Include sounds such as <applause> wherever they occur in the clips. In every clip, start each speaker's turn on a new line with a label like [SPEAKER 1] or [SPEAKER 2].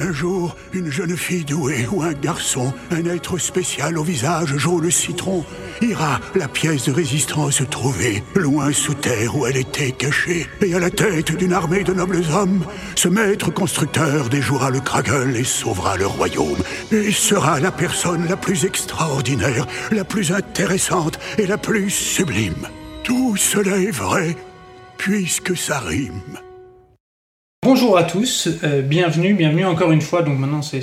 [SPEAKER 1] Un jour, une jeune fille douée ou un garçon, un être spécial au visage jaune citron, ira la pièce de résistance trouver, loin sous terre où elle était cachée, et à la tête d'une armée de nobles hommes, ce maître constructeur déjouera le Kragel et sauvera le royaume, et sera la personne la plus extraordinaire, la plus intéressante et la plus sublime. Tout cela est vrai, puisque ça rime.
[SPEAKER 2] Bonjour à tous, euh, bienvenue, bienvenue encore une fois. Donc maintenant c'est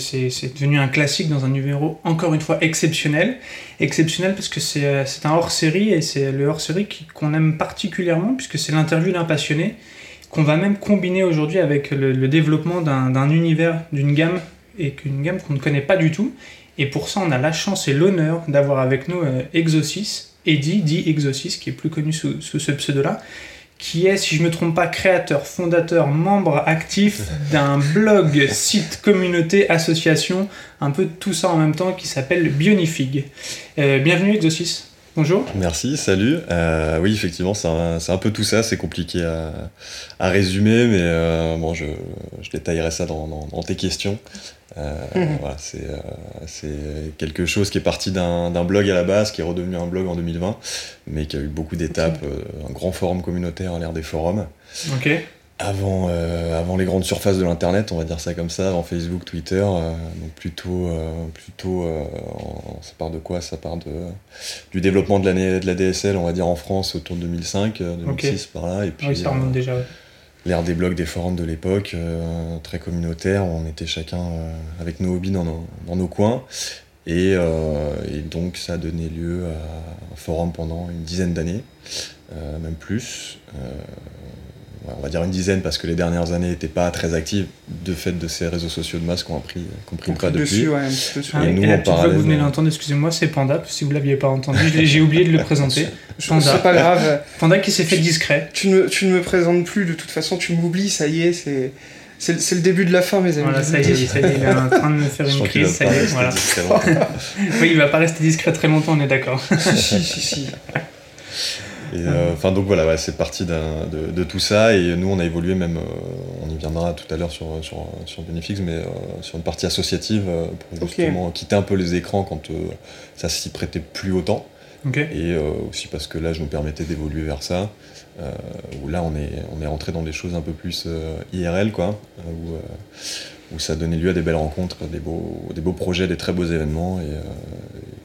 [SPEAKER 2] devenu un classique dans un numéro encore une fois exceptionnel. Exceptionnel parce que c'est euh, un hors-série et c'est le hors-série qu'on aime particulièrement puisque c'est l'interview d'un passionné qu'on va même combiner aujourd'hui avec le, développement d'un univers, d'une gamme et qu'une gamme qu'on ne connaît pas du tout. Et pour ça on a la chance et l'honneur d'avoir avec nous euh, Exosis, Eddie, dit Exosis, qui est plus connu sous, sous ce pseudo-là qui est, si je ne me trompe pas, créateur, fondateur, membre actif <laughs> d'un blog, site, communauté, association, un peu tout ça en même temps, qui s'appelle Bionifig. Euh, bienvenue Exosis. Bonjour.
[SPEAKER 3] Merci, salut. Euh, oui, effectivement, c'est un, peu tout ça, c'est compliqué à, résumer, mais euh, bon, je, détaillerai ça dans, tes questions. Euh, voilà, c'est quelque chose qui est parti d'un blog à la base, qui est redevenu un blog en 2020, mais qui a eu beaucoup d'étapes, un grand forum communautaire à l'ère des forums.
[SPEAKER 2] Ok
[SPEAKER 3] avant, euh, avant les grandes surfaces de l'internet, on va dire ça comme ça, avant Facebook, Twitter, euh, donc plutôt, euh, plutôt ça part de quoi? Ça part de, du développement de, de la DSL, on va dire en France autour de 2005, 2006 par là, et puis
[SPEAKER 2] oui, ça remonte déjà.
[SPEAKER 3] L'ère des blogs, des forums de l'époque, très communautaire, on était chacun avec nos hobbies dans nos, dans nos coins, et, et, donc ça a donné lieu à un forum pendant une dizaine d'années, même plus on va dire une dizaine parce que les dernières années n'étaient pas très actives de fait de ces réseaux sociaux de masse qu'on a pris, qu'on pris le pas depuis.
[SPEAKER 2] Dessus, ouais, un petit peu sur... et, nous, et la petite voix que vous venez d'entendre, excusez-moi, c'est Panda, si vous ne l'aviez pas entendu, j'ai oublié de le présenter. <laughs>
[SPEAKER 4] Panda. C'est pas grave.
[SPEAKER 2] Panda qui s'est fait discret.
[SPEAKER 4] Tu ne, tu ne me présentes plus, de toute façon, tu m'oublies, ça y est, c'est. C'est le début de la fin, mes amis.
[SPEAKER 2] Voilà, ça y est, ça y est, il est en train de me faire une crise, ça y est, voilà. <laughs> oui, il va pas rester discret très longtemps, on est d'accord. <laughs>
[SPEAKER 4] si, si, si, si.
[SPEAKER 3] Euh, enfin donc voilà, c'est parti de, tout ça. Et nous on a évolué même, euh, on y viendra tout à l'heure sur, sur, sur Benefix, mais euh, sur une partie associative pour justement quitter un peu les écrans quand ça s'y prêtait plus autant. Et aussi parce que là je nous permettais d'évoluer vers ça, où là on est, on est rentré dans des choses un peu plus IRL quoi, où, où, ça donnait lieu à des belles rencontres, des beaux, des beaux projets, des très beaux événements et,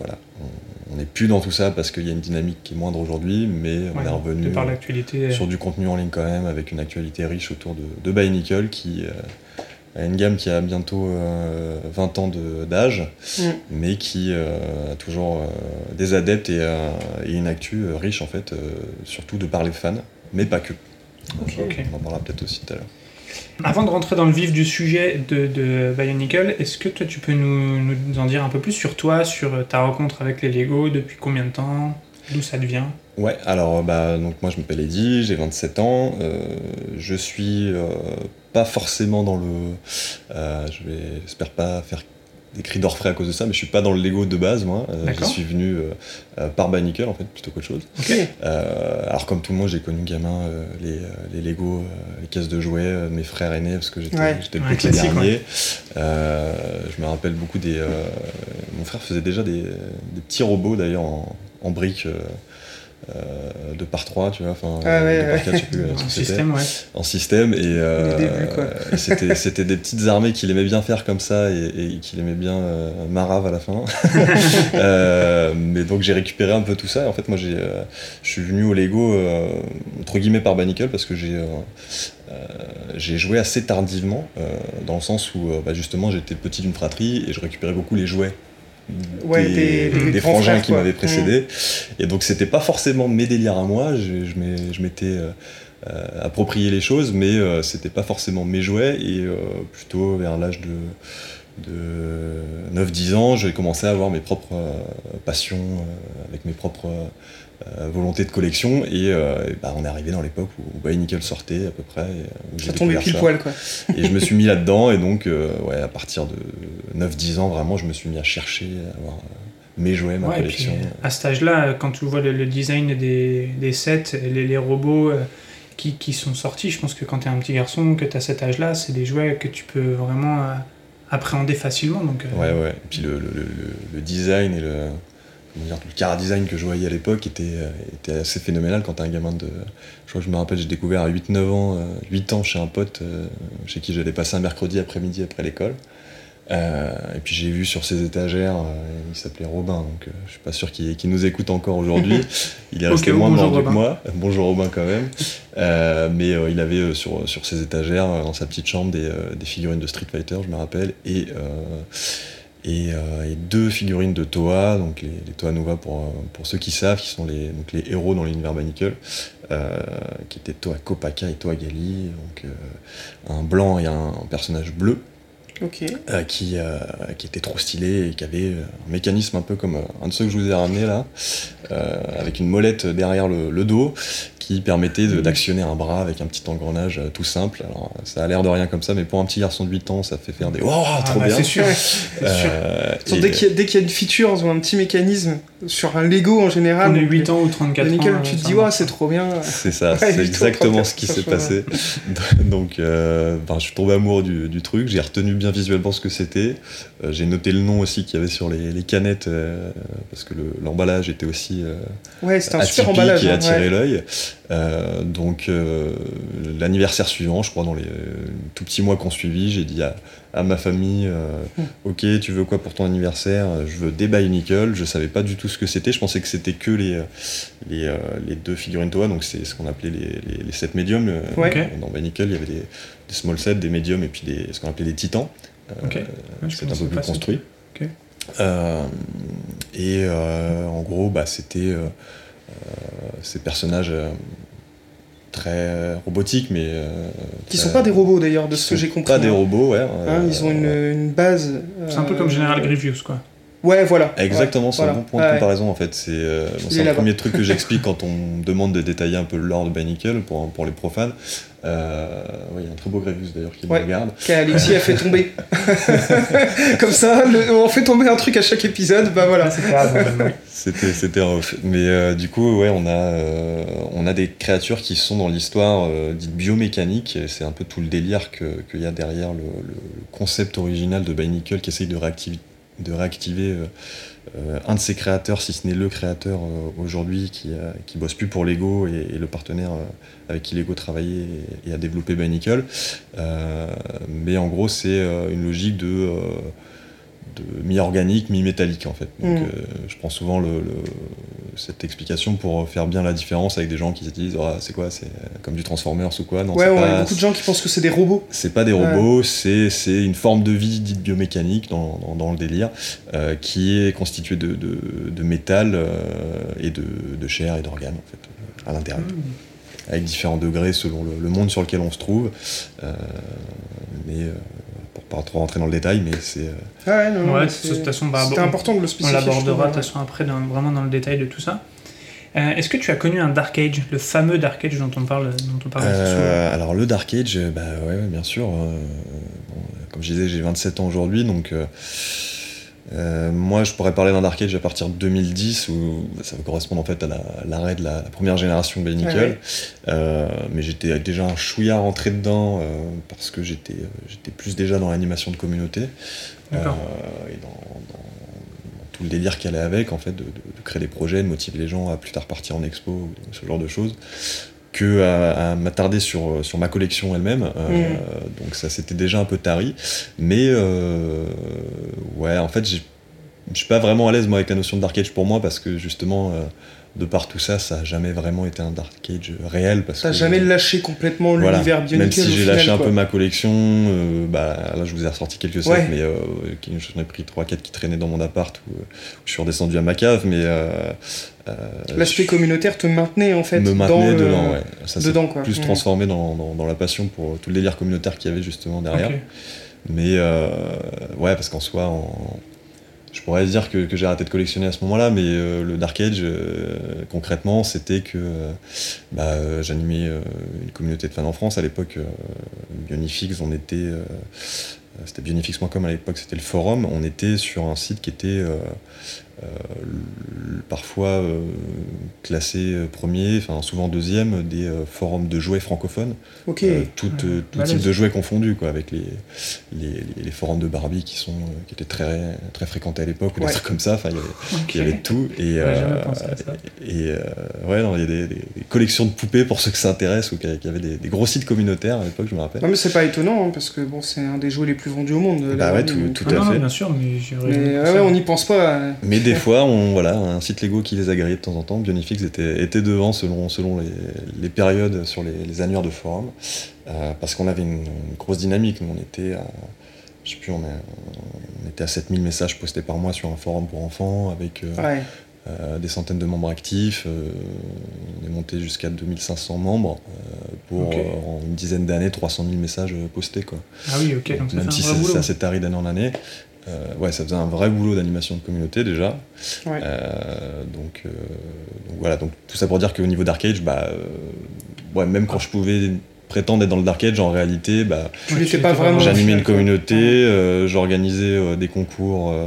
[SPEAKER 3] voilà on n'est plus dans tout ça parce qu'il y a une dynamique qui est moindre aujourd'hui, mais on est revenu
[SPEAKER 2] par euh.
[SPEAKER 3] sur du contenu en ligne quand même, avec une actualité riche autour de, de Buy Nickel, qui euh, a une gamme qui a bientôt 20 euh, ans d'âge, mm. mais qui a toujours des adeptes et, une actu riche en fait, surtout de par les fans, mais pas que. On en parlera peut-être aussi tout à l'heure.
[SPEAKER 2] Avant de rentrer dans le vif du sujet de, Bionicle, est-ce que toi tu peux nous, en dire un peu plus sur toi, sur ta rencontre avec les Lego, depuis combien de temps, d'où ça devient?
[SPEAKER 3] Ouais, alors bah, donc moi je m'appelle Eddy, j'ai 27 ans, euh, je suis euh, pas forcément dans le... Euh, je vais, j'espère pas faire des cris d'orfraie à cause de ça, mais je suis pas dans le Lego de base, moi. Euh, je suis venu euh, euh, par Banical, en fait, plutôt qu'autre chose. alors, comme tout le monde, j'ai connu gamin les, les, Lego, les caisses de jouets, mes frères aînés, parce que j'étais le petit dernier. je me rappelle beaucoup des. mon frère faisait déjà des, des petits robots, d'ailleurs, en, en briques. Euh, de par 3, tu vois, enfin,
[SPEAKER 4] ah
[SPEAKER 3] euh, <laughs>
[SPEAKER 2] en système, ouais.
[SPEAKER 3] En système, et, euh, c'était des petites armées qu'il aimait bien faire comme ça et, qu'il aimait bien marave à la fin. <laughs> mais donc j'ai récupéré un peu tout ça, et en fait, moi, je suis venu au Lego, entre guillemets, par Banicle, parce que j'ai j'ai joué assez tardivement, dans le sens où bah, justement j'étais petit d'une fratrie et je récupérais beaucoup les jouets
[SPEAKER 4] ouais,
[SPEAKER 3] des, frangins qui m'avaient précédé. Et donc c'était pas forcément mes délires à moi, je, je m'étais euh, euh, approprié les choses, mais euh, c'était pas forcément mes jouets, et plutôt vers l'âge de de 9-10 ans, j'ai commencé à avoir mes propres passions, avec mes propres euh, volonté de collection et, euh, bah, on est arrivé dans l'époque où, où Nickel sortait à peu près.
[SPEAKER 4] Où ça tombait pile poil quoi.
[SPEAKER 3] et je me suis mis <laughs> là-dedans et donc euh, ouais, à partir de 9-10 ans vraiment je me suis mis à chercher à avoir mes jouets, ma collection.
[SPEAKER 2] à cet âge-là, quand tu vois le, design des, des sets, les, les robots qui, qui, sont sortis, je pense que quand tu es un petit garçon, que tu as cet âge-là, c'est des jouets que tu peux vraiment appréhender facilement. Donc,
[SPEAKER 3] Ouais, ouais. Et puis le, le, le, design et le, dire, le car design que je voyais à l'époque était, était assez phénoménal quand t'es un gamin de. Je crois que je me rappelle, j'ai découvert à 8-9 ans, 8 ans chez un pote chez qui j'allais passer un mercredi après-midi après l'école. Euh, et puis j'ai vu sur ses étagères, euh, il s'appelait Robin, donc euh, je suis pas sûr qu'il nous écoute encore aujourd'hui. <laughs> Il est resté moins mordu que moi. Bonjour Robin quand même. mais il avait sur, sur ses étagères, dans sa petite chambre, des, des, figurines de Street Fighter, je me rappelle, et, et, et deux figurines de Toa, donc les, Toa Nova pour, pour ceux qui savent, qui sont les, donc les héros dans l'univers Banicle, qui étaient Toa Kopaka et Toa Gali, donc un blanc et un personnage bleu. Euh, qui, euh, qui était trop stylé et qui avait euh, un mécanisme un peu comme un de ceux que je vous ai ramené là, avec une molette derrière le, le dos qui permettait mhm. d'actionner un bras avec un petit engrenage tout simple. Alors ça a l'air de rien comme ça, mais pour un petit garçon de 8 ans, ça fait faire des oh, trop ah bah, bien.
[SPEAKER 4] C'est sûr. dès qu'il y, y, a une feature ou un petit mécanisme sur un Lego en général.
[SPEAKER 2] On est 8 ans ou 34 nickel, ans.
[SPEAKER 4] tu te dis, ouais, c'est trop bien.
[SPEAKER 3] C'est ça, c'est exactement ce qui s'est passé. <laughs> Donc, euh, ben, je suis tombé amoureux du, du truc, j'ai retenu bien visuellement ce que c'était. Euh, j'ai noté le nom aussi qu'il y avait sur les, les canettes, euh, parce que l'emballage était aussi euh,
[SPEAKER 4] ouais, un super emballage,
[SPEAKER 3] et hein, attirait l'œil. donc, l'anniversaire suivant, je crois, dans les tout petits mois qu'on suivit, j'ai dit à, à ma famille hmm. Ok, tu veux quoi pour ton anniversaire Je veux des Bionicle. Je savais pas du tout ce que c'était. Je pensais que c'était que les, les, les, deux figurines Toa, donc c'est ce qu'on appelait les, les, les sets médiums. Dans Bionicle, il y avait des, des small sets, des médiums et puis des, ce qu'on appelait des titans.
[SPEAKER 2] Okay.
[SPEAKER 3] c'est un peu plus construit. Euh, et euh, en gros, bah, c'était euh, ces personnages très robotiques, mais.
[SPEAKER 4] qui sont pas des robots d'ailleurs, de ce que j'ai compris.
[SPEAKER 3] Pas des hein. robots, ouais.
[SPEAKER 4] Hein, ils ont une, une base.
[SPEAKER 2] C'est un peu comme General Grievous, quoi.
[SPEAKER 4] Ouais, voilà.
[SPEAKER 3] Exactement, c'est un bon point de comparaison en fait. C'est euh, le premier truc que <laughs> j'explique quand on me demande de détailler un peu le lore de Banicle pour, pour les profanes. Euh, il y a un très beau Grievous d'ailleurs qui me regarde.
[SPEAKER 4] Qu'Alexis a fait tomber. <laughs> Comme ça, on fait tomber un truc à chaque épisode, bah voilà. <laughs>
[SPEAKER 3] C'était c'était off. Mais euh, du coup, ouais, on a, euh, on a des créatures qui sont dans l'histoire dite biomécanique. C'est un peu tout le délire qu'il y a derrière le, le, concept original de Binicle qui essaye de réactiver de réactiver euh, euh, un de ses créateurs, si ce n'est le créateur euh, aujourd'hui, qui, qui bosse plus pour Lego et, le partenaire avec qui Lego travaillait et, a développé Banicle. mais en gros, c'est une logique de mi-organique, mi-métallique en fait. Donc, mm. je prends souvent le, cette explication pour faire bien la différence avec des gens qui se disent oh, c'est quoi, c'est comme du Transformers ou quoi.
[SPEAKER 4] Non, ouais, a beaucoup de gens qui pensent que c'est des robots.
[SPEAKER 3] C'est pas des robots, c'est une forme de vie dite biomécanique dans, dans, le délire euh, qui est constituée de, de, de métal euh, et de, de, chair et d'organes en fait à l'intérieur. Mm. Avec différents degrés selon le, monde sur lequel on se trouve. Euh, mais pour pas trop rentrer dans le détail, mais c'est.
[SPEAKER 4] Ah ouais, non,
[SPEAKER 2] ouais, façon, bah,
[SPEAKER 4] important de le spécifier.
[SPEAKER 2] On l'abordera de toute façon après, dans, vraiment dans le détail de tout ça. Euh, Est-ce que tu as connu un Dark Age, le fameux Dark Age dont on parle, dont on parle
[SPEAKER 3] euh, Alors le Dark Age, bah ouais, bien sûr. Euh, bon, comme je disais, j'ai 27 ans aujourd'hui, donc euh, moi, je pourrais parler d'un Dark Age à partir de 2010, où ça va correspondre en fait à l'arrêt de la, première génération de Nickel. Ouais, euh, mais j'étais déjà un chouïa rentré dedans euh, parce que j'étais plus déjà dans l'animation de communauté. Et dans, dans, dans, tout le délire qui allait avec, en fait, de, de, de, créer des projets, de motiver les gens à plus tard partir en expo, ce genre de choses que à, à m'attarder sur, sur ma collection elle-même. Euh, mmh. Donc ça c'était déjà un peu tari. Mais euh, ouais, en fait, je suis pas vraiment à l'aise moi avec la notion de Dark Age pour moi parce que justement, euh, de par tout ça, ça a jamais vraiment été un Dark Age réel. Parce
[SPEAKER 4] T'as jamais lâché complètement
[SPEAKER 3] voilà.
[SPEAKER 4] l'univers Bionicle
[SPEAKER 3] Même si j'ai lâché
[SPEAKER 4] quoi.
[SPEAKER 3] un peu ma collection, euh, bah, là je vous ai ressorti quelques sets, ouais. mais euh, j'en ai pris 3-4 qui traînaient dans mon appart où, où, je suis redescendu à ma cave, mais
[SPEAKER 4] euh, L'aspect communautaire te maintenait en fait
[SPEAKER 3] me maintenait dans dedans,
[SPEAKER 4] le...
[SPEAKER 3] ouais. Ça
[SPEAKER 4] dedans, quoi.
[SPEAKER 3] plus mmh. transformé dans, dans, dans, la passion pour tout le délire communautaire qu'il y avait justement derrière. Okay. Mais ouais, parce qu'en soi, en... je pourrais dire que, que j'ai arrêté de collectionner à ce moment-là, mais euh, le Dark Age, euh, concrètement, c'était que bah, j'animais une communauté de fans en France. À l'époque, Bionifix, on était. c'était bionifix.com à l'époque, c'était le forum. On était sur un site qui était parfois classé premier, enfin souvent deuxième des forums de jouets francophones.
[SPEAKER 4] Ok.
[SPEAKER 3] tout, type de jouets confondus, quoi, avec les, les, forums de Barbie qui, sont, qui étaient très, très fréquentés à l'époque, ou des trucs comme ça. Enfin, il y avait, <laughs> tout. Et, et ouais, il y a des, des, collections de poupées pour ceux que ça intéresse, ou qui avaient des, des gros sites communautaires à l'époque, je me rappelle.
[SPEAKER 4] Non, mais c'est pas étonnant, hein, parce que bon, c'est un des jouets les plus vendus au monde.
[SPEAKER 3] Bah ouais, tout, tout à
[SPEAKER 2] non,
[SPEAKER 3] fait.
[SPEAKER 2] bien sûr, mais,
[SPEAKER 4] ouais, on n'y pense pas. Hein.
[SPEAKER 3] Mais des fois, on, voilà, un site Lego qui les a grillés de temps en temps, Bionifix était, était devant selon, selon les, les périodes sur les, les, annuaires de forum, euh, parce qu'on avait une, grosse dynamique. Nous, on était à, je sais plus, on, on, était à 7000 messages postés par mois sur un forum pour enfants, avec euh,
[SPEAKER 4] ouais.
[SPEAKER 3] Euh, des centaines de membres actifs. On est monté jusqu'à 2500 membres pour en une dizaine d'années 300 000 messages postés. Quoi.
[SPEAKER 2] Ah oui, ok, donc
[SPEAKER 3] Même si c'est assez tari d'année en année. Euh, ouais, ça faisait un vrai boulot d'animation de communauté déjà.
[SPEAKER 4] Ouais.
[SPEAKER 3] Euh, donc, euh, donc voilà, donc tout ça pour dire qu'au niveau Dark Age, bah, ouais, même quand je pouvais prétendre être dans le Dark Age, en réalité, bah. J'animais une communauté, euh, j'organisais euh, des concours euh,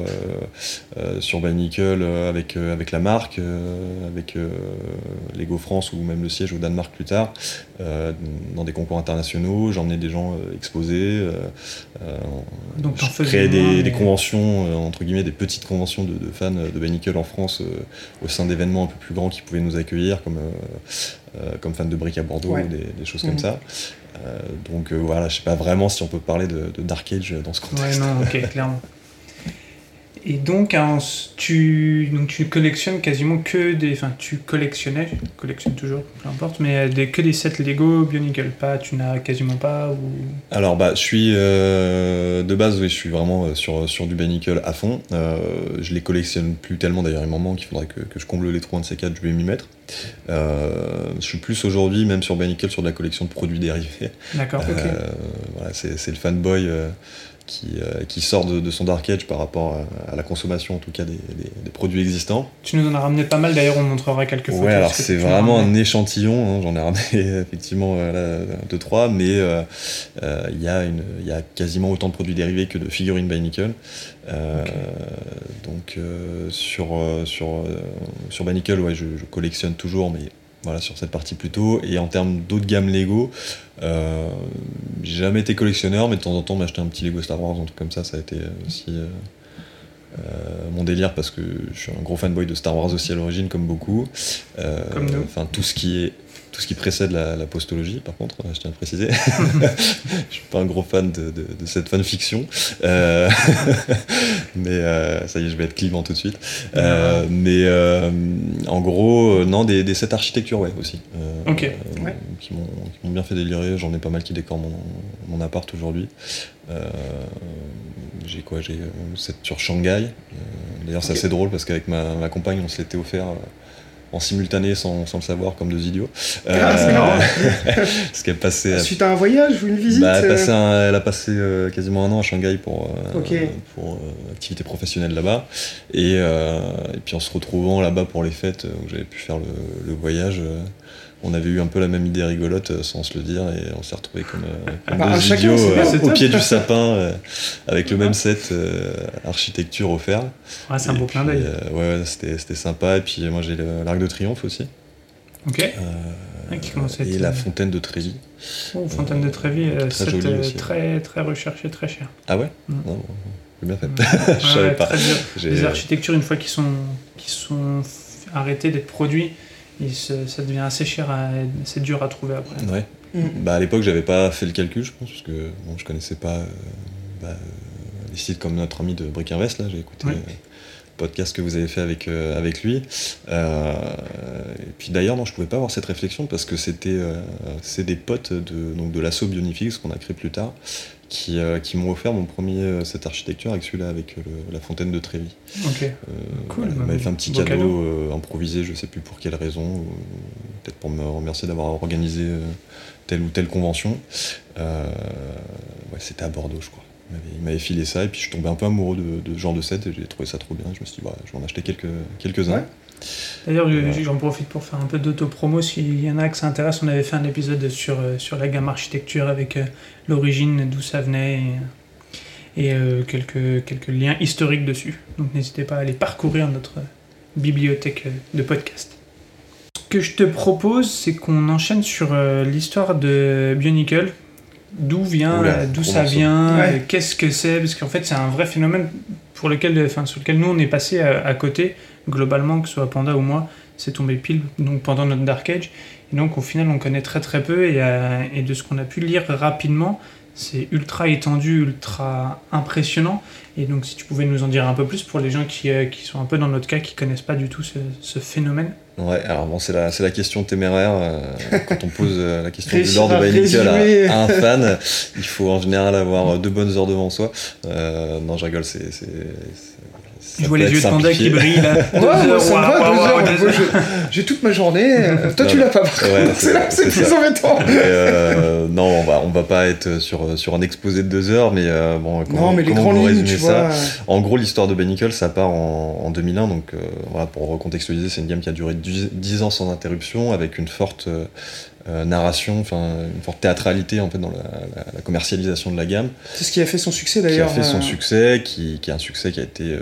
[SPEAKER 3] euh, sur euh, avec, euh, avec la marque, euh, avec euh, Lego France ou même le siège au Danemark plus tard, euh, dans des concours internationaux. J'emmenais des gens euh, euh, euh,
[SPEAKER 2] Donc, t'en
[SPEAKER 3] je créais des,
[SPEAKER 2] moins,
[SPEAKER 3] des
[SPEAKER 2] mais-
[SPEAKER 3] conventions, euh, entre guillemets, des petites conventions de, de fans de By Nickel en France euh, au sein d'événements un peu plus grands qui pouvaient nous accueillir, comme, comme fans de briques à Bordeaux,
[SPEAKER 4] Ouais.
[SPEAKER 3] ou des, des choses comme ça. Euh, donc euh, voilà, je sais pas vraiment si on peut parler de, de Dark Age dans ce contexte.
[SPEAKER 2] Ouais, non, ok, clairement. <laughs> Et donc, tu, donc, tu collectionnes quasiment que des. Enfin, tu collectionnais, collectionnes toujours, peu importe, mais euh, des, que des sets Lego Bionicle, pas, tu n'as quasiment pas ou?
[SPEAKER 3] Alors bah je suis euh, de base oui je suis vraiment euh, sur, sur du Nickel à fond. Euh, je les collectionne plus tellement d'ailleurs il m'en manque, il faudrait que, que je comble les trous un de ces quatre, je vais m'y mettre. Euh, je suis plus aujourd'hui même sur Nickel sur de la collection de produits dérivés.
[SPEAKER 2] D'accord, ok.
[SPEAKER 3] Voilà, c'est c'est le fanboy qui, euh, qui sort de, de son Dark Age par rapport à, à la consommation en tout cas des, des- des produits existants.
[SPEAKER 2] Tu nous en as ramené pas mal, d'ailleurs, on montrera quelques photos.
[SPEAKER 3] Ouais, alors c'est vraiment un échantillon, hein, j'en ai ramené <laughs> effectivement euh, là, deux, trois, mais euh, euh, il y, a une- il y a quasiment autant de produits dérivés que de figurines by Nickel. Donc sur, sur, sur by Nickel, ouais, je, je collectionne toujours, mais voilà, sur cette partie plutôt. Et en termes d'autres gammes Lego, euh, j'ai jamais été collectionneur, mais de temps en temps m'acheter un petit Lego Star Wars, un truc comme ça, ça a été aussi euh, euh, mon délire parce que je suis un gros fanboy de Star Wars aussi à l'origine, comme beaucoup. Euh. Enfin, tout ce qui est tout ce qui précède la, la postologie, par contre, je tiens à le préciser. <laughs> je suis pas un gros fan de, de- de cette fanfiction. Euh, <laughs> mais euh, ça y est, je vais être clivant tout de suite. Euh, mais euh, en gros, euh, non, des, des sets architecture, ouais, aussi. Euh,
[SPEAKER 2] Ok.
[SPEAKER 3] euh,
[SPEAKER 4] Ouais.
[SPEAKER 3] Qui m'ont bien fait délirer. J'en ai pas mal qui décorent mon, mon appart aujourd'hui. Euh, j'ai quoi? J'ai euh, set sur Shanghai. Euh, D'ailleurs, c'est assez drôle parce qu'avec ma, ma compagne, on se l'était offert. Euh, en simultané sans, sans le savoir comme deux idiots.
[SPEAKER 4] Ah, c'est marrant. <laughs>
[SPEAKER 3] parce qu'elle passait
[SPEAKER 4] Suite à un voyage ou une visite
[SPEAKER 3] bah, elle,
[SPEAKER 4] euh,
[SPEAKER 3] passait un- elle a passé euh, quasiment un an à Shanghai pour, euh, pour euh, activité professionnelle là-bas. Et, euh, et puis en se retrouvant là-bas pour les fêtes, euh, où j'avais pu faire le, le voyage, euh, on avait eu un peu la même idée rigolote euh, sans se le dire et on s'est retrouvés comme, euh, comme
[SPEAKER 4] Bah,
[SPEAKER 3] deux idiots euh, au pied du sapin euh, avec le même set euh, architecture offert.
[SPEAKER 2] Ouais, c'est un beau
[SPEAKER 3] puis,
[SPEAKER 2] clin d'œil.
[SPEAKER 3] euh, ouais, ouais, c'était c'était sympa. Et puis moi j'ai le- l'Arc de Triomphe aussi.
[SPEAKER 2] Ok.
[SPEAKER 3] Euh,
[SPEAKER 2] Ah, qui commence à
[SPEAKER 3] et
[SPEAKER 2] être,
[SPEAKER 3] la Fontaine de Trévis.
[SPEAKER 2] Oh, Fontaine de Trévis,
[SPEAKER 3] Très
[SPEAKER 2] set, euh, très, très recherché, très cher.
[SPEAKER 3] Ah ouais
[SPEAKER 2] Mm.
[SPEAKER 3] Non, j'ai bien fait. <laughs>
[SPEAKER 2] Ouais,
[SPEAKER 3] Je savais
[SPEAKER 2] ouais,
[SPEAKER 3] pas.
[SPEAKER 2] très dur.
[SPEAKER 3] J'ai-
[SPEAKER 2] Les architectures, une fois qu'ils sont, qu'ils sont arrêtés d'être produits, se- ça devient assez cher, à- c'est dur à trouver après.
[SPEAKER 3] Ouais.
[SPEAKER 4] Mm.
[SPEAKER 3] Bah, à l'époque, j'avais pas fait le calcul, je pense, parce que bon, je connaissais pas euh, bah, euh, des sites comme notre ami de Brick Invest. Là, j'ai écouté
[SPEAKER 2] Ouais.
[SPEAKER 3] euh, le podcast que vous avez fait avec, euh, avec lui. Euh, et puis d'ailleurs, non, je pouvais pas avoir cette réflexion parce que c'était euh, c'est des potes de, donc de l'assaut Bionifix qu'on a créé plus tard. Qui, euh, qui m'ont offert mon premier euh, cette architecture avec celui-là avec euh, le- la fontaine de Trévis.
[SPEAKER 2] Ok.
[SPEAKER 3] Euh,
[SPEAKER 2] Cool,
[SPEAKER 3] voilà, il
[SPEAKER 2] bah,
[SPEAKER 3] m'avait fait un petit cadeau,
[SPEAKER 2] cadeau.
[SPEAKER 3] improvisé, je sais plus pour quelle raison, peut-être pour me remercier d'avoir organisé telle ou telle convention. Ouais, c'était à Bordeaux, je crois. Il m'avait- Il m'avait filé ça, et puis je tombé un peu amoureux de, de ce genre de set, et j'ai trouvé ça trop bien. Je me suis dit, bah, je vais en acheter quelques, quelques-uns.
[SPEAKER 4] Ouais.
[SPEAKER 2] D'ailleurs, j'en profite pour faire un peu d'autopromo. S'il y en a que ça intéresse, on avait fait un épisode sur, euh, sur la gamme architecture avec euh, l'origine, d'où ça venait. et quelques, quelques liens historiques dessus. Donc n'hésitez pas à aller parcourir notre bibliothèque de podcast. Ce que je te propose, c'est qu'on enchaîne sur l'histoire de Bionicle, d'où vient, d'où ça vient, qu'est-ce que c'est, parce qu'en fait c'est un vrai phénomène pour lequel, enfin, sur lequel nous on est passé à, côté, globalement, que ce soit Panda ou moi, c'est tombé pile donc pendant notre Dark Age. Et donc au final on connaît très très peu et, euh, et de ce qu'on a pu lire rapidement, c'est ultra étendu, ultra impressionnant. Et donc si tu pouvais nous en dire un peu plus pour les gens qui, euh, qui sont un peu dans notre cas, qui connaissent pas du tout ce, ce phénomène.
[SPEAKER 3] Ouais, alors bon, c'est la, la question téméraire. Euh, <laughs> quand on pose la question du Lord de Bionicle à, un fan, il faut en général avoir deux bonnes heures devant soi. non, je rigole, c'est
[SPEAKER 2] je vois les yeux de panda qui brillent là.
[SPEAKER 4] Ouais, moi, ça va, deux heures. J'ai toute ma journée. Toi, tu l'as pas, par c'est là c'est plus embêtant.
[SPEAKER 3] Euh, non, on va, on va pas être sur, sur un exposé de deux heures, mais euh, bon, comment, non, mais les on résumer ça En gros, l'histoire de Benicle, ça part en, en 2001. Donc, euh, voilà, pour recontextualiser, c'est une game qui a duré 10 ans sans interruption, avec une forte euh, narration, enfin une forte théâtralité en fait dans la, commercialisation de la gamme.
[SPEAKER 4] C'est ce qui a fait son succès d'ailleurs.
[SPEAKER 3] Qui a fait son euh. succès, qui, qui, est un succès qui a été euh,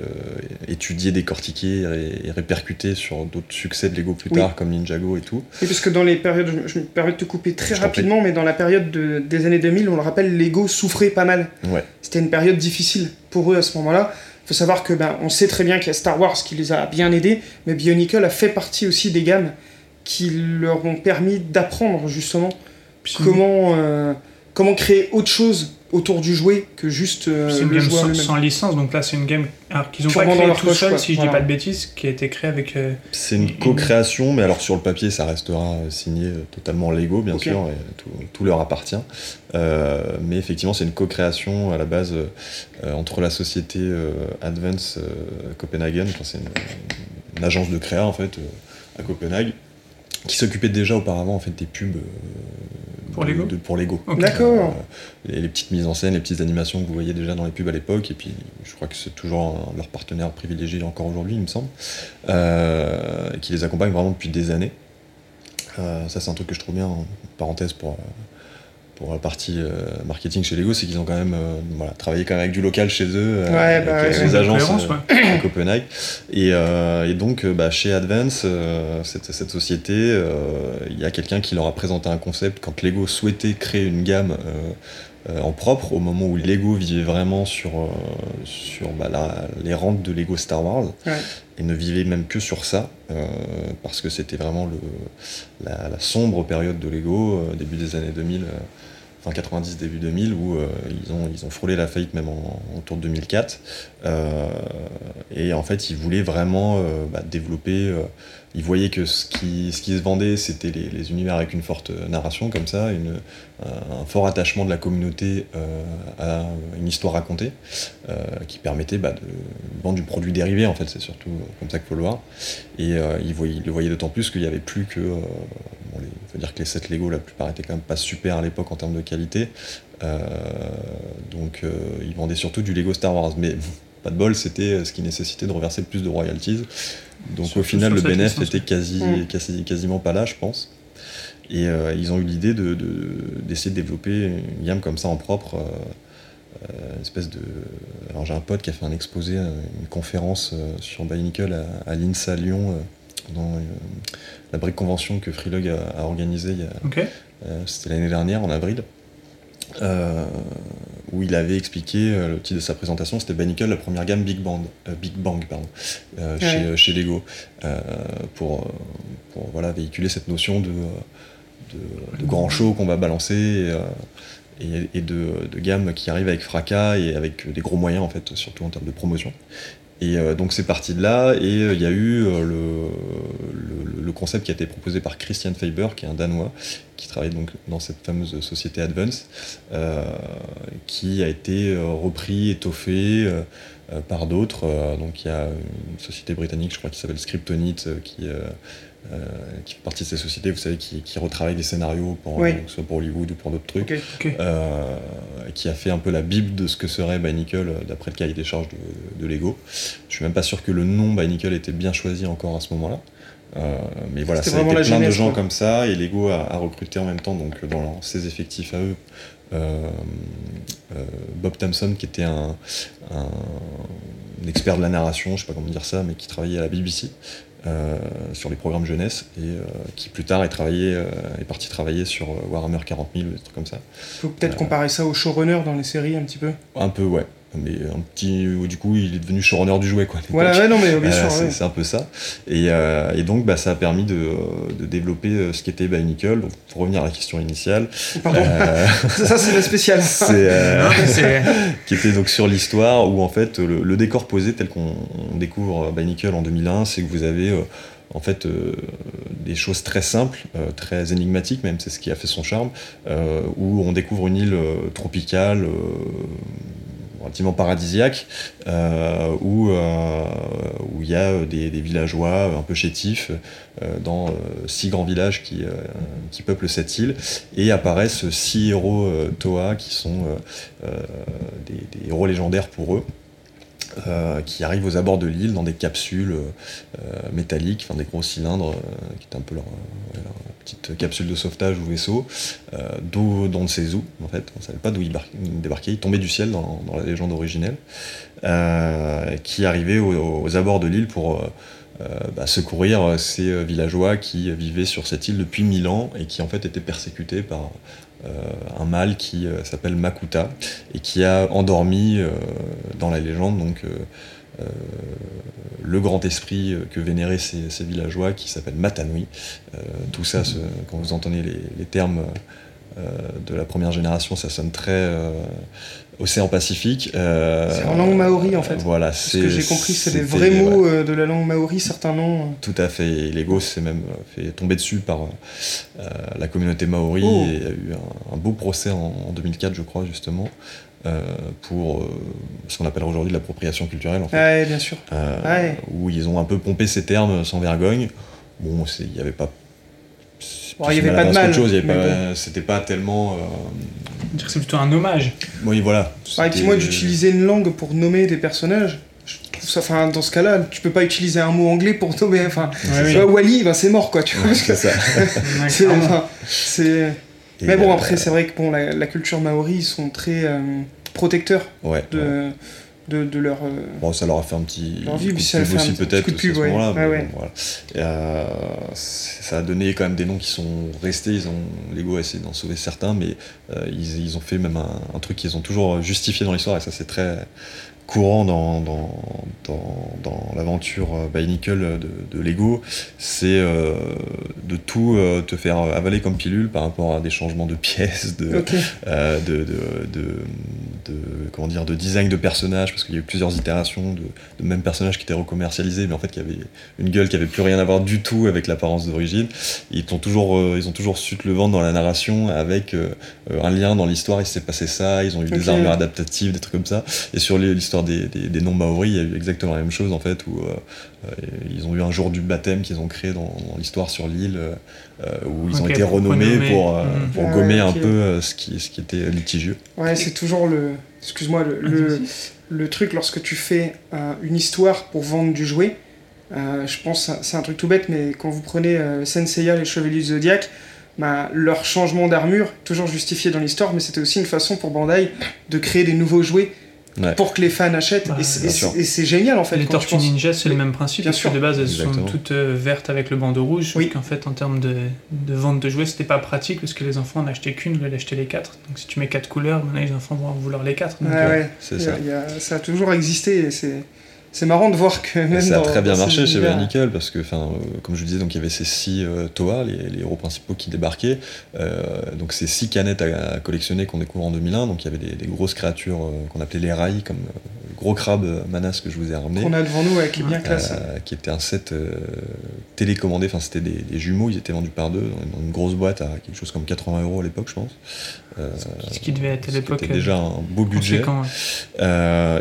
[SPEAKER 3] étudié, décortiqué et, répercuté sur d'autres succès de Lego plus tard comme Ninjago et tout.
[SPEAKER 4] Et parce que dans les périodes, je, me permets de te couper très rapidement, mais dans la période des années 2000, on le rappelle, Lego souffrait pas mal.
[SPEAKER 3] Ouais.
[SPEAKER 4] C'était une période difficile pour eux à ce moment-là. Il faut savoir que ben, on sait très bien qu'il y a Star Wars qui les a bien aidés, mais Bionicle a fait partie aussi des gammes qui leur ont permis d'apprendre justement comment, euh, comment créer autre chose autour du jouet que juste euh,
[SPEAKER 2] c'est une
[SPEAKER 4] le
[SPEAKER 2] game sans, licence donc là c'est une game qu'ils ont pas créé tout seul si je dis pas de bêtises qui a été créé avec euh,
[SPEAKER 3] c'est une co-création mais alors sur le papier ça restera signé totalement Lego bien sûr et tout, leur appartient. Mais effectivement c'est une co-création à la base entre la société Advance Copenhagen c'est une, une, agence de créa en fait à Copenhague qui s'occupait déjà auparavant en fait des pubs euh,
[SPEAKER 2] pour Lego.
[SPEAKER 3] pour Lego.
[SPEAKER 4] D'accord.
[SPEAKER 3] Euh, les, petites mises en scène, les petites animations que vous voyez déjà dans les pubs à l'époque, et puis je crois que c'est toujours leur partenaire privilégié encore aujourd'hui, il me semble, euh, qui les accompagne vraiment depuis des années. ça c'est un truc que je trouve bien, en parenthèse pour pour la partie euh, marketing chez Lego, c'est qu'ils ont quand même euh, voilà, travaillé quand même avec du local chez eux,
[SPEAKER 4] euh, avec
[SPEAKER 3] bah, les agences à Copenhague. Et, et donc bah, chez Advance, cette, cette, société, il y a quelqu'un qui leur a présenté un concept quand Lego souhaitait créer une gamme en propre, au moment où Lego vivait vraiment sur, sur bah, les rentes de Lego Star Wars, et ne vivait même que sur ça, parce que c'était vraiment le, la, la, sombre période de Lego, début des années 2000 fin 90, début 2000, où euh, ils, ont, ils ont frôlé la faillite même en, autour de 2004. Euh, et en fait, ils voulaient vraiment euh, bah, développer ils voyaient que ce qui, se vendait, c'était les, univers avec une forte narration comme ça, une, un, fort attachement de la communauté à une histoire racontée, qui permettait bah, de vendre du produit dérivé, en fait, c'est surtout comme ça qu'il faut le voir. Et ils, le voyaient d'autant plus qu'il n'y avait plus que il faut dire que les sets Lego, la plupart étaient quand même pas super à l'époque en termes de qualité. Euh, donc euh, ils vendaient surtout du Lego Star Wars. Mais <laughs> pas de bol, c'était ce qui nécessitait de reverser le plus de royalties. Donc au final, le bénéfice était quasi, quasi, quasiment pas là, je pense. Et euh, ils ont eu l'idée d'essayer de, de, développer une gamme comme ça en propre. une espèce de. Alors j'ai un pote qui a fait un exposé, une conférence sur Bionicle à, à l'INSA Lyon dans la brique convention que Freelog a, a organisée euh, c'était l'année dernière en avril. Euh, où il avait expliqué euh, le titre de sa présentation, c'était Banicle, la première gamme Big Bang, Big Bang pardon, chez, chez, Lego, pour, pour, voilà, véhiculer cette notion de, de, grand show qu'on va balancer et, et, de, de, gamme qui arrive avec fracas et avec des gros moyens en fait, surtout en termes de promotion. Et euh, donc c'est parti de là, et euh, il y a eu euh, le, concept qui a été proposé par Christian Faber, qui est un Danois, qui travaille donc dans cette fameuse société Advance, qui a été repris, étoffé par d'autres. donc il y a une société britannique, je crois, qui s'appelle Scriptonite, qui qui fait partie de ces sociétés, vous savez, qui, qui retravaillent des scénarios, pour, soit pour Hollywood ou pour d'autres trucs, euh, qui a fait un peu la bible de ce que serait Bionicle euh, d'après le cahier des charges de, Lego. Je suis même pas sûr que le nom Bionicle était bien choisi encore à ce moment-là. mais voilà, ça a été plein de gens comme ça, et Lego a, a, recruté en même temps, donc dans ses effectifs à eux, Bob Thompson, qui était un, un, expert de la narration, je sais pas comment dire ça, mais qui travaillait à la BBC. Euh, sur les programmes jeunesse et euh, qui plus tard est, travaillé, euh, est parti travailler sur Warhammer 40 000 ou des trucs comme ça.
[SPEAKER 4] Faut peut-être comparer ça au showrunner dans les séries un petit peu?
[SPEAKER 3] Un peu, ouais mais un petit du coup il est devenu showrunner du jouet quoi
[SPEAKER 4] voilà ouais, non mais bien sûr
[SPEAKER 3] c'est un peu ça. Et, et donc bah, ça a permis de, de développer ce qu'était by Nickel. Donc pour revenir à la question initiale
[SPEAKER 4] pardon. <laughs> ça c'est la spéciale
[SPEAKER 3] c'est <laughs> qui était donc sur l'histoire où en fait le, décor posé tel qu'on découvre by Nickel en 2001 c'est que vous avez en fait euh, des choses très simples, euh, très énigmatiques même, c'est ce qui a fait son charme, euh, où on découvre une île tropicale relativement paradisiaque, où où il y a des, villageois un peu chétifs dans six grands villages qui, qui peuplent cette île, et apparaissent six héros Toa qui sont des, héros légendaires pour eux. Euh, qui arrivent aux abords de l'île dans des capsules euh, métalliques, enfin des gros cylindres, euh, qui est un peu leur, petite capsule de sauvetage ou vaisseau, d'où on ne sait où, en fait, on ne savait pas d'où ils débarquaient, ils tombaient du ciel dans, la légende originelle, qui arrivaient aux, abords de l'île pour bah, secourir ces villageois qui vivaient sur cette île depuis mille ans et qui en fait étaient persécutés par euh, un mâle qui euh, s'appelle Makuta et qui a endormi euh, dans la légende donc le grand esprit que vénéraient ces, villageois qui s'appelle Matanui. tout ça, quand vous entendez les, termes de la première génération, ça sonne très océan Pacifique.
[SPEAKER 4] c'est en langue maori en fait.
[SPEAKER 3] Voilà,
[SPEAKER 4] Ce que j'ai compris, c'est des vrais mots de la langue maori, certains noms.
[SPEAKER 3] Tout à fait. Et Lego s'est même fait tomber dessus par la communauté maori oh. et a eu un, beau procès en, 2004, je crois, justement. pour ce qu'on appelle aujourd'hui l'appropriation culturelle en fait.
[SPEAKER 4] Ouais, bien sûr.
[SPEAKER 3] Où ils ont un peu pompé ces termes sans vergogne. Bon, il n'y avait pas
[SPEAKER 4] il n'y avait pas de
[SPEAKER 3] mal. C'était pas tellement.
[SPEAKER 2] Euh... C'est plutôt un hommage.
[SPEAKER 3] Oui, voilà.
[SPEAKER 4] Effectivement, d'utiliser une langue pour nommer des personnages. Enfin, dans ce cas-là, tu peux pas utiliser un mot anglais pour nommer. Enfin, Wally, ben, c'est mort, quoi. Tu vois,
[SPEAKER 3] c'est ça. <laughs>
[SPEAKER 4] c'est. Mais bon, après, c'est vrai que bon, la, culture maori, ils sont très euh, protecteurs de de, de, leur. Euh,
[SPEAKER 3] bon, ça leur a fait un petit.
[SPEAKER 4] Leur vie, ça aussi peut-être à ce moment-là.
[SPEAKER 3] Euh, ça a donné quand même des noms qui sont restés. Ils ont Lego a essayé d'en sauver certains, mais euh, ils, ils, ont fait même un, un truc qu'ils ont toujours justifié dans l'histoire, et ça c'est très courant dans, dans, dans, l'aventure by Nickel de, Lego, c'est euh, de tout euh, te faire avaler comme pilule par rapport à des changements de pièces, de, euh, de, de, comment dire, de design de personnages, parce qu'il y a eu plusieurs itérations de, même personnages qui étaient recommercialisés, mais en fait qui avaient une gueule qui avait plus rien à voir du tout avec l'apparence d'origine. Ils, ont toujours, ils ont toujours su te le vendre dans la narration avec un lien dans l'histoire, il s'est passé ça, ils ont eu des armures adaptatives, des trucs comme ça. Et sur l'histoire des, des, noms maoris, il y a eu exactement la même chose en fait, où euh, euh, ils ont eu un jour du baptême qu'ils ont créé dans, l'histoire sur l'île, euh, où ils ont été renommés pour, mhm. pour gommer un peu ce, qui, ce qui était litigieux.
[SPEAKER 4] Ouais, c'est toujours le. Excuse-moi, le, le, truc lorsque tu fais une histoire pour vendre du jouet. je pense c'est un truc tout bête, mais quand vous prenez Senseiya, les Chevaliers du Zodiac, bah, leur changement d'armure, toujours justifié dans l'histoire, mais c'était aussi une façon pour Bandai de créer des nouveaux jouets pour que les fans achètent. et c'est génial en fait.
[SPEAKER 2] Les Tortues Ninja, c'est le même principe. Bien sûr. de base, elles sont toutes euh, vertes avec le bandeau rouge. Oui. qu'en fait, en termes de, de, vente de jouets, c'était pas pratique parce que les enfants en achetaient qu'une, ils achetaient les quatre. Donc si tu mets quatre couleurs, maintenant les enfants vont vouloir les quatre.
[SPEAKER 4] ouais, ouais. c'est ça. ça a toujours existé et c'est c'est marrant de voir que même
[SPEAKER 3] ça a très bien marché chez Nickel parce que enfin euh, comme je vous disais donc il y avait ces six euh, Toa les, les, héros principaux qui débarquaient. Euh, donc ces six canettes à, collectionner qu'on découvre en 2001 donc il y avait des, grosses créatures qu'on appelait les rails comme le gros crabe Manas que je vous ai ramené.
[SPEAKER 4] Qu'on a devant nous qui est bien classe.
[SPEAKER 3] qui était un set télécommandé. Enfin c'était des, jumeaux ils étaient vendus par deux dans une grosse boîte à quelque chose comme 80 euros à l'époque je pense.
[SPEAKER 2] Ce qui devait être à l'époque
[SPEAKER 3] c'était déjà un beau budget.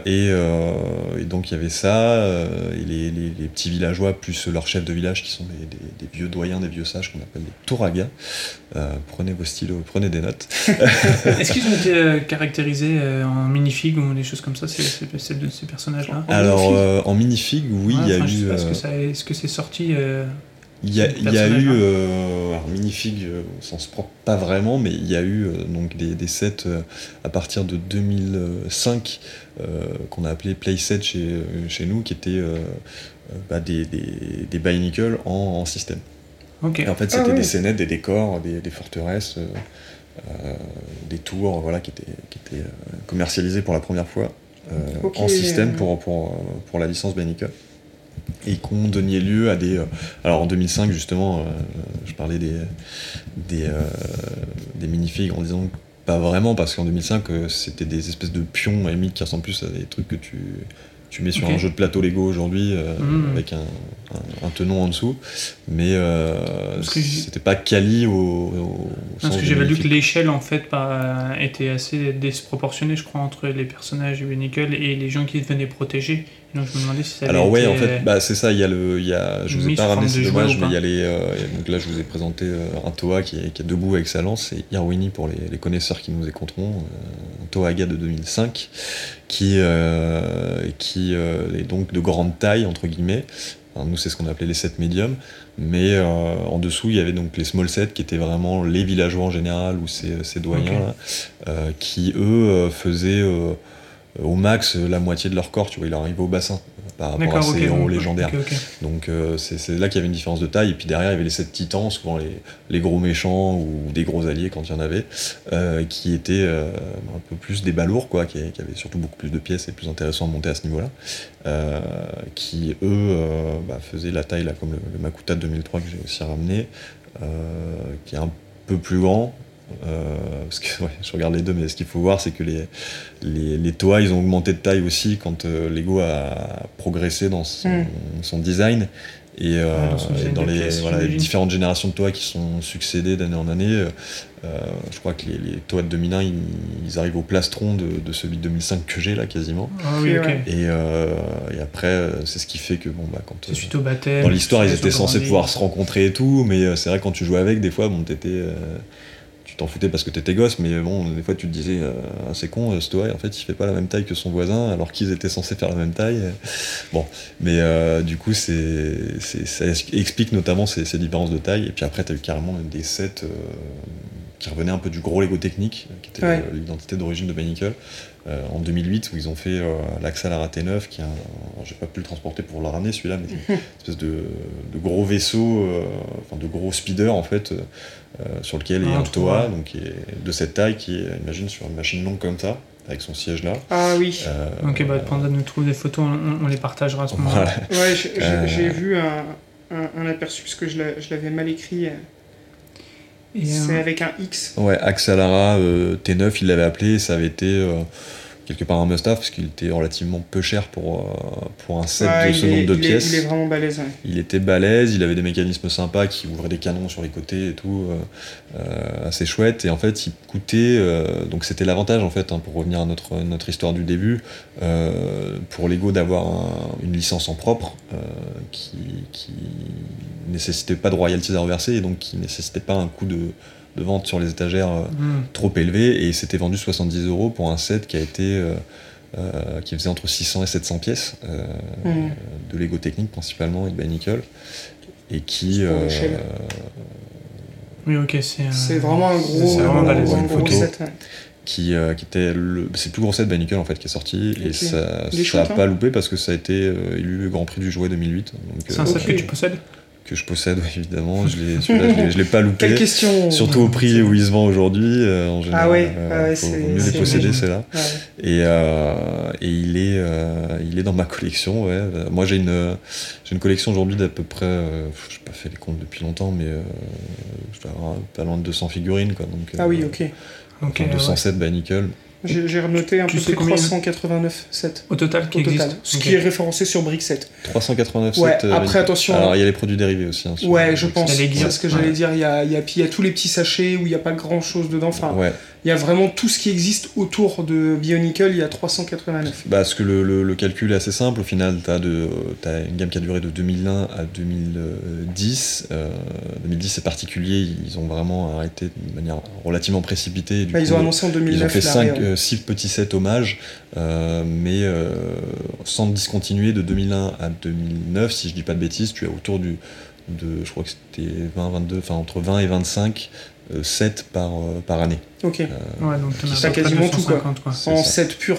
[SPEAKER 3] et, et, donc il y avait ça euh, et les, petits villageois, plus leurs chefs de village qui sont des, vieux doyens, des vieux sages qu'on appelle des touragas. Euh, prenez vos stylos, prenez des notes. <laughs>
[SPEAKER 2] Est-ce qu'ils ont été euh, caractérisés en minifig ou des choses comme ça, ces, ces, ces personnages-là?
[SPEAKER 3] Alors, en minifig, oui, il y a eu.
[SPEAKER 2] Est-ce que c'est sorti
[SPEAKER 3] Il y a, il y a eu, euh, alors Minifig, euh, au sens propre, pas vraiment, mais il y a eu euh, donc des, des sets euh, à partir de 2005 euh, qu'on a appelé Playsets chez, chez nous, qui étaient bah, des, des, des Bionicle en, en système.
[SPEAKER 2] Ok.
[SPEAKER 3] Et en fait,
[SPEAKER 4] Ah
[SPEAKER 3] c'était des scénettes, des décors, des, des forteresses, euh, euh, des tours, voilà, qui étaient, qui étaient euh, commercialisés pour la première fois euh, en système pour, pour, pour la licence Bionicle. Et qui ont donné lieu à des. euh, alors en 2005, justement, euh, je parlais des, des, euh, des minifigs en disant que pas vraiment, parce qu'en 2005, euh, c'était des espèces de pions à limite qui ressemblent plus à des trucs que tu, tu mets sur un jeu de plateau Lego aujourd'hui euh,
[SPEAKER 2] Mhm.
[SPEAKER 3] avec un, un, un tenon en dessous. Mais euh, c'était pas quali au, au
[SPEAKER 2] Parce que j'avais lu que l'échelle en fait était assez disproportionnée, je crois, entre les personnages et les gens qui venaient protéger. Et donc je me demandais si ça avait
[SPEAKER 3] Alors ouais, en fait, bah, c'est ça. Il y a le, il y a, je vous ai pas ramené,
[SPEAKER 2] forme
[SPEAKER 3] c'est
[SPEAKER 2] de jouet
[SPEAKER 3] dommage,
[SPEAKER 2] ou
[SPEAKER 3] mais il y a les. euh, donc là, je vous ai présenté euh, un Toa qui est, qui est debout avec sa lance, et Irwini pour les, les connaisseurs qui nous écouteront, euh, un Toa Aga de 2005, qui, euh, qui euh, est donc de grande taille entre guillemets. Nous, c'est ce qu'on appelait les sets médiums, mais euh, en dessous, il y avait donc les small sets qui étaient vraiment les villageois en général ou ces, ces doyens là, qui eux faisaient euh, au max euh, la moitié de leur corps, tu vois, il arrivait au bassin euh, par rapport à ces héros légendaires. Donc euh, c'est là qu'il y avait une différence de taille. Et puis derrière, il y avait les sept titans, souvent les, les gros méchants ou des gros alliés quand il y en avait, euh, qui étaient euh, un peu plus des balourds, quoi, qui, qui avaient surtout beaucoup plus de pièces et plus intéressant à monter à ce niveau-là. Euh, qui eux euh, bah, faisaient la taille là, comme le, le Makuta de 2003 que j'ai aussi ramené, euh, qui est un peu plus grand. Euh, parce que <laughs> ouais, je regarde les deux, mais ce qu'il faut voir, c'est que les, les, les Toa, ils ont augmenté de taille aussi quand euh, Lego a progressé dans son,
[SPEAKER 4] Mm.
[SPEAKER 3] son design. Et, euh,
[SPEAKER 2] Ouais, dans
[SPEAKER 3] et les,
[SPEAKER 2] pièces,
[SPEAKER 3] voilà, les
[SPEAKER 2] j'imagine.
[SPEAKER 3] différentes générations de Toa qui sont succédées d'année en année, euh, je crois que les, les Toa de 2001, ils, ils arrivent au plastron de, de celui de 2005 que j'ai là quasiment.
[SPEAKER 2] Ah oui.
[SPEAKER 3] Et, euh, et après, c'est ce qui fait que bon, bah, quand, euh,
[SPEAKER 2] au baptême.
[SPEAKER 3] dans l'histoire, ils étaient censés pouvoir se rencontrer et tout, mais euh, c'est vrai quand tu jouais avec, des fois, bon, t'étais, euh, tu t'en foutais parce que t'étais gosse, mais bon, des fois tu te disais, euh, Ah, c'est con, euh, toy, en fait, il fait pas la même taille que son voisin, alors qu'ils étaient censés faire la même taille. Bon, mais euh, du coup, c'est, c'est- ça explique notamment ces, ces différences de taille. Et puis après, t'as eu carrément des sets euh, qui revenaient un peu du gros Lego technique, qui était
[SPEAKER 4] Ouais.
[SPEAKER 3] l'identité d'origine de Bionicle. Euh, en 2008 où ils ont fait euh, l'Axalara T9 qui est un, alors, j'ai pas pu le transporter pour le ramener celui-là mais c'est <laughs> une espèce de, de gros vaisseau euh, enfin de gros speeder en fait euh, sur lequel est
[SPEAKER 2] Ah,
[SPEAKER 3] un
[SPEAKER 2] trop
[SPEAKER 3] Toa donc qui est de cette taille qui est imagine sur une machine longue comme ça avec son siège là
[SPEAKER 4] Ah oui.
[SPEAKER 3] Euh,
[SPEAKER 2] Ok, bah Panda nous trouve des photos, on, on les partagera à ce moment-là.
[SPEAKER 3] voilà.
[SPEAKER 4] Ouais, j'ai j'ai-
[SPEAKER 3] Euh.
[SPEAKER 4] j'ai vu un, un, un aperçu parce que je l'a- je l'avais mal écrit.
[SPEAKER 2] Et,
[SPEAKER 4] C'est
[SPEAKER 2] euh,
[SPEAKER 4] avec un X.
[SPEAKER 3] ouais Axalara euh, T9 il l'avait appelé et ça avait été euh, quelque part un must-have parce qu'il était relativement peu cher pour, euh, pour un set
[SPEAKER 4] Ouais,
[SPEAKER 3] de ce
[SPEAKER 4] est-
[SPEAKER 3] nombre de
[SPEAKER 4] il est-
[SPEAKER 3] pièces
[SPEAKER 4] il est vraiment balèze. ouais.
[SPEAKER 3] Il était balèze, il avait des mécanismes sympas qui ouvraient des canons sur les côtés et tout, euh, euh, assez chouette. Et en fait, il coûtait. euh, donc, c'était l'avantage, en fait, hein, pour revenir à notre, notre histoire du début, euh, pour Lego d'avoir un- une licence en propre qui, qui nécessitait pas de royalties à reverser et donc qui nécessitait pas un coût de, de vente sur les étagères euh,
[SPEAKER 2] hmm.
[SPEAKER 3] trop élevé. Et c'était vendu 70 euros pour un set qui a été. euh, euh, qui faisait entre 600 et 700 pièces euh,
[SPEAKER 4] Mhm.
[SPEAKER 3] de Lego Technique principalement et de Bionicle et qui euh.
[SPEAKER 2] Oui, ok, c'est. euh,
[SPEAKER 4] C'est vraiment un gros,
[SPEAKER 2] c'est vraiment
[SPEAKER 4] un gros- gros set. ouais.
[SPEAKER 3] qui, euh, qui était le c'est le plus gros set Bionicle en fait qui est sorti et ça
[SPEAKER 4] Il est
[SPEAKER 3] ça a
[SPEAKER 4] chouette, hein
[SPEAKER 3] pas loupé parce que ça a été euh, élu le Grand Prix du jouet 2008 donc
[SPEAKER 2] C'est un set que tu possèdes
[SPEAKER 3] que je possède ouais, <laughs> évidemment je celui-là je l'ai- pas loupé
[SPEAKER 4] Quelle question
[SPEAKER 3] surtout au prix où il se vend aujourd'hui euh, en général
[SPEAKER 4] ouais,
[SPEAKER 3] euh,
[SPEAKER 4] ah ouais,
[SPEAKER 3] faut,
[SPEAKER 4] c'est-
[SPEAKER 3] vaut mieux les posséder
[SPEAKER 2] imagine.
[SPEAKER 3] c'est là
[SPEAKER 4] Ouais.
[SPEAKER 3] Et, euh, et il, est, euh, il est dans ma collection. Ouais. Euh, Moi, j'ai une, j'ai une collection aujourd'hui d'à peu près, euh, je n'ai pas fait les comptes depuis longtemps, mais euh, je dois avoir pas loin de 200 figurines. Quoi, donc,
[SPEAKER 4] Ah
[SPEAKER 3] euh,
[SPEAKER 4] oui, ok.
[SPEAKER 2] Ok,
[SPEAKER 3] enfin,
[SPEAKER 2] ouais.
[SPEAKER 3] 207 by Nickel.
[SPEAKER 4] J'ai renoté un
[SPEAKER 2] Tu
[SPEAKER 4] peu
[SPEAKER 2] sais
[SPEAKER 4] près
[SPEAKER 2] combien-
[SPEAKER 4] 389 sets
[SPEAKER 2] Au total qui
[SPEAKER 4] au total.
[SPEAKER 2] existe
[SPEAKER 4] Ce
[SPEAKER 2] Ok.
[SPEAKER 4] qui est référencé sur Brickset.
[SPEAKER 3] 389
[SPEAKER 4] Ouais,
[SPEAKER 3] sets, euh,
[SPEAKER 4] après,
[SPEAKER 3] Nickel.
[SPEAKER 4] attention,
[SPEAKER 3] Alors,
[SPEAKER 4] hein.
[SPEAKER 3] il y a les produits dérivés aussi. hein,
[SPEAKER 4] Ouais, je pense. C'est ce que j'allais
[SPEAKER 2] Ouais.
[SPEAKER 4] dire. Il y a, il y, a, puis il y a tous les petits sachets où il n'y a pas grand chose dedans. Enfin,
[SPEAKER 3] Ouais.
[SPEAKER 4] Il y a vraiment tout ce qui existe autour de Bionicle. Il y a 389.
[SPEAKER 3] Bah, parce que le, le- le calcul est assez simple. Au final, tu as, une gamme qui a duré de 2001 à 2010. Euh, 2010, c'est particulier. Ils ont vraiment arrêté de manière relativement précipitée. et du
[SPEAKER 4] Bah, ils ont annoncé en 2009.
[SPEAKER 3] Ils ont fait
[SPEAKER 4] l'arrêt,
[SPEAKER 3] 5,
[SPEAKER 4] ouais.
[SPEAKER 3] 6 petits sets hommages, euh, mais euh, sans discontinuer de 2001 à 2009, si je dis pas de bêtises, tu as autour du, de, je crois que c'était 20, 22, enfin entre 20 et 25 7 par, par année.
[SPEAKER 4] Ok.
[SPEAKER 2] ouais, donc
[SPEAKER 4] t'as quasiment tout quoi. En 7 pur.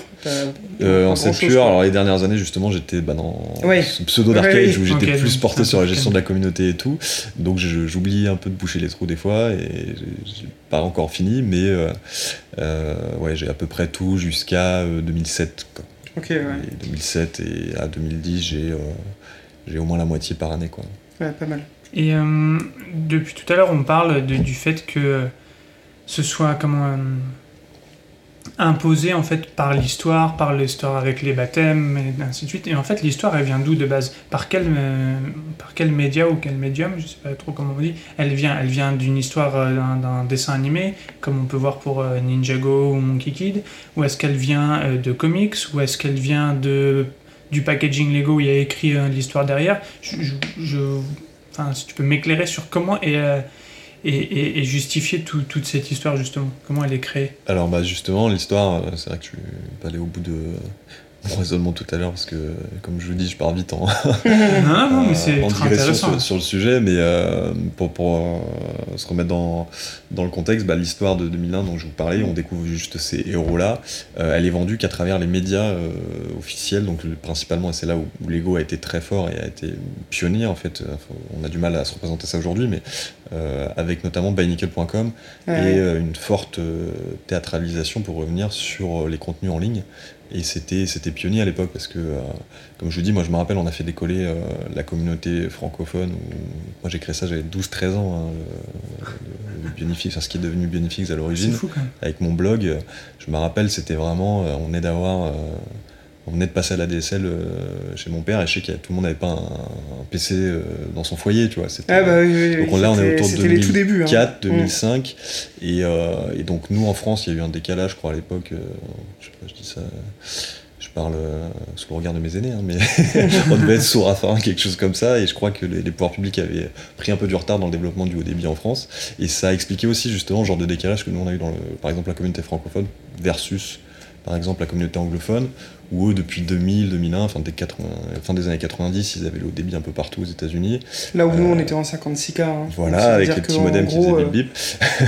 [SPEAKER 3] en 7 pur, alors les dernières années justement j'étais bah, dans ce pseudo d'arcade où j'étais plus porté sur la gestion de la communauté et tout. Donc j'oublie un peu de boucher les trous des fois et j'ai pas encore fini, mais ouais, j'ai à peu près tout jusqu'à 2007. Quoi.
[SPEAKER 4] Ok, ouais.
[SPEAKER 3] 2007 et à 2010, j'ai j'ai au moins la moitié par année. Quoi.
[SPEAKER 4] Ouais, pas mal.
[SPEAKER 2] Et euh, depuis tout à l'heure, on parle de, du fait que ce soit comment euh, imposé en fait par l'histoire, par l'histoire avec les baptêmes et ainsi de suite. Et en fait, l'histoire, elle vient d'où de base? Par quel euh, par quel média ou quel médium? Je sais pas trop comment on dit. Elle vient, elle vient d'une histoire d'un dessin animé, comme on peut voir pour Ninjago ou Monkey Kid, ou est-ce qu'elle vient de comics, ou est-ce qu'elle vient de du packaging Lego il y a écrit l'histoire derrière. si tu peux m'éclairer sur comment et, euh, et, et, justifier toute cette histoire, justement. Comment elle est créée?
[SPEAKER 3] Alors, bah, justement, l'histoire, euh, c'est vrai que suis pas allé au bout de mon raisonnement tout à l'heure, parce que, comme je vous dis, je pars vite en, <laughs>
[SPEAKER 2] non, non, mais c'est
[SPEAKER 3] sur, sur, le sujet, mais euh, pour, pour se remettre dans, dans le contexte, bah, l'histoire de 2001 dont je vous parlais, on découvre juste ces héros-là. elle est vendue qu'à travers les médias officiels, donc principalement, c'est là où, où, Lego a été très fort et a été pionnier, en fait. on a du mal à se représenter ça aujourd'hui, mais avec notamment bynickel.com et une forte théâtralisation pour revenir sur les contenus en ligne. Et c'était, c'était pionnier à l'époque parce que, comme je vous dis, moi je me rappelle, on a fait décoller la communauté francophone. Où, moi j'ai créé ça, j'avais 12-13 ans, hein, le, le ce qui est devenu Bionifix à l'origine, avec mon blog. Je me rappelle, c'était vraiment, on venait d'avoir on venait de passer à la DSL euh, chez mon père et je sais que tout le monde n'avait pas un, PC euh, dans son foyer, tu vois.
[SPEAKER 4] Ah bah oui,
[SPEAKER 3] donc là, on est autour de 2004, 2005.
[SPEAKER 4] Hein.
[SPEAKER 3] Et, euh, et, donc, nous, en France, il y a eu un décalage, je crois, à l'époque. je sais pas, je dis ça. Je parle sous le regard de mes aînés, hein, mais <laughs> on devait être fin, quelque chose comme ça. Et je crois que les, pouvoirs publics avaient pris un peu du retard dans le développement du haut débit en France. Et ça a expliqué aussi, justement, le genre de décalage que nous, on a eu dans, le, par exemple, la communauté francophone versus par exemple la communauté anglophone, où eux, depuis 2000, 2001, fin des, 80, fin des années 90, ils avaient le débit un peu partout aux États-Unis.
[SPEAKER 4] Là où nous, on était en 56K. Hein.
[SPEAKER 3] Voilà, avec les petits modems qui faisaient des bip.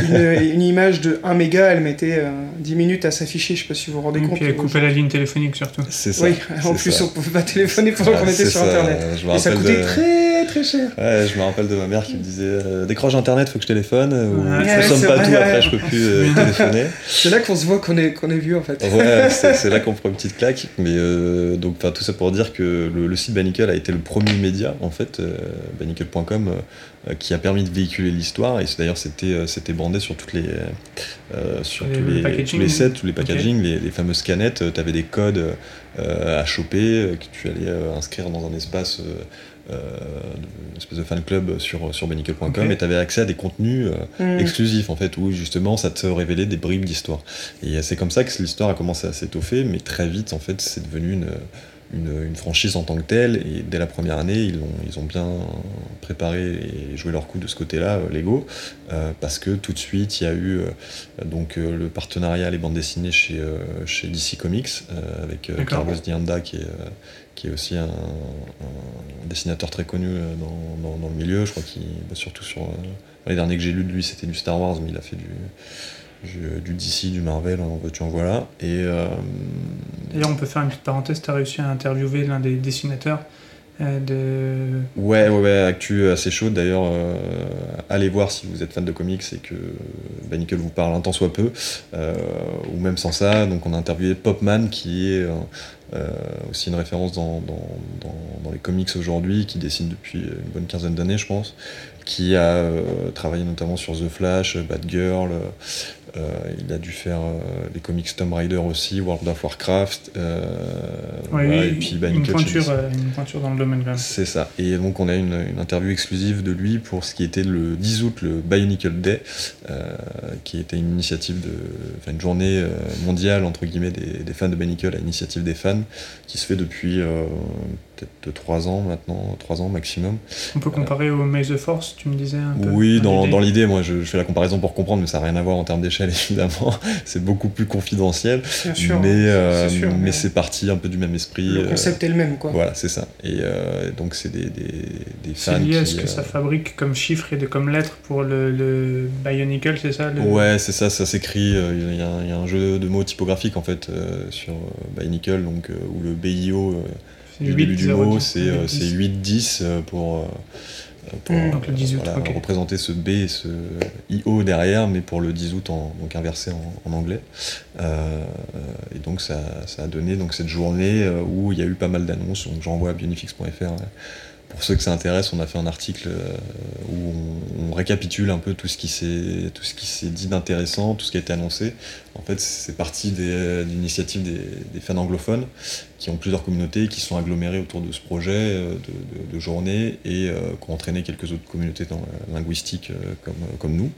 [SPEAKER 4] une, <laughs> une, image de 1 méga, elle mettait 10 minutes à s'afficher, je sais pas si vous vous rendez compte. Et
[SPEAKER 2] puis elle coupait la ligne téléphonique surtout.
[SPEAKER 3] C'est ça.
[SPEAKER 4] Oui, en plus, ça. on pouvait pas téléphoner pendant qu'on était sur Internet. Et ça coûtait très très cher.
[SPEAKER 3] Ouais, je me rappelle de ma mère qui me disait euh, décroche Internet, faut que je téléphone. Ou ouais, je somme pas tout, après je peux plus euh, <laughs> téléphoner.
[SPEAKER 4] C'est là qu'on se voit qu'on est, qu'on est vieux en fait.
[SPEAKER 3] Ouais, c'est là qu'on prend une petite claque. Mais euh, donc, tout ça pour dire que le, site Banical a été le premier média, en fait, euh, euh, qui a permis de véhiculer l'histoire. Et d'ailleurs, c'était c'était bandé sur toutes les, sur tous, les, tous les sets, tous les packaging, les, les, fameuses canettes. tu avais des codes à choper que tu allais inscrire dans un espace euh, une espèce de fan club sur, sur bennickel.com et tu avais accès à des contenus euh, mm. exclusifs en fait où justement ça te révélait des bribes d'histoire. Et c'est comme ça que l'histoire a commencé à s'étoffer, mais très vite en fait c'est devenu une, une, franchise en tant que telle et dès la première année ils ont, ils ont bien préparé et joué leur coup de ce côté-là, euh, Lego, parce que tout de suite il y a eu donc le partenariat les bandes dessinées chez, chez DC Comics avec Carlos Dianda qui est qui est aussi un, dessinateur très connu euh, dans, dans, le milieu. Je crois qu'il, bah, surtout sur euh, les derniers que j'ai lus de lui, c'était du Star Wars, mais il a fait du, du, DC, du Marvel, en veux-tu en voilà. Et, euh,
[SPEAKER 2] D'ailleurs, on peut faire une petite parenthèse, tu as réussi à interviewer l'un des dessinateurs de...
[SPEAKER 3] Ouais, ouais, ouais, actu assez chaude. D'ailleurs, allez voir si vous êtes fan de comics et que Nickel vous parle un tant soit peu, ou même sans ça. Donc, on a interviewé Popman, qui est euh, aussi une référence dans, les comics aujourd'hui, qui dessine depuis une bonne quinzaine d'années, je pense, qui a euh, travaillé notamment sur The Flash, Batgirl, euh, il a dû faire les comics Tomb Raider aussi, World of Warcraft,
[SPEAKER 2] et puis bah, une, pointure, une pointure dans le domaine.
[SPEAKER 3] C'est ça. Et donc on a une, interview exclusive de lui pour ce qui était le 10 août, le Bionicle Day, qui était une initiative de, une journée mondiale entre guillemets des, des fans de Bionicle à l'initiative des fans qui se fait depuis euh, peut-être de 3 ans maintenant, 3 ans maximum.
[SPEAKER 2] On peut comparer au Maze of Force, tu me disais un peu
[SPEAKER 3] Oui, dans, l'idée, moi je, fais la comparaison pour comprendre, mais ça n'a rien à voir en termes d'échelle <laughs> évidemment. c'est beaucoup plus confidentiel.
[SPEAKER 4] Bien sûr,
[SPEAKER 3] mais euh, mais c'est parti un peu du même esprit.
[SPEAKER 4] Le concept est le même, quoi.
[SPEAKER 3] Voilà, c'est ça. Et donc c'est des, des, des fans.
[SPEAKER 2] C'est lié à ce que ça fabrique comme chiffres et de, comme lettres pour le, le Bionicle, c'est ça
[SPEAKER 3] Ouais, c'est ça, ça s'écrit. Il y, a un jeu de mots typographiques en fait sur Bionicle, donc, où le BIO le début du mot, c'est 8-10 euh, pour, euh, pour
[SPEAKER 2] mmh,
[SPEAKER 3] représenter ce B et ce IO derrière, mais pour le 10 août, en, donc inversé en, anglais. Euh, et donc ça, ça, a donné donc, cette journée où il y a eu pas mal d'annonces, donc j'envoie à bionifix.fr pour ceux que ça intéresse, on a fait un article où on, récapitule un peu tout ce qui s'est tout ce qui s'est dit d'intéressant, tout ce qui a été annoncé. En fait, c'est parti d'une initiative des, des, fans anglophones qui ont plusieurs communautés qui sont agglomérées autour de ce projet euh, de, journée et euh, qui ont entraîné quelques autres communautés dans, linguistiques euh, comme, nous.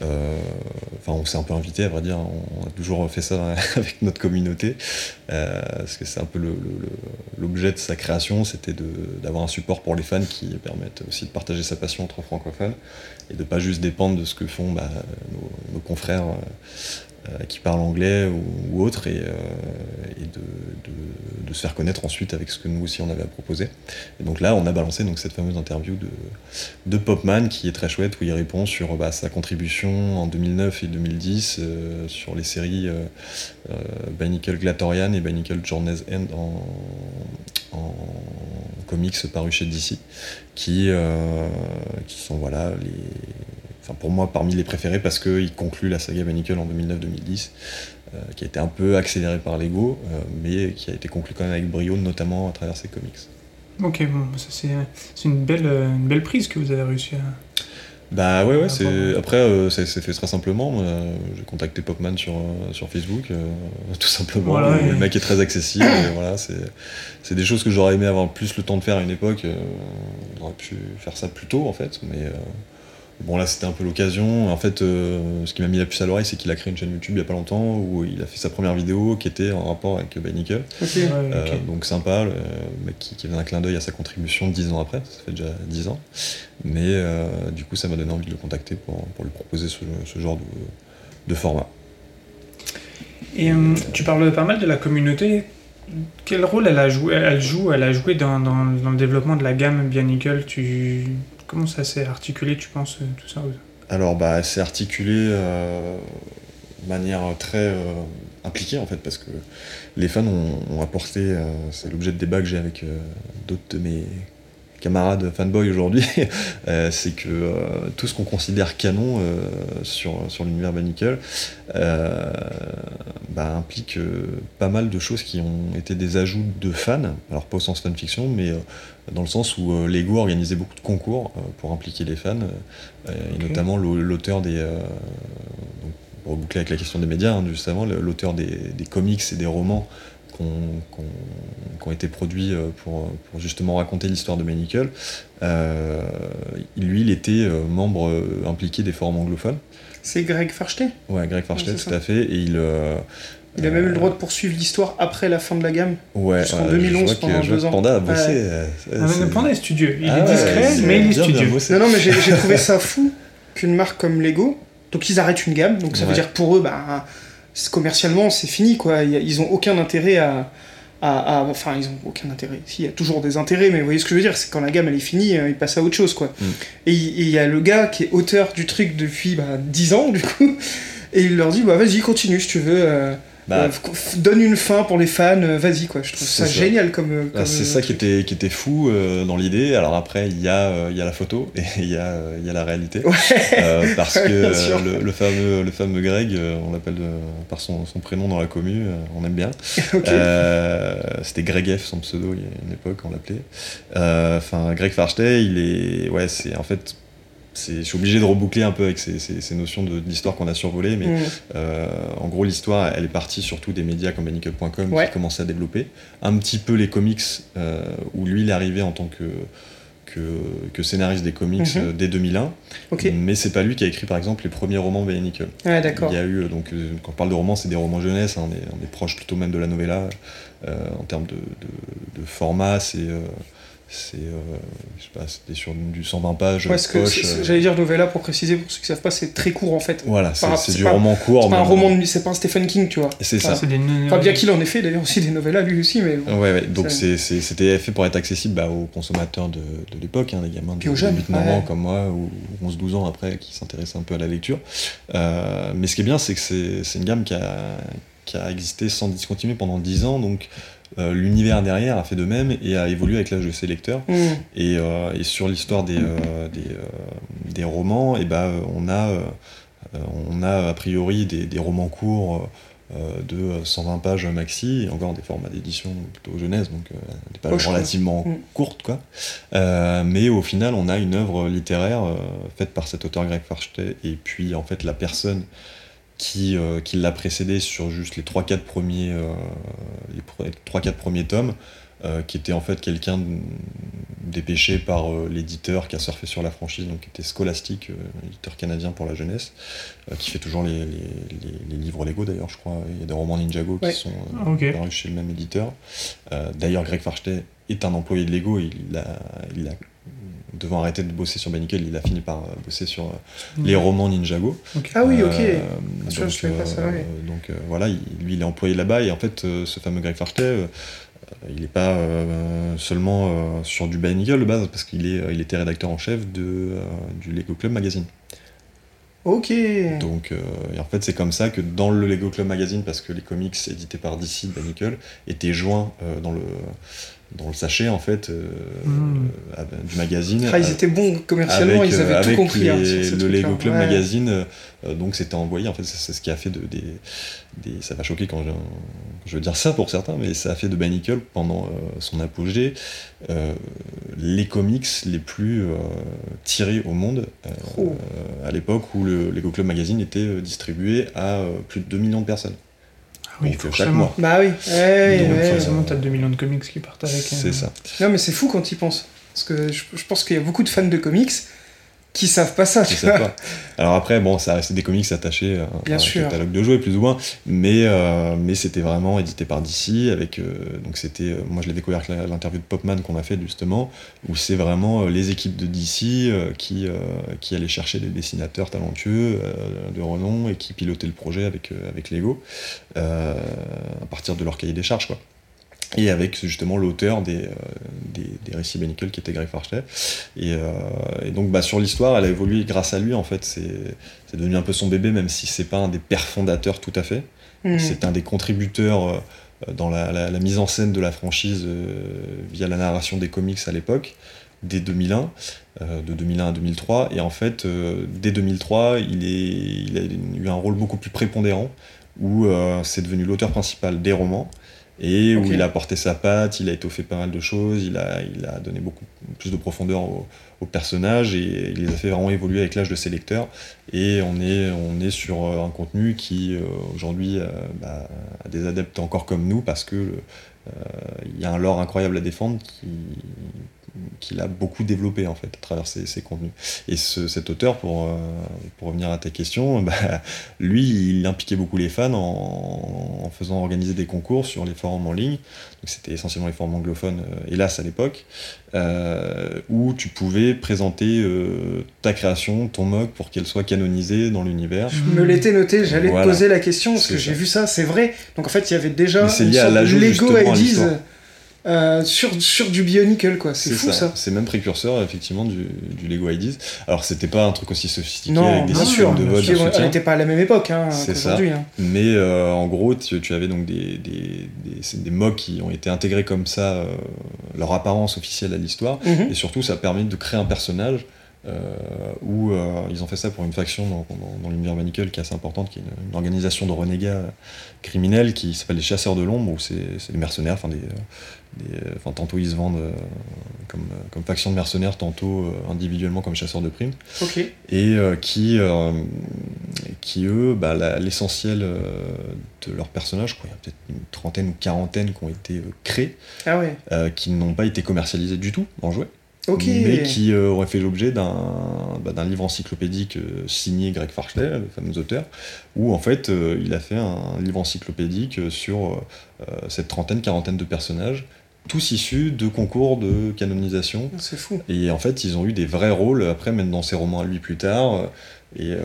[SPEAKER 3] enfin, on s'est un peu invité, à vrai dire, on a toujours fait ça <laughs> avec notre communauté, parce que c'est un peu l'objet de sa création, c'était d'avoir un support pour les fans qui permettent aussi de partager sa passion entre francophones et de ne pas juste dépendre de ce que font bah, nos, confrères qui parlent anglais ou, autre, et, euh, de, se faire connaître ensuite avec ce que nous aussi on avait à proposer. Et donc là, on a balancé donc, cette fameuse interview de, Popman qui est très chouette, où il répond sur bah, sa contribution en 2009 et 2010 euh, sur les séries euh, Glatorian et Binicle Journey's End en, comics parus chez DC, qui sont voilà les enfin pour moi parmi les préférés parce qu'il conclut la saga Banicle en 2009-2010, euh, qui a été un peu accéléré par Lego, euh, mais qui a été conclu quand même avec brio, notamment à travers ses comics.
[SPEAKER 2] Ok, bon, c'est une belle, une belle prise que vous avez réussi à.
[SPEAKER 3] Bah ouais, ouais, c'est... après, c'est fait très simplement. J'ai contacté Popman sur, sur Facebook, <laughs> tout simplement. le, mec est très accessible. voilà, c'est des choses que j'aurais aimé avoir plus le temps de faire à une époque. J'aurais pu faire ça plus tôt, en fait, mais Bon là c'était un peu l'occasion. En fait, euh, ce qui m'a mis la puce à l'oreille, c'est qu'il a créé une chaîne YouTube il y a pas longtemps où il a fait sa première vidéo qui était en rapport avec Ben Nickel.
[SPEAKER 2] Euh,
[SPEAKER 3] donc sympa, le mec qui, qui faisait un clin d'œil à sa contribution 10 ans après, ça fait déjà 10 ans. Mais euh, du coup ça m'a donné envie de le contacter pour, lui proposer ce, genre de, format.
[SPEAKER 2] Et tu parles pas mal de la communauté. Quel rôle elle a joué, elle joue, elle a joué dans, dans, dans le développement de la gamme Bionicle? Tu, Comment ça s'est articulé, tu penses, euh, tout ça
[SPEAKER 3] Alors, bah, c'est articulé euh, de manière très euh, impliquée, en fait, parce que les fans ont, apporté, c'est l'objet de débat que j'ai avec d'autres de mes camarades fanboys aujourd'hui, <laughs> c'est que tout ce qu'on considère canon sur, sur l'univers Banicle bah, implique pas mal de choses qui ont été des ajouts de fans, alors pas au sens fanfiction, mais dans le sens où euh, Lego organisait beaucoup de concours euh, pour impliquer les fans, euh, et notamment l'auteur des. pour boucler avec la question des médias, hein, justement, l'auteur des, comics et des romans qui ont, été produits pour, justement raconter l'histoire de Manicle, lui, il était membre impliqué des forums anglophones.
[SPEAKER 4] C'est Greg Farstein
[SPEAKER 3] Ouais, Greg Farstein, tout à fait. Et il,
[SPEAKER 4] il a même eu le droit de poursuivre l'histoire après la fin de la gamme.
[SPEAKER 3] Ouais,
[SPEAKER 4] jusqu'en 2011 pendant deux ans.
[SPEAKER 3] Panda a bossé.
[SPEAKER 2] Euh, ah, Panda est studieux. Il est ah discret, mais il est studieux.
[SPEAKER 4] non, non, mais j'ai trouvé ça fou qu'une marque comme Lego, donc ils arrêtent une gamme, donc ça veut dire pour eux, bah, commercialement, c'est fini, quoi. Ils ont aucun intérêt à, à, Enfin, ils ont aucun intérêt. Si, il y a toujours des intérêts, mais vous voyez ce que je veux dire, c'est quand la gamme elle est finie, euh, ils passent à autre chose, quoi. Mm. Et il y a le gars qui est auteur du truc depuis bah, 10 ans, du coup, et il leur dit, bah vas-y, continue si tu veux. Euh, bah, donne une fin pour les fans, euh, vas-y quoi. Je trouve ça, génial comme. Euh,
[SPEAKER 3] bah, c'est ça qui était, qui était fou euh, dans l'idée. Alors après, il y, a, il y a la photo <laughs> et il y a, il y a la réalité. parce <laughs> que le, fameux, le fameux Greg, on l'appelle par son, son, prénom dans la commu, on aime bien. <laughs> C'était Greg F, son pseudo, il y a une époque, on l'appelait. Enfin, Greg Farstey, il est. Ouais, c'est en fait je suis obligé de reboucler un peu avec ces, notions de, d'histoire qu'on a survolées, mais mm. euh, en gros, l'histoire, elle est partie surtout des médias comme Banicup.com qui commençaient à développer. Un petit peu les comics, euh, où lui, il est arrivé en tant que, que, scénariste des comics
[SPEAKER 4] Mhm.
[SPEAKER 3] dès 2001.
[SPEAKER 4] Ok.
[SPEAKER 3] Mais c'est pas lui qui a écrit par exemple les premiers romans.
[SPEAKER 4] Ouais, d'accord.
[SPEAKER 3] Il y a eu, donc, euh, quand on parle de romans, c'est des romans jeunesse, hein, on, est, on est proche plutôt même de la novella euh, en termes de, de- de format. C'est, euh, c'est, euh, sur du 120 pages.
[SPEAKER 4] Ouais,
[SPEAKER 3] euh,
[SPEAKER 4] j'allais dire novella pour préciser, pour ceux qui savent pas, c'est très court en fait.
[SPEAKER 3] voilà, c'est, du
[SPEAKER 4] pas-
[SPEAKER 3] roman court.
[SPEAKER 4] C'est pas un roman, de- c'est pas un Stephen King, tu vois.
[SPEAKER 3] C'est ça.
[SPEAKER 2] Des
[SPEAKER 4] Enfin, bien qu'il en ait fait d'ailleurs aussi des novellas lui aussi, mais bon.
[SPEAKER 3] Ouais, ouais, donc c'était fait pour être accessible bah, aux consommateurs de, de l'époque, hein, les gamins de
[SPEAKER 4] Puis aux jeunes,
[SPEAKER 3] 8 9 ans
[SPEAKER 4] ouais.
[SPEAKER 3] comme moi, ou 11-12 ans après, qui s'intéressent un peu à la lecture. Euh, mais ce qui est bien, c'est que c'est c'est une gamme qui a, qui a existé sans discontinuer pendant 10 ans, donc euh, l'univers derrière a fait de même et a évolué avec l'âge de ses lecteurs.
[SPEAKER 4] Hmm.
[SPEAKER 3] Et, euh, et sur l'histoire des, euh, des, des romans, et ben on, a, on a a priori des, des romans courts de 120 pages maxi, et encore des formats d'édition plutôt jeunesse, donc euh, des pages relativement
[SPEAKER 4] Mm.
[SPEAKER 3] courtes. Quoi. Euh, mais au final, on a une œuvre littéraire euh, faite par cet auteur Greg Farstey, et puis en fait la personne qui, euh, qui l'a précédé sur juste les 3-4 premiers, euh, les pre- 3-4 premiers tomes, euh, qui était en fait quelqu'un dépêché par euh, l'éditeur qui a surfé sur la franchise, donc qui était Scholastic, euh, éditeur canadien pour la jeunesse, euh, qui fait toujours les, les- les- les livres Lego d'ailleurs, je crois. Il y a des romans Ninjago
[SPEAKER 4] Ouais.
[SPEAKER 3] qui sont
[SPEAKER 2] ok.
[SPEAKER 3] parus chez le même éditeur. Euh, d'ailleurs, Greg Farstey est un employé de Lego, il a, il a devant arrêter de bosser sur Banical, il a fini par euh, bosser sur euh, les romans Ninjago.
[SPEAKER 4] Ah oui, ok.
[SPEAKER 3] Donc,
[SPEAKER 4] je savais pas ça, ouais.
[SPEAKER 3] donc voilà, il- lui il est employé là-bas et en fait euh, ce fameux Greg Farstey, euh, il n'est pas euh, seulement euh, sur du Eagle de base parce qu'il euh, il était rédacteur en chef de, du Lego Club Magazine.
[SPEAKER 4] Ok.
[SPEAKER 3] Donc et en fait c'est comme ça que dans le Lego Club Magazine, parce que les comics édités par DC, Eagle, étaient joints dans le dans le sachet en fait euh,
[SPEAKER 2] Mm.
[SPEAKER 3] euh, du magazine.
[SPEAKER 4] Ah, ils étaient bons commercialement,
[SPEAKER 3] avec,
[SPEAKER 4] ils
[SPEAKER 3] euh,
[SPEAKER 4] avaient tout compris.
[SPEAKER 3] les-
[SPEAKER 4] hein,
[SPEAKER 3] le. Lego Club
[SPEAKER 4] Ouais.
[SPEAKER 3] Magazine, euh, euh, donc c'était envoyé. En fait, c'est ce qui a fait de, des, des- Ça va choquer quand je, je veux dire ça pour certains, mais ça a fait de Banicle pendant euh, son apogée euh, les comics les plus euh, tirés au monde euh,
[SPEAKER 4] Oh.
[SPEAKER 3] à l'époque où le Lego Club Magazine était euh, distribué à euh, plus de 2 millions de personnes.
[SPEAKER 2] Oui,
[SPEAKER 3] donc, chaque
[SPEAKER 2] forcément.
[SPEAKER 3] mois.
[SPEAKER 4] Bah oui, ouais, ouais,
[SPEAKER 3] Donc,
[SPEAKER 4] ouais.
[SPEAKER 2] Forcément, t'as 2 millions de comics qui partent avec.
[SPEAKER 3] C'est
[SPEAKER 2] euh,
[SPEAKER 3] ça.
[SPEAKER 4] Non, mais c'est fou quand ils pensent. Parce que je, je pense qu'il y a beaucoup de fans de comics qui savent pas ça, tu vois.
[SPEAKER 3] pas. Alors après, bon, ça restait des comics attachés à
[SPEAKER 4] Bien
[SPEAKER 3] un
[SPEAKER 4] sûr.
[SPEAKER 3] catalogue de jouets, plus ou moins, mais, euh, mais c'était vraiment édité par DC, avec, euh, donc c'était, euh, moi je l'ai découvert avec l'interview de Popman qu'on a fait justement, où c'est vraiment euh, les équipes de DC euh, qui, euh, qui allaient chercher des dessinateurs talentueux euh, de renom et qui pilotaient le projet avec, euh, avec Lego, euh, à partir de leur cahier des charges, quoi. Et avec justement l'auteur des, euh, des, des récits Benicle qui était Greg Farstey. Et, euh, et donc bah, sur l'histoire, elle a évolué grâce à lui en fait. C'est c'est devenu un peu son bébé, même si c'est pas un des pères fondateurs tout à fait.
[SPEAKER 4] Hmm.
[SPEAKER 3] C'est un des contributeurs euh, dans la, la- la mise en scène de la franchise euh, via la narration des comics à l'époque, dès 2001, euh, de 2001 à 2003. Et en fait, euh, dès 2003, il, est, il a eu un rôle beaucoup plus prépondérant, où euh, c'est devenu l'auteur principal des romans. Et où il a porté sa patte, il a étoffé pas mal de choses, il a, il a donné beaucoup plus de profondeur au, au personnage et il les a fait vraiment évoluer avec l'âge de ses lecteurs. Et on est, on est sur euh, un contenu qui, euh, aujourd'hui, euh, bah, a des adeptes encore comme nous parce que euh, il y a un lore incroyable à défendre qui qu'il a beaucoup développé en fait à travers ses, ses contenus. Et ce- cet auteur, pour, euh, pour revenir à ta question, <laughs> bah, lui, il impliquait beaucoup les fans en, en faisant organiser des concours sur les forums en ligne. Donc c'était essentiellement les forums anglophones, euh, hélas à l'époque, euh, où tu pouvais présenter ta création, ton mock, pour qu'elle soit canonisée dans l'univers.
[SPEAKER 4] Je me l'étais noté, j'allais
[SPEAKER 3] Voilà.
[SPEAKER 4] te poser la question parce que j'ai vu ça, c'est vrai. Donc en fait, il y avait déjà une
[SPEAKER 3] lié à
[SPEAKER 4] sorte de Lego
[SPEAKER 3] à.
[SPEAKER 4] Euh, sur, sur du Bionicle, quoi. C'est fou ça.
[SPEAKER 3] C'est même précurseur effectivement du, du Lego IDs. Alors c'était pas un truc aussi sophistiqué
[SPEAKER 4] Non,
[SPEAKER 3] avec des
[SPEAKER 4] bien sûr.
[SPEAKER 3] de vote,
[SPEAKER 4] on- n'était pas à la même époque hein, qu'aujourd'hui. hein.
[SPEAKER 3] Mais euh, en gros, tu, tu avais donc des, des, des, des mocks qui ont été intégrés comme ça, euh, leur apparence officielle à l'histoire.
[SPEAKER 4] Mhm.
[SPEAKER 3] Et surtout, ça a permis de créer un personnage où ils ont fait ça pour une faction dans, dans, dans l'univers Manicle qui est assez importante, qui est une, une organisation de renégats criminels qui s'appelle les Chasseurs de l'Ombre, où c'est des mercenaires, enfin des, des, euh, enfin, tantôt ils se vendent euh, comme, euh, comme faction de mercenaires, tantôt euh, individuellement comme chasseurs de primes et euh, qui, qui eux, bah, l'essentiel de leurs personnages, je crois, il y a peut-être une trentaine ou quarantaine qui ont été créés,
[SPEAKER 4] Ah ouais.
[SPEAKER 3] qui n'ont pas été commercialisés du tout en jouet. mais qui aurait fait l'objet d'un bah, livre encyclopédique signé Greg Farchley, le fameux auteur, où en fait il a fait un livre encyclopédique sur cette trentaine, quarantaine de personnages tous issus de concours de canonisation.
[SPEAKER 4] C'est fou.
[SPEAKER 3] Et en fait, ils ont eu des vrais rôles, après, même dans ses romans à lui plus tard. Et euh...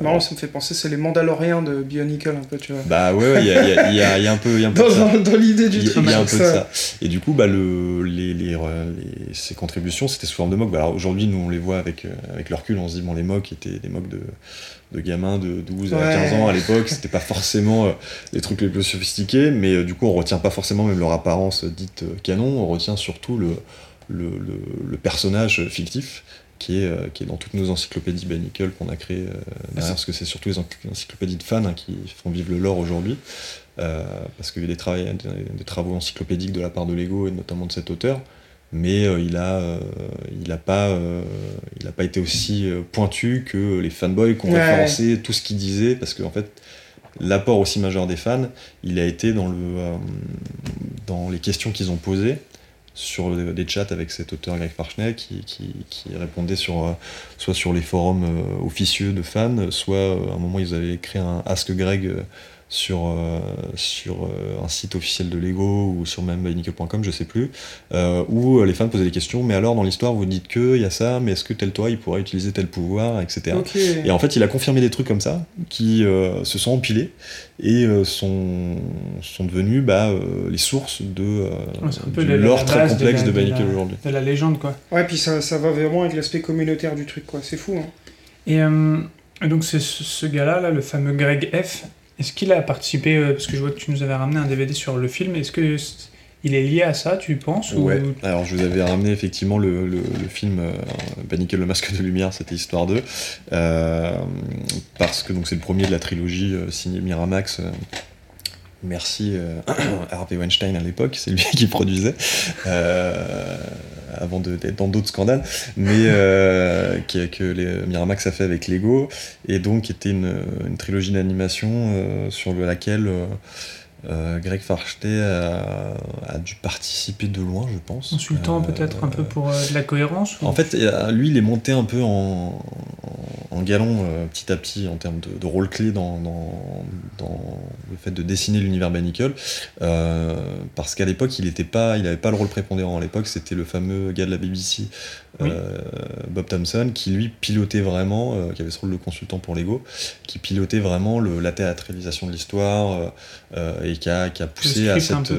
[SPEAKER 4] marrant, ça me fait penser, c'est les Mandaloriens de Bionicle, un peu, tu vois.
[SPEAKER 3] Bah ouais, il y, a, y, a, y, a, un peu, y a un peu
[SPEAKER 4] dans, dans, l'idée du truc.
[SPEAKER 3] Il y a un peu de ça. Et du coup, bah, le, les, les, les, ces contributions, c'était sous forme de mock. Bah, alors aujourd'hui, nous, on les voit avec, euh, avec le recul, on se dit, bon, les mocks étaient des mocks de, de gamins de 12 à 15 ans à l'époque, c'était pas forcément euh, les trucs les plus sophistiqués, mais euh, du coup, on retient pas forcément même leur apparence dite canon, on retient surtout le, le, le, le personnage fictif qui est, euh, qui est dans toutes nos encyclopédies Banicle qu'on a créées euh, derrière, parce que c'est surtout les encyclopédies de fans hein, qui font vivre le lore aujourd'hui. Euh, parce qu'il y a des, travaux encyclopédiques de la part de Lego et notamment de cet auteur, mais il a, il a pas, il a pas été aussi pointu que les fanboys qui ont ouais. référencé tout ce qu'il disait, parce qu'en en fait, l'apport aussi majeur des fans, il a été dans, le, dans les questions qu'ils ont posées sur des chats avec cet auteur Greg Farchney qui, qui, qui, répondait sur, euh, soit sur les forums euh, officieux de fans, soit euh, à un moment ils avaient créé un Ask Greg sur, euh, sur un site officiel de Lego ou sur même nickel.com, je sais plus, euh, où les fans posaient des questions, mais alors dans l'histoire vous dites que il y a ça, mais est-ce que tel toit il pourrait utiliser tel pouvoir, etc.
[SPEAKER 4] Okay.
[SPEAKER 3] Et en fait il a confirmé des trucs comme ça qui euh, se sont empilés et sont, sont devenus bah, les sources de,
[SPEAKER 2] ouais,
[SPEAKER 3] lore très complexe de, la,
[SPEAKER 2] de
[SPEAKER 3] aujourd'hui.
[SPEAKER 2] De la légende quoi.
[SPEAKER 4] Ouais, puis ça, ça va vraiment avec l'aspect communautaire du truc quoi, c'est fou. Hein.
[SPEAKER 2] Et donc c'est ce, ce gars-là, là, le fameux Greg F, est-ce qu'il a participé, euh, parce que je vois que tu nous avais ramené un DVD sur le film, est-ce que il est lié à ça, tu penses
[SPEAKER 3] ou... alors je vous avais ramené effectivement le, film euh, Paniquer le masque de lumière, c'était Histoire 2, euh, parce que c'est le premier de la trilogie euh, signée Miramax. Merci euh, <clears throat> Harvey Weinstein à l'époque, c'est lui <laughs> qui produisait. Avant d'être dans d'autres scandales, mais euh, <laughs> qui, que les, Miramax a fait avec Lego, et donc était une, une trilogie d'animation euh, sur laquelle euh, Greg Farchte a, a, dû participer de loin, je pense.
[SPEAKER 2] Consultant peut-être un peu pour de la cohérence
[SPEAKER 3] ou... En fait, lui, il est monté un peu en, en galon petit à petit en termes de, de rôle clé dans, dans, dans, le fait de dessiner l'univers Banicle, parce qu'à l'époque, il n'avait pas, il pas le rôle prépondérant. À l'époque, c'était le fameux gars de la BBC, oui. euh, Bob Thompson, qui lui pilotait vraiment, euh, qui avait ce rôle de consultant pour Lego, qui pilotait vraiment le, la théâtralisation de l'histoire euh, et qui a, qui a poussé à cette,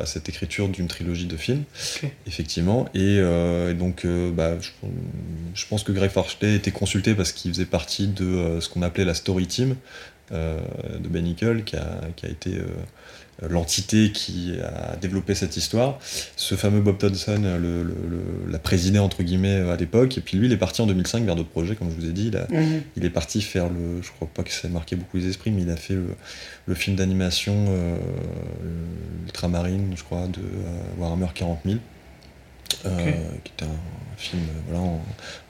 [SPEAKER 3] à cette, écriture d'une trilogie de films,
[SPEAKER 2] okay.
[SPEAKER 3] effectivement. Et, et donc, bah, je, je, pense que Greg Farchet était consulté parce qu'il faisait partie de ce qu'on appelait la Story Team de Ben qui a, qui a été l'entité qui a développé cette histoire. Ce fameux Bob Thompson le, l'a présidé entre guillemets à l'époque, et puis lui il est parti en 2005 vers d'autres projets, comme je vous ai dit. Il, a,
[SPEAKER 4] -hmm.
[SPEAKER 3] il est parti faire le, je crois pas que ça ait marqué beaucoup les esprits, mais il a fait le, le film d'animation euh, Ultramarine, je crois, de euh, Warhammer 40 000. Euh, qui était un film voilà, en,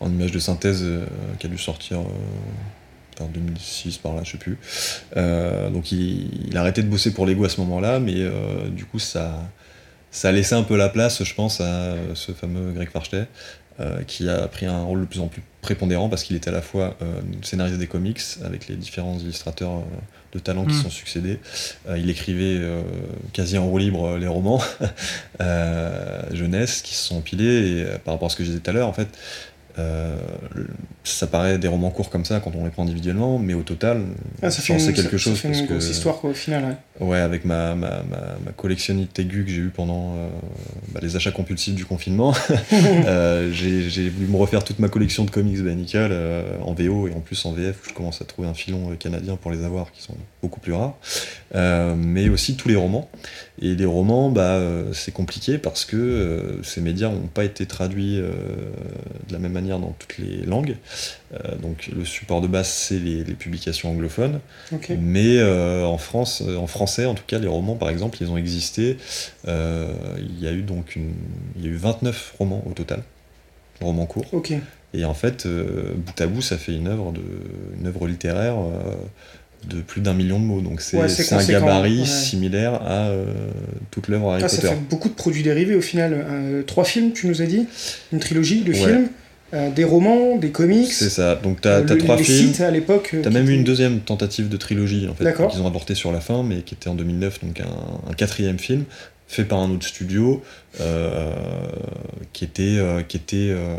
[SPEAKER 3] en image de synthèse qui a dû sortir en 2006 par là, je sais plus. Euh, donc il, il, a arrêté de bosser pour Lego à ce moment-là, mais euh, du coup ça, ça a laissé un peu la place, je pense, à ce fameux Greg Farchet, euh, qui a pris un rôle de plus en plus prépondérant parce qu'il était à la fois scénariste des comics avec les différents illustrateurs de talent qui mmh. sont succédés. il écrivait quasi en roue libre les romans <laughs> jeunesse qui se sont empilés et par rapport à ce que je disais tout à l'heure, en fait, euh, ça paraît des romans courts comme ça quand on les prend individuellement, mais au total,
[SPEAKER 4] ah, ça fait
[SPEAKER 3] quelque
[SPEAKER 4] ça,
[SPEAKER 3] chose.
[SPEAKER 4] Ça fait une grosse que, histoire quoi, au final.
[SPEAKER 3] Ouais, ouais avec ma, ma, ma, ma collectionnite aiguë que j'ai eue pendant euh, bah, les achats compulsifs du confinement, <laughs> euh, j'ai voulu me refaire toute ma collection de comics Banical en VO et en plus en VF, où je commence à trouver un filon canadien pour les avoir qui sont beaucoup plus rares, mais aussi tous les romans. Et les romans, bah, c'est compliqué parce que ces médias n'ont pas été traduits de la même manière dans toutes les langues. Euh, donc le support de base, c'est les, les, publications anglophones.
[SPEAKER 4] Okay.
[SPEAKER 3] Mais euh, en France, en français, en tout cas, les romans, par exemple, ils ont existé. Euh, il y a eu donc une, il y a eu 29 romans au total, romans courts.
[SPEAKER 4] Okay.
[SPEAKER 3] Et en fait, bout à bout, ça fait une œuvre, de, une œuvre littéraire de plus d'un million de mots. Donc c'est
[SPEAKER 4] Ouais,
[SPEAKER 3] un gabarit
[SPEAKER 4] ouais.
[SPEAKER 3] similaire à euh, toute l'œuvre Harry
[SPEAKER 4] Ah, ça
[SPEAKER 3] Potter.
[SPEAKER 4] fait beaucoup de produits dérivés au final. Euh, trois films, tu nous as dit Une trilogie de
[SPEAKER 3] Ouais.
[SPEAKER 4] films, euh, des romans, des comics.
[SPEAKER 3] C'est ça. Donc t'as
[SPEAKER 4] le-
[SPEAKER 3] trois
[SPEAKER 4] les
[SPEAKER 3] films.
[SPEAKER 4] sites à l'époque.
[SPEAKER 3] T'as même eu une deuxième tentative de trilogie en fait, qu'ils ont avorté sur la fin, mais qui était en 2009, donc un, un quatrième film fait par un autre studio, euh, qui était, euh, qui était euh,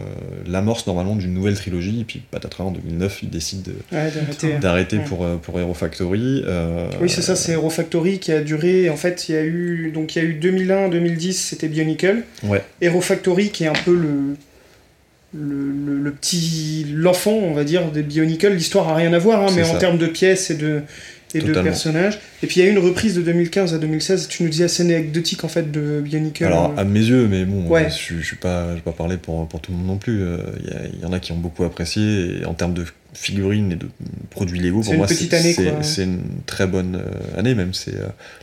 [SPEAKER 3] l'amorce normalement d'une nouvelle trilogie, et puis patatras en 2009, ils décident de-
[SPEAKER 4] Ouais, d'arrêter. Ouais.
[SPEAKER 3] pour, pour Hero Factory.
[SPEAKER 4] Oui, c'est ça, c'est Hero Factory qui a duré. En fait, il y a eu, donc, il y a eu 2001-2010, c'était Bionicle.
[SPEAKER 3] Ouais.
[SPEAKER 4] Hero Factory qui est un peu le. Le, le- le petit. L'enfant, on va dire, des Bionicle. L'histoire a rien à voir, hein, mais
[SPEAKER 3] ça.
[SPEAKER 4] en termes de pièces et de, de
[SPEAKER 3] Totalement.
[SPEAKER 4] personnages. Et puis il y a eu une reprise de 2015 à 2016, tu nous dis assez anecdotique en fait de Bionicle.
[SPEAKER 3] Alors,
[SPEAKER 4] euh,
[SPEAKER 3] à mes yeux, mais bon,
[SPEAKER 4] Ouais.
[SPEAKER 3] je, pas, je vais pas parler pour, pour tout le monde non plus. euh, Il y, en a qui ont beaucoup apprécié, et en termes de figurines et de produits Lego,
[SPEAKER 4] C'est
[SPEAKER 3] pour
[SPEAKER 4] une
[SPEAKER 3] moi, c'est une très bonne euh, année même. C'est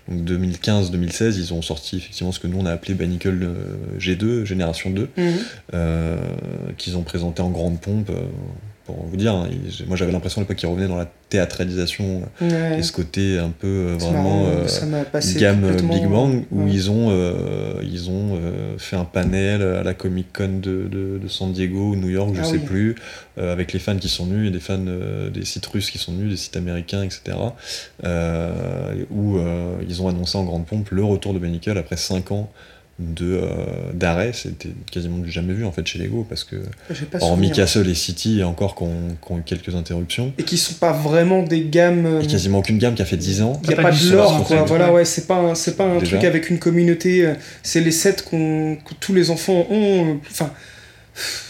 [SPEAKER 3] donc 2015-2016, ils ont sorti effectivement ce que nous on a appelé Banicle euh, G2, génération 2,
[SPEAKER 4] mhm.
[SPEAKER 3] euh, qu'ils ont présenté en grande pompe. euh, pour vous dire, hein, moi j'avais l'impression à l'époque qu'ils revenaient dans la théâtralisation
[SPEAKER 4] Ouais.
[SPEAKER 3] et ce côté un peu euh, vraiment
[SPEAKER 4] marrant,
[SPEAKER 3] euh, gamme euh,
[SPEAKER 4] complètement-
[SPEAKER 3] Big Bang où
[SPEAKER 4] ouais.
[SPEAKER 3] ils ont, euh, ils ont euh, fait un panel à la Comic Con de, de- de San Diego ou New York, je
[SPEAKER 4] Ah
[SPEAKER 3] sais
[SPEAKER 4] oui.
[SPEAKER 3] plus, euh, avec les fans qui sont venus et des fans euh, des sites russes qui sont venus, des sites américains, etc. euh, où euh, ils ont annoncé en grande pompe le retour de Benicle après 5 ans de euh, d'arrêt, c'était quasiment du jamais vu en fait chez Lego parce que hormis
[SPEAKER 4] souvenir.
[SPEAKER 3] Castle et City encore qui ont, eu quelques interruptions,
[SPEAKER 4] Et qui sont pas vraiment des gammes. euh,
[SPEAKER 3] et quasiment aucune gamme qui a fait 10 ans.
[SPEAKER 4] Il n'y a pas
[SPEAKER 2] pas
[SPEAKER 4] de
[SPEAKER 2] sens,
[SPEAKER 4] quoi. Voilà,
[SPEAKER 2] ouais.
[SPEAKER 4] c'est pas un, c'est pas un
[SPEAKER 3] Déjà.
[SPEAKER 4] truc avec une communauté. euh, C'est les sets qu'on, que tous les enfants ont. Enfin,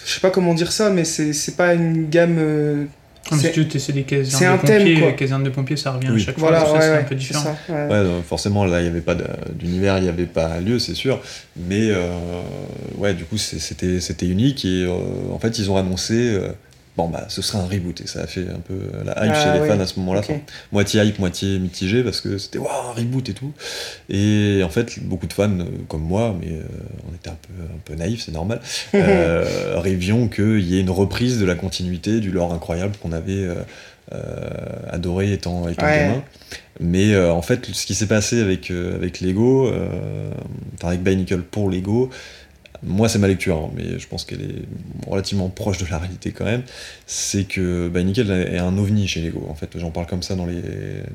[SPEAKER 4] je sais pas comment dire ça, mais c'est c'est pas une gamme.
[SPEAKER 2] Comme
[SPEAKER 4] c'est-
[SPEAKER 2] si tu c'est des
[SPEAKER 4] c'est
[SPEAKER 2] casernes
[SPEAKER 4] un
[SPEAKER 2] de
[SPEAKER 4] thème,
[SPEAKER 2] pompiers,
[SPEAKER 4] quoi.
[SPEAKER 2] les casernes de pompiers, ça revient
[SPEAKER 3] Oui.
[SPEAKER 2] à chaque fois,
[SPEAKER 4] Voilà,
[SPEAKER 2] ça,
[SPEAKER 4] ouais,
[SPEAKER 2] c'est un
[SPEAKER 4] ouais,
[SPEAKER 2] peu
[SPEAKER 4] c'est
[SPEAKER 2] différent.
[SPEAKER 4] ça. ouais.
[SPEAKER 3] Ouais, forcément, là, il n'y avait pas d'univers, il n'y avait pas lieu, c'est sûr. Mais euh, ouais, du coup, c'était unique. Et euh, en fait, ils ont annoncé, euh, bon, bah, ce serait un reboot. Et ça a fait un peu la hype
[SPEAKER 4] Ah,
[SPEAKER 3] chez les
[SPEAKER 4] oui.
[SPEAKER 3] fans à ce moment-là. Enfin, moitié hype, moitié mitigé, parce que c'était, waouh, un reboot et tout. Et en fait, beaucoup de fans, euh, comme moi, mais euh, on était un peu, un peu naïfs, c'est normal, <laughs> euh, rêvions qu'il y ait une reprise de la continuité, du lore incroyable qu'on avait euh, euh, adoré étant, étant
[SPEAKER 4] Ouais.
[SPEAKER 3] gamin. Mais euh, en fait, ce qui s'est passé avec, euh, avec Lego, euh, enfin avec Bionicle pour Lego, moi c'est ma lecture, hein, mais je pense qu'elle est relativement proche de la réalité quand même, c'est que Bionicle est un ovni chez Lego. En fait, j'en parle comme ça dans les,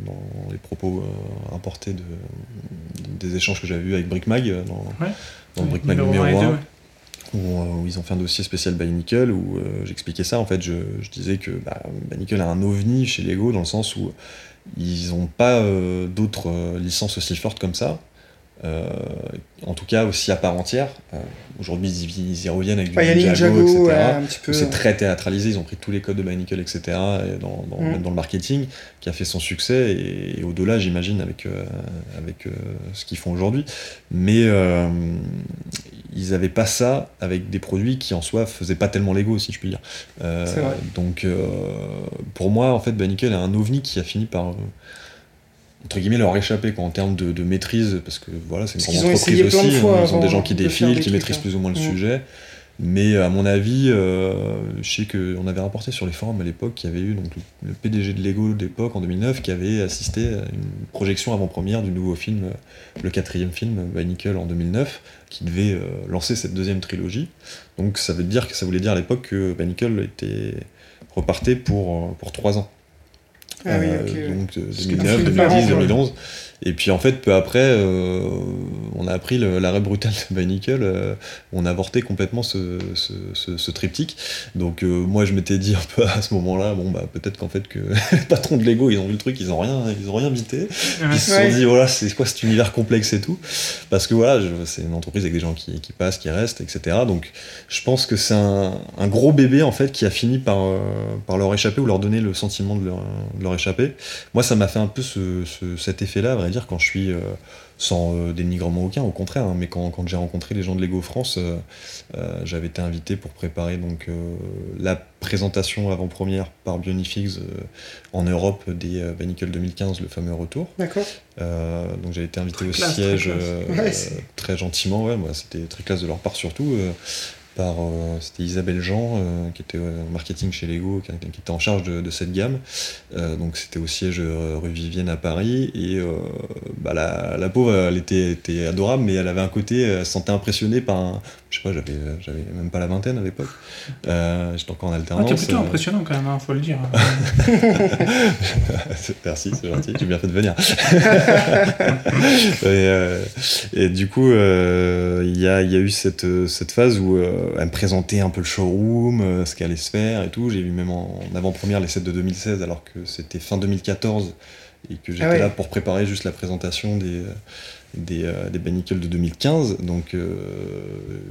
[SPEAKER 3] dans les propos euh, importés de, des échanges que j'avais eus avec Brickmag, euh, dans,
[SPEAKER 2] Ouais.
[SPEAKER 3] dans le Brickmag
[SPEAKER 2] Numéro
[SPEAKER 3] numéro
[SPEAKER 2] un et
[SPEAKER 3] 1
[SPEAKER 2] deux, ouais.
[SPEAKER 3] où, euh, où ils ont fait un dossier spécial Bionicle où euh, j'expliquais ça. En fait, je, je disais que bah, Bionicle a un ovni chez Lego dans le sens où ils n'ont pas euh, d'autres licences aussi fortes comme ça. Euh, en tout cas, aussi à part entière. Euh, Aujourd'hui, ils, y- reviennent avec du
[SPEAKER 4] Ouais,
[SPEAKER 3] Ninjago,
[SPEAKER 4] Ninjago,
[SPEAKER 3] etc. C'est très théâtralisé, ils ont pris tous les codes de Bionicle, etc., et dans, dans,
[SPEAKER 4] Mm.
[SPEAKER 3] même dans le marketing, qui a fait son succès, et, et au-delà, j'imagine, avec, euh, avec ce qu'ils font aujourd'hui. Mais ils n'avaient pas ça avec des produits qui, en soi, faisaient pas tellement Lego, si je puis dire. Euh, donc, euh, pour moi, en fait, Bionicle est un ovni qui a fini par... entre guillemets leur échapper quoi, en termes de, de maîtrise parce que voilà c'est une grande entreprise
[SPEAKER 4] de
[SPEAKER 3] aussi
[SPEAKER 4] fois
[SPEAKER 3] hein, ils ont des gens qui
[SPEAKER 4] de
[SPEAKER 3] défilent qui
[SPEAKER 4] trucs,
[SPEAKER 3] maîtrisent
[SPEAKER 4] hein.
[SPEAKER 3] plus ou moins le
[SPEAKER 4] Mm.
[SPEAKER 3] sujet mais à mon avis, euh, je sais qu'on avait rapporté sur les forums à l'époque qu'il y avait eu donc, le, PDG de Lego d'époque en 2009 qui avait assisté à une projection avant-première du nouveau film, euh, le quatrième film, Bionicle en 2009, qui devait euh, lancer cette deuxième trilogie. Donc ça veut dire que ça voulait dire à l'époque que Bionicle était repartait pour, pour trois ans.
[SPEAKER 4] Ah oui,
[SPEAKER 3] Euh, donc euh,
[SPEAKER 4] Ce qui est
[SPEAKER 3] 2009,
[SPEAKER 4] un film
[SPEAKER 3] 2010,
[SPEAKER 4] marrant, quoi.
[SPEAKER 3] 2011. Et puis en fait, peu après, euh, on a appris l'arrêt brutal de Bionicle. euh, on a avorté complètement ce, ce, ce- ce triptyque. Donc euh, moi, je m'étais dit un peu à ce moment-là, bon bah peut-être qu'en fait que <laughs> les patrons de Lego, ils ont vu le truc, ils ont rien, ils ont rien vité. Ils se
[SPEAKER 4] Ouais.
[SPEAKER 3] sont dit voilà, c'est quoi cet univers complexe et tout? Parce que voilà, c'est une entreprise avec des gens qui, qui passent, qui restent, etc. Donc je pense que c'est un, un gros bébé en fait qui a fini par, euh, par leur échapper ou leur donner le sentiment de leur, de leur échapper. Moi, ça m'a fait un peu ce, ce- cet effet-là, à dire, quand je suis. euh, sans euh, dénigrement aucun, au contraire, hein, mais quand, quand j'ai rencontré les gens de Lego France, euh, euh, j'avais été invité pour préparer donc la présentation avant-première par Bionifix en Europe des Bionicle 2015, le fameux retour.
[SPEAKER 4] D'accord.
[SPEAKER 3] Donc j'ai été invité
[SPEAKER 2] Très
[SPEAKER 3] au
[SPEAKER 2] classe,
[SPEAKER 3] siège
[SPEAKER 2] très
[SPEAKER 4] Ouais,
[SPEAKER 3] très gentiment, ouais, moi, c'était très classe de leur part surtout. Euh, par c'était Isabelle Jean, qui était au marketing chez Lego, qui, était en charge de, cette gamme. donc c'était au siège rue Vivienne à Paris. Et bah, la, pauvre, elle était, était, adorable, mais elle avait un côté, elle se sentait impressionnée par un, je sais pas, j'avais, j'avais même pas la vingtaine à l'époque. j'étais encore en alternance.
[SPEAKER 2] Ah, t'es plutôt impressionnant quand même, hein, faut le dire. <laughs>
[SPEAKER 3] Merci, c'est gentil, j'ai bien fait de venir. <laughs> et, du coup, il y, a, y, a, eu cette, cette phase où elle me présentait un peu le showroom, ce qu'elle allait se faire et tout. J'ai vu même en, avant-première les sets de 2016 alors que c'était fin 2014 et que j'étais ah là pour préparer juste la présentation des des, euh, des de 2015. Donc euh,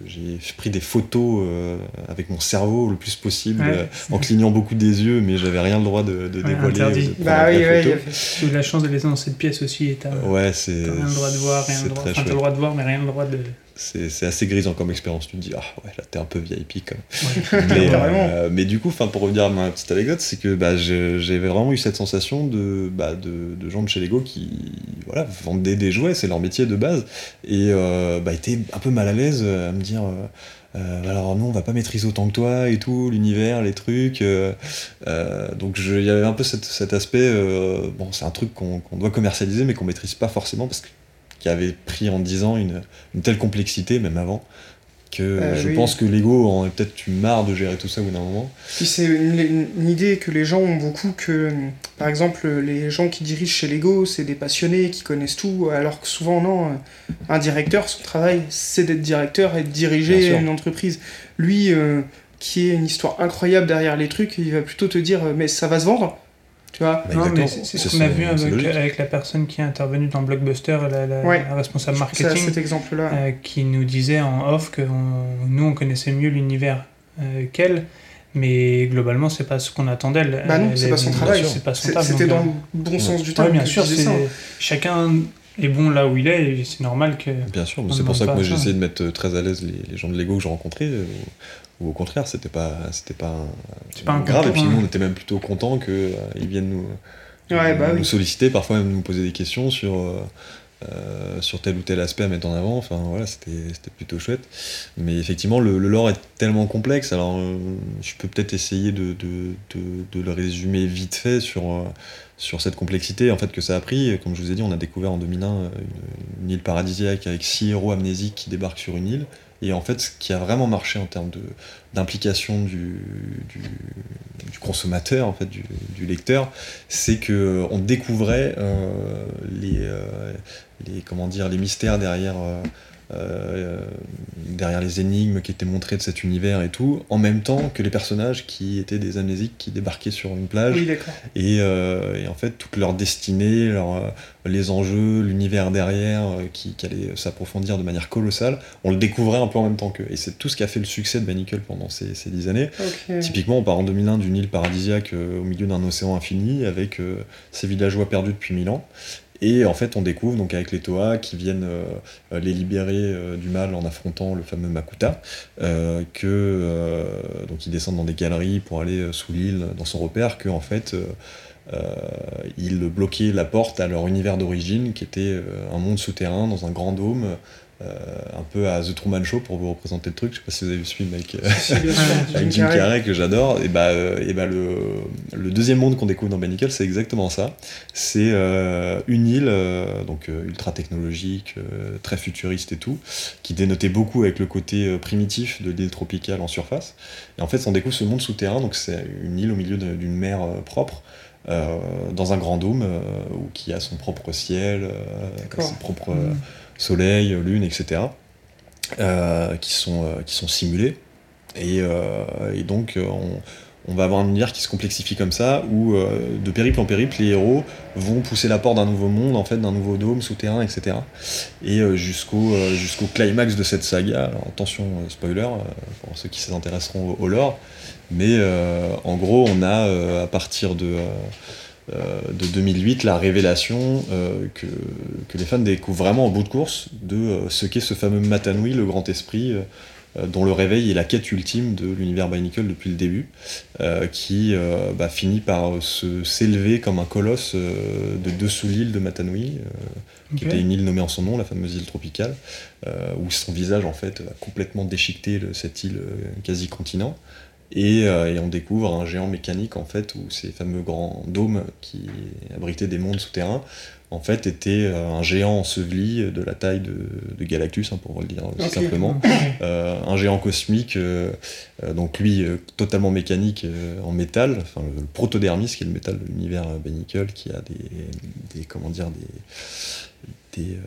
[SPEAKER 3] j'ai pris des photos euh, avec mon cerveau le plus possible, en clignant beaucoup des yeux, mais j'avais rien le droit de, dévoiler.
[SPEAKER 2] Interdit. bah oui, oui, eu la chance de les dans cette pièce aussi. Et
[SPEAKER 3] ouais, c'est.
[SPEAKER 2] rien le droit de voir, rien le droit. Enfin, le droit de voir, mais rien le droit de
[SPEAKER 3] c'est assez grisant comme expérience. Tu te dis, ah ouais, là t'es un peu VIP quand même. mais, <laughs> euh, mais, du coup, pour revenir à ma petite anecdote, c'est que bah, j'avais vraiment eu cette sensation de, bah, de, de, gens de chez Lego qui voilà, vendaient des jouets, c'est leur métier de base, et euh, bah, étaient un peu mal à l'aise à me dire. Euh, euh, alors nous on va pas maîtriser autant que toi et tout l'univers les trucs donc il y avait un peu cet, aspect bon c'est un truc qu'on doit commercialiser mais qu'on maîtrise pas forcément parce que qui avait pris en 10 ans une, une telle complexité, même avant, que euh, je pense que Lego en peut-être eu marre de gérer tout ça au bout d'un moment.
[SPEAKER 4] Puis c'est une, idée que les gens ont beaucoup que, par exemple, les gens qui dirigent chez Lego, c'est des passionnés qui connaissent tout, alors que souvent, non, un directeur, son travail, c'est d'être directeur et de diriger une entreprise. Lui, euh, qui est une histoire incroyable derrière les trucs, il va plutôt te dire, mais ça va se vendre tu vois
[SPEAKER 2] bah, c'est ce qu'on a vu avec, la personne qui est intervenue dans Blockbuster, la, responsable marketing,
[SPEAKER 4] cet.
[SPEAKER 2] Euh, qui nous disait en off que nous, on connaissait mieux l'univers euh, qu'elle, mais globalement, c'est pas ce qu'on attendait.
[SPEAKER 4] Bah non, c'est pas son travail. C'était dans le bon sens du terme.
[SPEAKER 2] bien sûr, chacun est bon là où il est, et c'est normal que.
[SPEAKER 3] Bien sûr, c'est pour ça que moi j'ai essayé de mettre très à l'aise les, gens de Lego que j'ai rencontrés ou au contraire c'était pas c'était pas,
[SPEAKER 2] pas
[SPEAKER 3] grave et puis nous on était même plutôt contents qu'ils euh, viennent nous,
[SPEAKER 4] bah
[SPEAKER 3] nous, solliciter parfois même nous poser des questions sur euh, euh, sur tel ou tel aspect à mettre en avant. Enfin voilà c'était plutôt chouette. Mais effectivement le, lore est tellement complexe alors je peux peut-être essayer de, de, de, le résumer vite fait sur sur cette complexité en fait que ça a pris. Comme je vous ai dit on a découvert en 2001 une, une île paradisiaque avec six héros amnésiques qui débarquent sur une île et en fait, ce qui a vraiment marché en termes d'implication du, consommateur, en fait, du, lecteur, c'est qu'on euh, découvrait euh, euh, les, comment dire, les mystères derrière euh, derrière les énigmes qui étaient montrées de cet univers et tout, en même temps que les personnages qui étaient des amnésiques qui débarquaient sur une plage. et, euh, et, en fait, toute leur destinée, leur, euh, les enjeux, l'univers derrière, qui, qui, allait s'approfondir de manière colossale, on le découvrait un peu en même temps qu'eux. Et c'est tout ce qui a fait le succès de Bannicle pendant ces, ces dix années. Typiquement, on part en 2001 d'une île paradisiaque au milieu d'un océan infini, avec ces villageois perdus depuis mille ans. Et en fait, on découvre donc avec les Toa qui viennent euh, euh, les libérer euh, du mal en affrontant le fameux Makuta, donc ils descendent dans des galeries pour aller sous l'île dans son repère, que fait ils bloquaient la porte à leur univers d'origine, qui était un monde souterrain dans un grand dôme euh, un peu à The Truman Show pour vous représenter le truc. Je sais pas si vous avez vu ce film avec, <laughs> avec Jim Carrey que j'adore. Et bah, euh, et bah le, le, deuxième monde qu'on découvre dans Bannicle, c'est exactement ça. C'est euh, une île donc ultra technologique, très futuriste et tout, qui dénotait beaucoup avec le côté primitif de l'île tropicale en surface. Et en fait, on découvre ce monde souterrain. Donc c'est une île au milieu d'une mer propre. dans un grand dôme qui a son propre ciel, ses propres mm soleil, lune, etc., euh, qui, sont, euh, qui sont simulés. Et, euh, et donc, on, on, va avoir un univers qui se complexifie comme ça, où de périple en périple, les héros vont pousser la porte d'un nouveau monde, en fait, d'un nouveau dôme souterrain, etc. Et jusqu'au climax de cette saga, alors attention, spoiler, pour ceux qui s'intéresseront au, au, lore, mais en gros, on a à partir de de 2008 la révélation euh, que, que, les fans découvrent vraiment en bout de course de euh, ce qu'est ce fameux Matanui, le grand esprit dont le réveil est la quête ultime de l'univers Bionicle depuis le début, qui bah, finit par se s'élever comme un colosse de dessous l'île de Matanui, qui était une île nommée en son nom, la fameuse île tropicale, où son visage en fait a complètement déchiqueté cette île Euh, et, on découvre un géant mécanique en fait où ces fameux grands dômes qui abritaient des mondes souterrains en fait étaient euh, un géant enseveli de la taille de, Galactus hein, pour le dire simplement. Euh, un géant cosmique donc lui totalement mécanique en métal enfin le, protodermis qui est le métal de l'univers Benicle qui a des, des comment dire des
[SPEAKER 4] des,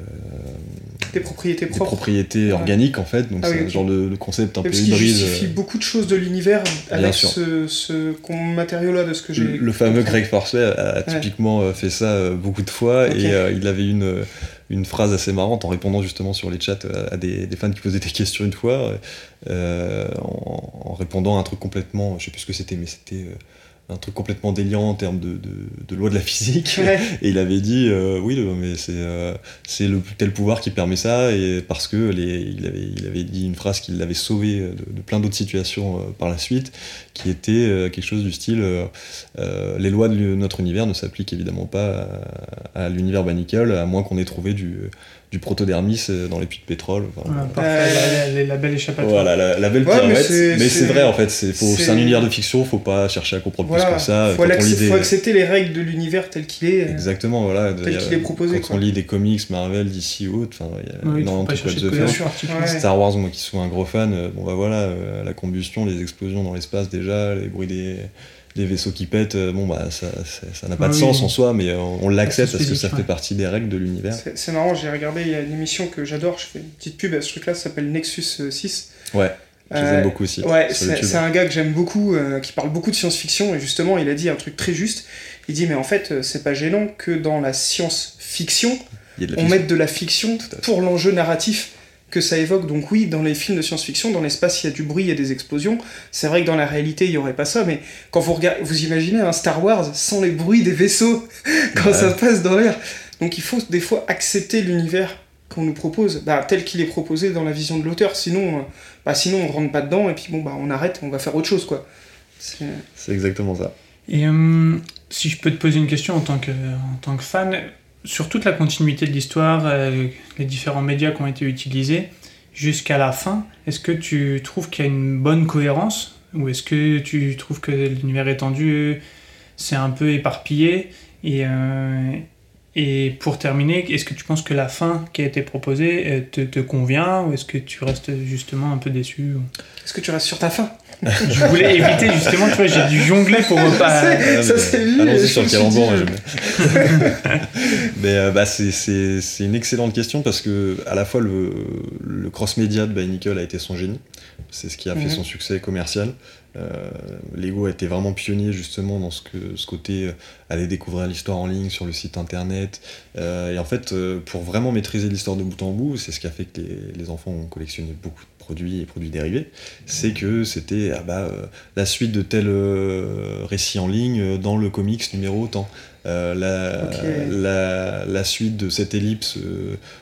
[SPEAKER 4] des propriétés
[SPEAKER 3] des propriétés organiques en fait. Donc ah c'est un genre de, concept un peu hybride
[SPEAKER 4] justifie beaucoup de choses de l'univers avec ce, ce matériau là de ce que j'ai
[SPEAKER 3] le, fameux Greg Farsley a, typiquement euh, fait ça euh, beaucoup de fois et euh, il avait une une phrase assez marrante en répondant justement sur les chats à des, des fans qui posaient des <laughs> questions une fois en, en, répondant à un truc complètement je sais plus ce que c'était mais c'était un truc complètement déliant en termes de, de, loi de la physique. <laughs> Et il avait dit euh, oui, mais c'est euh, c'est le tel pouvoir qui permet ça, et parce que les, il, avait, il avait dit une phrase qui l'avait sauvé de, plein d'autres situations euh, par la suite, qui était quelque chose du style les lois de notre univers ne s'appliquent évidemment pas à, à l'univers Banical, à moins qu'on ait trouvé du du protodermis euh, dans les puits de pétrole.
[SPEAKER 2] la, belle échappatoire.
[SPEAKER 3] Voilà, la, belle mais c'est vrai en fait, c'est un univers de fiction, faut pas chercher à comprendre plus que ça.
[SPEAKER 4] Faut, faut accepter les règles de l'univers tel qu'il est.
[SPEAKER 3] Exactement, voilà.
[SPEAKER 4] Tel qu'il est proposé.
[SPEAKER 3] Quand on lit des comics Marvel, DC ou autre, il y a énormément de trucs de faire. Star Wars, moi qui suis un gros fan, euh, bon bah voilà, euh, la combustion, les explosions dans l'espace déjà, les bruits des des vaisseaux qui pètent, euh, bon bah ça n'a pas de sens en soi, mais on, l'accepte parce que ça fait partie des règles de l'univers.
[SPEAKER 4] C'est marrant, j'ai regardé, il y a une émission que j'adore, je fais une petite pub à ce truc-là, ça s'appelle Nexus 6.
[SPEAKER 3] Euh, ouais. Je les aime beaucoup aussi.
[SPEAKER 4] Ouais, c'est un gars que j'aime beaucoup, euh, qui parle beaucoup de science-fiction, et justement, il a dit un truc très juste. Il dit, mais en fait, c'est pas gênant que dans la science-fiction, on mette de la fiction pour l'enjeu narratif que ça évoque. Donc oui, dans les films de science-fiction, dans l'espace, il y a du bruit, il y a des explosions. C'est vrai que dans la réalité, il n'y aurait pas ça, mais quand vous regardez, vous imaginez un Star Wars sans les bruits des vaisseaux, <laughs> quand ça passe dans l'air. Donc il faut des fois accepter l'univers qu'on nous propose, bah, tel qu'il est proposé dans la vision de l'auteur. Sinon, euh, bah, sinon on rentre pas dedans et puis bon bah on arrête, on va faire autre chose quoi.
[SPEAKER 3] C'est exactement ça.
[SPEAKER 2] Et euh, si je peux te poser une question en tant que, en tant que fan, sur toute la continuité de l'histoire, euh, les différents médias qui ont été utilisés, jusqu'à la fin, est-ce que tu trouves qu'il y a une bonne cohérence Ou est-ce que tu trouves que l'univers étendu, c'est un peu éparpillé et, euh, et pour terminer, est-ce que tu penses que la fin qui a été proposée euh, te, te convient Ou est-ce que tu restes justement un peu déçu
[SPEAKER 4] Est-ce que tu restes sur ta fin?
[SPEAKER 2] Je voulais éviter justement, tu vois, j'ai dû jongler pour pas.
[SPEAKER 4] Ça c'est
[SPEAKER 3] sur le calembour, <laughs> mais euh, bah, c'est une excellente question parce que à la fois le, le cross-média de Nickel a été son génie. C'est ce qui a fait mhm. son succès commercial. Euh, Lego a été vraiment pionnier justement dans ce, que, ce côté euh, aller découvrir l'histoire en ligne sur le site internet. et en fait, pour vraiment maîtriser l'histoire de bout en bout, c'est ce qui a fait que les, les enfants ont collectionné beaucoup produits et produits dérivés, c'est que c'était ah bah, euh, la suite de tel euh, récit en ligne euh, dans le comics numéro tant. la, la, suite de cette ellipse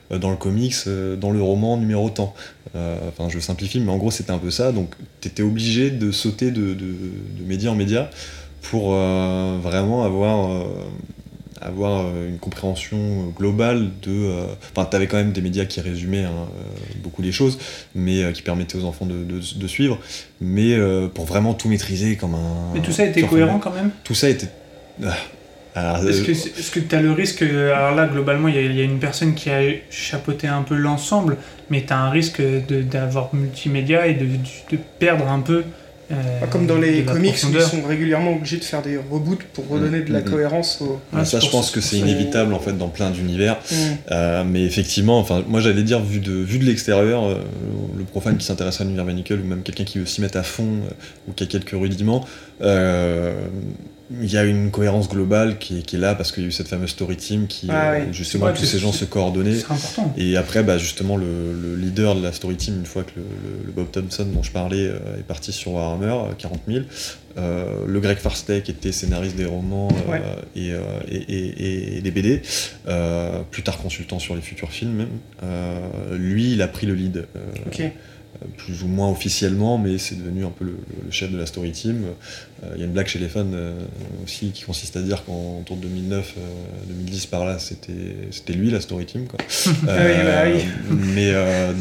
[SPEAKER 3] dans le comics, dans le roman numéro tant. enfin, je simplifie, mais en gros, c'était un peu ça. Donc, tu étais obligé de sauter de, de, de, média en média pour vraiment avoir avoir euh, une compréhension euh, globale de. Euh, enfin, tu avais quand même des médias qui résumaient hein, beaucoup les choses, mais qui permettaient aux enfants de, de, suivre. Mais pour vraiment tout maîtriser comme un.
[SPEAKER 2] Mais tout ça était cohérent quand même?
[SPEAKER 3] Tout ça était.
[SPEAKER 2] Est-ce que tu as le risque, alors là globalement il y, y, a une personne qui a chapeauté un peu l'ensemble, mais tu as un risque d'avoir multimédia et de, de, perdre un peu
[SPEAKER 4] euh, comme dans les comics, ils sont régulièrement obligés de faire des reboots pour redonner de la mm, mm, mm. cohérence au.
[SPEAKER 3] ça, je pense que c'est inévitable en fait dans plein d'univers. Euh, mais effectivement, enfin, moi j'allais dire vu de vue de l'extérieur, euh, le profane qui s'intéresse à l'univers Nickel ou même quelqu'un qui veut s'y mettre à fond ou qui a quelques rudiments, il y a une cohérence globale qui, est là parce qu'il y a eu cette fameuse story team qui ah justement tous ces gens se coordonnaient et après bah, justement le, leader de la story team une fois que le, Bob Thompson dont je parlais est parti sur Warhammer 40 000 le Greg Farstek était scénariste des romans et, et, des BD, plus tard consultant sur les futurs films même. lui, il a pris le lead. Plus ou moins officiellement, mais c'est devenu un peu le, chef de la story team. Il y a une blague chez les fans aussi qui consiste à dire qu'en 2009, 2010 par là, c'était lui la story team. Quoi. <laughs>
[SPEAKER 4] Bah
[SPEAKER 3] mais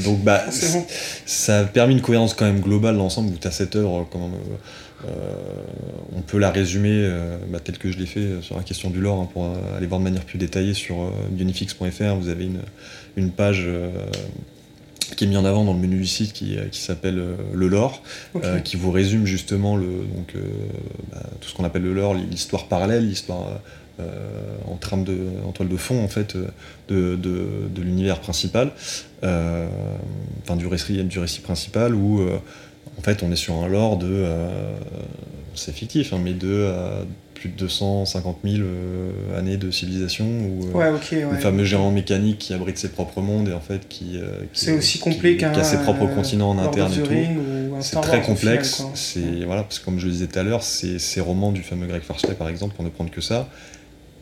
[SPEAKER 3] donc bah, <laughs> ça a permis une cohérence quand même globale l'ensemble où as cette œuvre quand on peut la résumer bah, telle que je l'ai fait sur la question du lore hein, pour aller voir de manière plus détaillée sur unifix.fr. Vous avez une, une page qui est mis en avant dans le menu du site qui, euh, s'appelle euh, le lore, euh, qui vous résume justement le, donc, bah, tout ce qu'on appelle le lore, l'histoire parallèle, l'histoire en trame de, en toile de fond en fait de, de, l'univers principal, enfin du récit, du récit principal où en fait on est sur un lore de, c'est fictif, hein, mais de plus de 250 000 euh, années de civilisation ou
[SPEAKER 4] euh,
[SPEAKER 3] le fameux géant mécanique qui abrite ses propres mondes et en fait qui, euh,
[SPEAKER 4] c'est aussi complet
[SPEAKER 3] qui, a ses propres continents en interne et tout. C'est très complexe. c'est voilà parce que comme je le disais tout à l'heure ces, ces romans du fameux Greg Farsley par exemple pour ne prendre que ça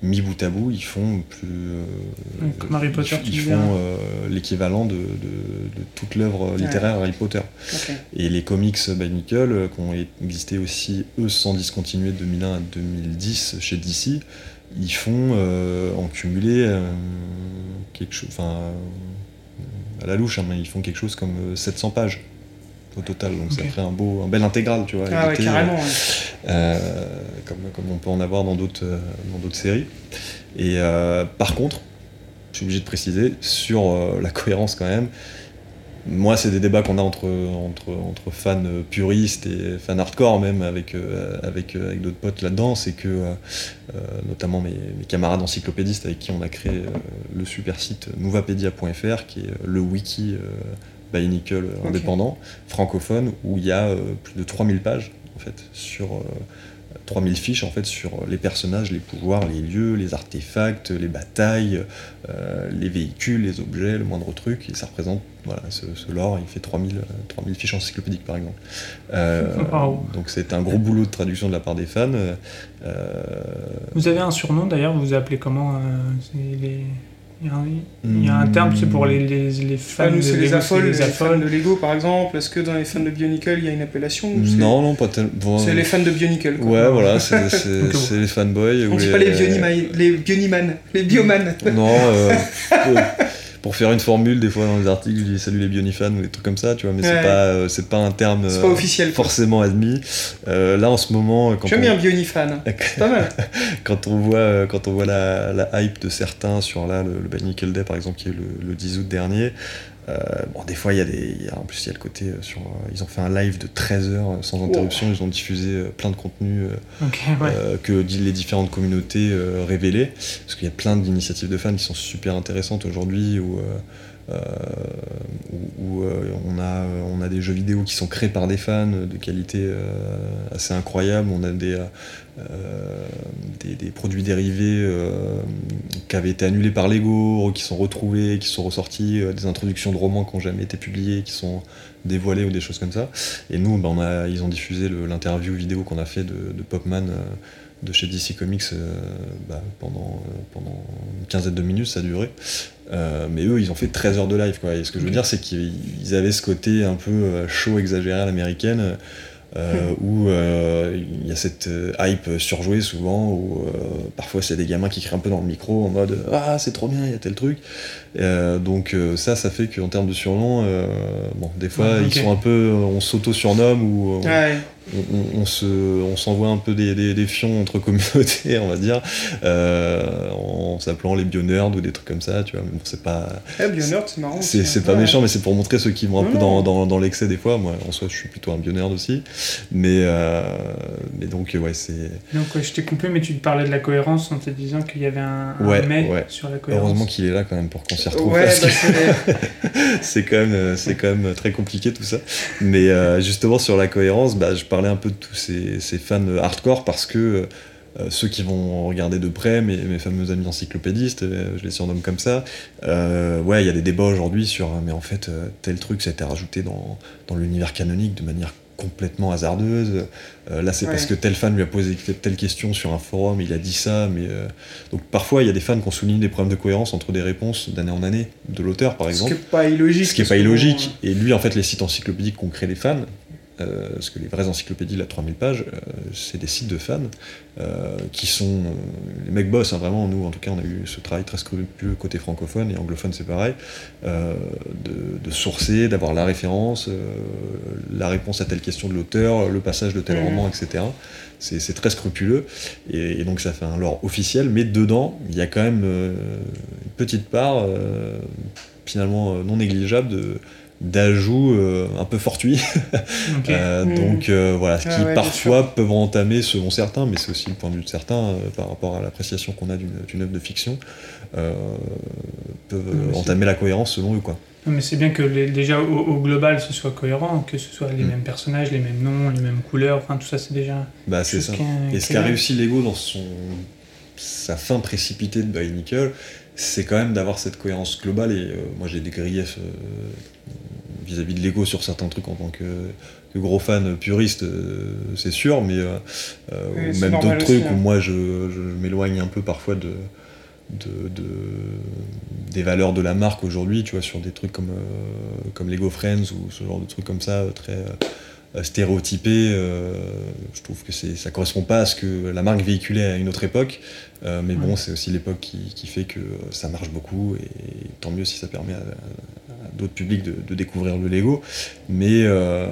[SPEAKER 3] mis bout à bout, ils font plus.
[SPEAKER 2] Comme Harry Potter,
[SPEAKER 3] ils, font l'équivalent de, toute l'œuvre littéraire Harry Potter. Et les comics by Nickel, qui ont existé aussi, eux, sans discontinuer de 2001 à 2010 chez DC, ils font en cumulé quelque chose. Enfin, à la louche, hein, mais ils font quelque chose comme 700 pages au total. Donc ça ferait un beau, un bel intégral, tu vois.
[SPEAKER 4] Ah ouais, carrément.
[SPEAKER 3] Euh, comme, comme on peut en avoir dans d'autres euh, dans d'autres séries. Et euh, par contre, je suis obligé de préciser sur la cohérence quand même. Moi, c'est des débats qu'on a entre, entre, entre, fans puristes et fans hardcore, même avec, avec, avec d'autres potes là-dedans. C'est que, notamment mes, mes, camarades encyclopédistes avec qui on a créé le super site nouvapedia.fr, qui est le wiki by Nickel indépendant, francophone, où il y a euh, plus de 3000 pages en fait, sur 3000 euh, fiches en fait sur les personnages, les pouvoirs, les lieux, les artefacts, les batailles, euh, les véhicules, les objets, le moindre truc, et ça représente voilà, ce, lore, il fait 3000, 3000 fiches encyclopédiques par exemple. <laughs> Donc c'est un gros boulot de traduction de la part des fans.
[SPEAKER 2] Vous avez un surnom d'ailleurs, vous vous appelez comment les... Il y, a un, terme, c'est pour les, les, les fans
[SPEAKER 4] ah, nous, de les, affoles, les, fans de Lego par exemple. Est-ce que dans les fans de Bionicle, il y a une appellation
[SPEAKER 3] Non, non, pas tellement.
[SPEAKER 4] c'est les fans de Bionicle.
[SPEAKER 3] Quoi. Ouais, voilà, c'est <laughs> les fanboys.
[SPEAKER 4] On dit pas les, les Bioniman, les Bioman.
[SPEAKER 3] Non, euh, <laughs> pour faire une formule, des fois dans les articles, je dis salut les Bionifans ou des trucs comme ça, tu vois, mais c'est pas, euh, c'est pas un terme
[SPEAKER 4] pas officiel,
[SPEAKER 3] forcément admis. Euh, là en ce moment,
[SPEAKER 4] quand J'aime bien Bionifan, <laughs> pas mal.
[SPEAKER 3] quand on voit, quand on voit la, la, hype de certains sur là, le, le Nickel Day par exemple, qui est le, le 10 août dernier, euh, bon, des fois, il y a des. en plus, il y a le côté. Euh, sur, euh, ils ont fait un live de 13 heures sans interruption. Ils ont diffusé plein de contenus que les différentes communautés révélaient. Parce qu'il y a plein d'initiatives de fans qui sont super intéressantes aujourd'hui. Où, où, on, a, on a des jeux vidéo qui sont créés par des fans de qualité assez incroyable. On a des, des, produits dérivés qui avaient été annulés par Lego, qui sont retrouvés, qui sont ressortis, des introductions de romans qui n'ont jamais été publiés, qui sont dévoilés ou des choses comme ça. Et nous, ben, on a, ils ont diffusé l'interview vidéo qu'on a fait de, de Popman de chez DC Comics bah, pendant, pendant une quinzaine de minutes, ça a duré. mais eux, ils ont fait 13 heures de live. Quoi. Et ce que je veux dire, c'est qu'ils avaient ce côté un peu chaud, exagéré à l'américaine. Euh, où euh, il y a cette euh, hype surjouée souvent, où parfois c'est des gamins qui crient un peu dans le micro en mode Ah, c'est trop bien, il y a tel truc. Donc ça, ça fait qu'en termes de surnom, bon, des fois ils sont un peu, on s'auto-surnomme ou on, on, se, on s'envoie un peu des, des, fions entre <laughs> communautés, on va dire, euh, en s'appelant les bionerds ou des trucs comme ça, tu vois. Mais bon, c'est pas.
[SPEAKER 4] Eh, c'est marrant.
[SPEAKER 3] C'est, pas méchant, mais c'est pour montrer ceux qui vont un peu dans, dans, dans, l'excès des fois. Moi, en soi, je suis plutôt un bionerd aussi. Mais, euh, mais donc, ouais, c'est.
[SPEAKER 2] Donc, je t'ai coupé, mais tu parlais de la cohérence en te disant qu'il y avait un, ouais, sur la cohérence.
[SPEAKER 3] Heureusement qu'il est là quand même pour qu'on s'y retrouve. Ouais, parce bah, <laughs> c'est quand, même, c'est quand même très compliqué tout ça. Mais euh, justement, sur la cohérence, bah, je parlais un peu de tous ces, fans hardcore parce que ceux qui vont regarder de près, mes, mes fameux amis encyclopédistes, je les surnomme comme ça, ouais, il y a des débats aujourd'hui sur, mais en fait, tel truc, ça a été rajouté dans, dans l'univers canonique de manière complètement hasardeuse. Euh, là, c'est parce que tel fan lui a posé telle question sur un forum, il a dit ça. Mais euh, donc parfois, il y a des fans qui ont souligné des problèmes de cohérence entre des réponses d'année en année de l'auteur, par exemple.
[SPEAKER 4] Ce qui n'est pas illogique.
[SPEAKER 3] Ce qui n'est pas illogique. Et lui, en fait, les sites encyclopédiques qu'ont créé les fans, euh, parce que les vraies encyclopédies, la 3000 pages, euh, c'est des sites de fans euh, qui sont. les mecs boss, hein, vraiment, nous en tout cas, on a eu ce travail très scrupuleux côté francophone et anglophone, c'est pareil, de, sourcer, d'avoir la référence, la réponse à telle question de l'auteur, le passage de tel roman, etc. C'est très scrupuleux et, donc ça fait un lore officiel, mais dedans, il y a quand même une petite part finalement non négligeable de d'ajouts euh, un peu fortuits. <laughs> Euh, hmm. Donc euh, voilà, ce qui parfois peuvent entamer, selon certains, mais c'est aussi le point de vue de certains par rapport à l'appréciation qu'on a d'une œuvre de fiction, peuvent entamer la cohérence selon eux. Quoi.
[SPEAKER 2] mais c'est bien que déjà au, global ce soit cohérent, que ce soit les hmm. mêmes personnages, les mêmes noms, les mêmes couleurs, enfin tout ça c'est déjà.
[SPEAKER 3] Bah c'est ça. Et ce qu'a réussi Lego dans son sa fin précipitée de By Nickel, c'est quand même d'avoir cette cohérence globale. Et moi j'ai des griefs vis-à-vis de l'ego sur certains trucs en tant que, gros fan puriste, euh, c'est sûr, mais euh, euh, même d'autres trucs où hein. moi je, m'éloigne un peu parfois de, des valeurs de la marque aujourd'hui, tu vois, sur des trucs comme, comme Lego Friends ou ce genre de trucs comme ça, très stéréotypés. je trouve que ça correspond pas à ce que la marque véhiculait à une autre époque. mais bon, c'est aussi l'époque qui, fait que ça marche beaucoup et tant mieux si ça permet à, d'autres publics de, découvrir le Lego. Mais euh,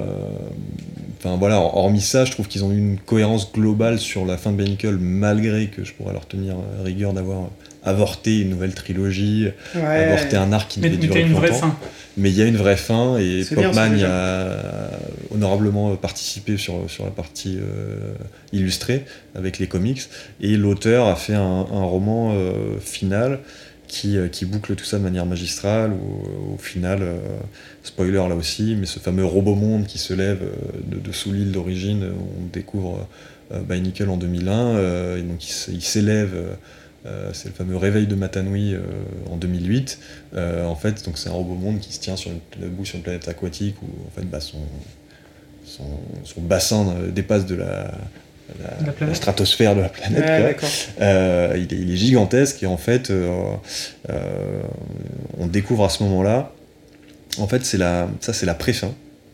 [SPEAKER 3] enfin voilà, hormis ça, je trouve qu'ils ont eu une cohérence globale sur la fin de Benicle, malgré que je pourrais leur tenir rigueur d'avoir avorté une nouvelle trilogie, avorté un arc qui devait durer plus longtemps. Mais il y a une vraie fin et Popman y a honorablement participé sur, sur la partie euh, illustrée avec les comics et l'auteur a fait un, roman euh, final euh, qui, boucle tout ça de manière magistrale, où au final, euh, spoiler là aussi, mais ce fameux robot monde qui se lève euh, de, sous l'île d'origine, on découvre by Nickel en 2001, et donc il, s'élève. c'est le fameux réveil de Matanui en 2008. en fait, c'est un robot monde qui se tient sur une, bout sur une planète aquatique où en fait, bah, son, bassin dépasse de la, la, stratosphère de la planète. Euh, il, est, gigantesque et en fait, euh, euh, on découvre à ce moment-là, en fait, c'est la, ça c'est la pré-fin.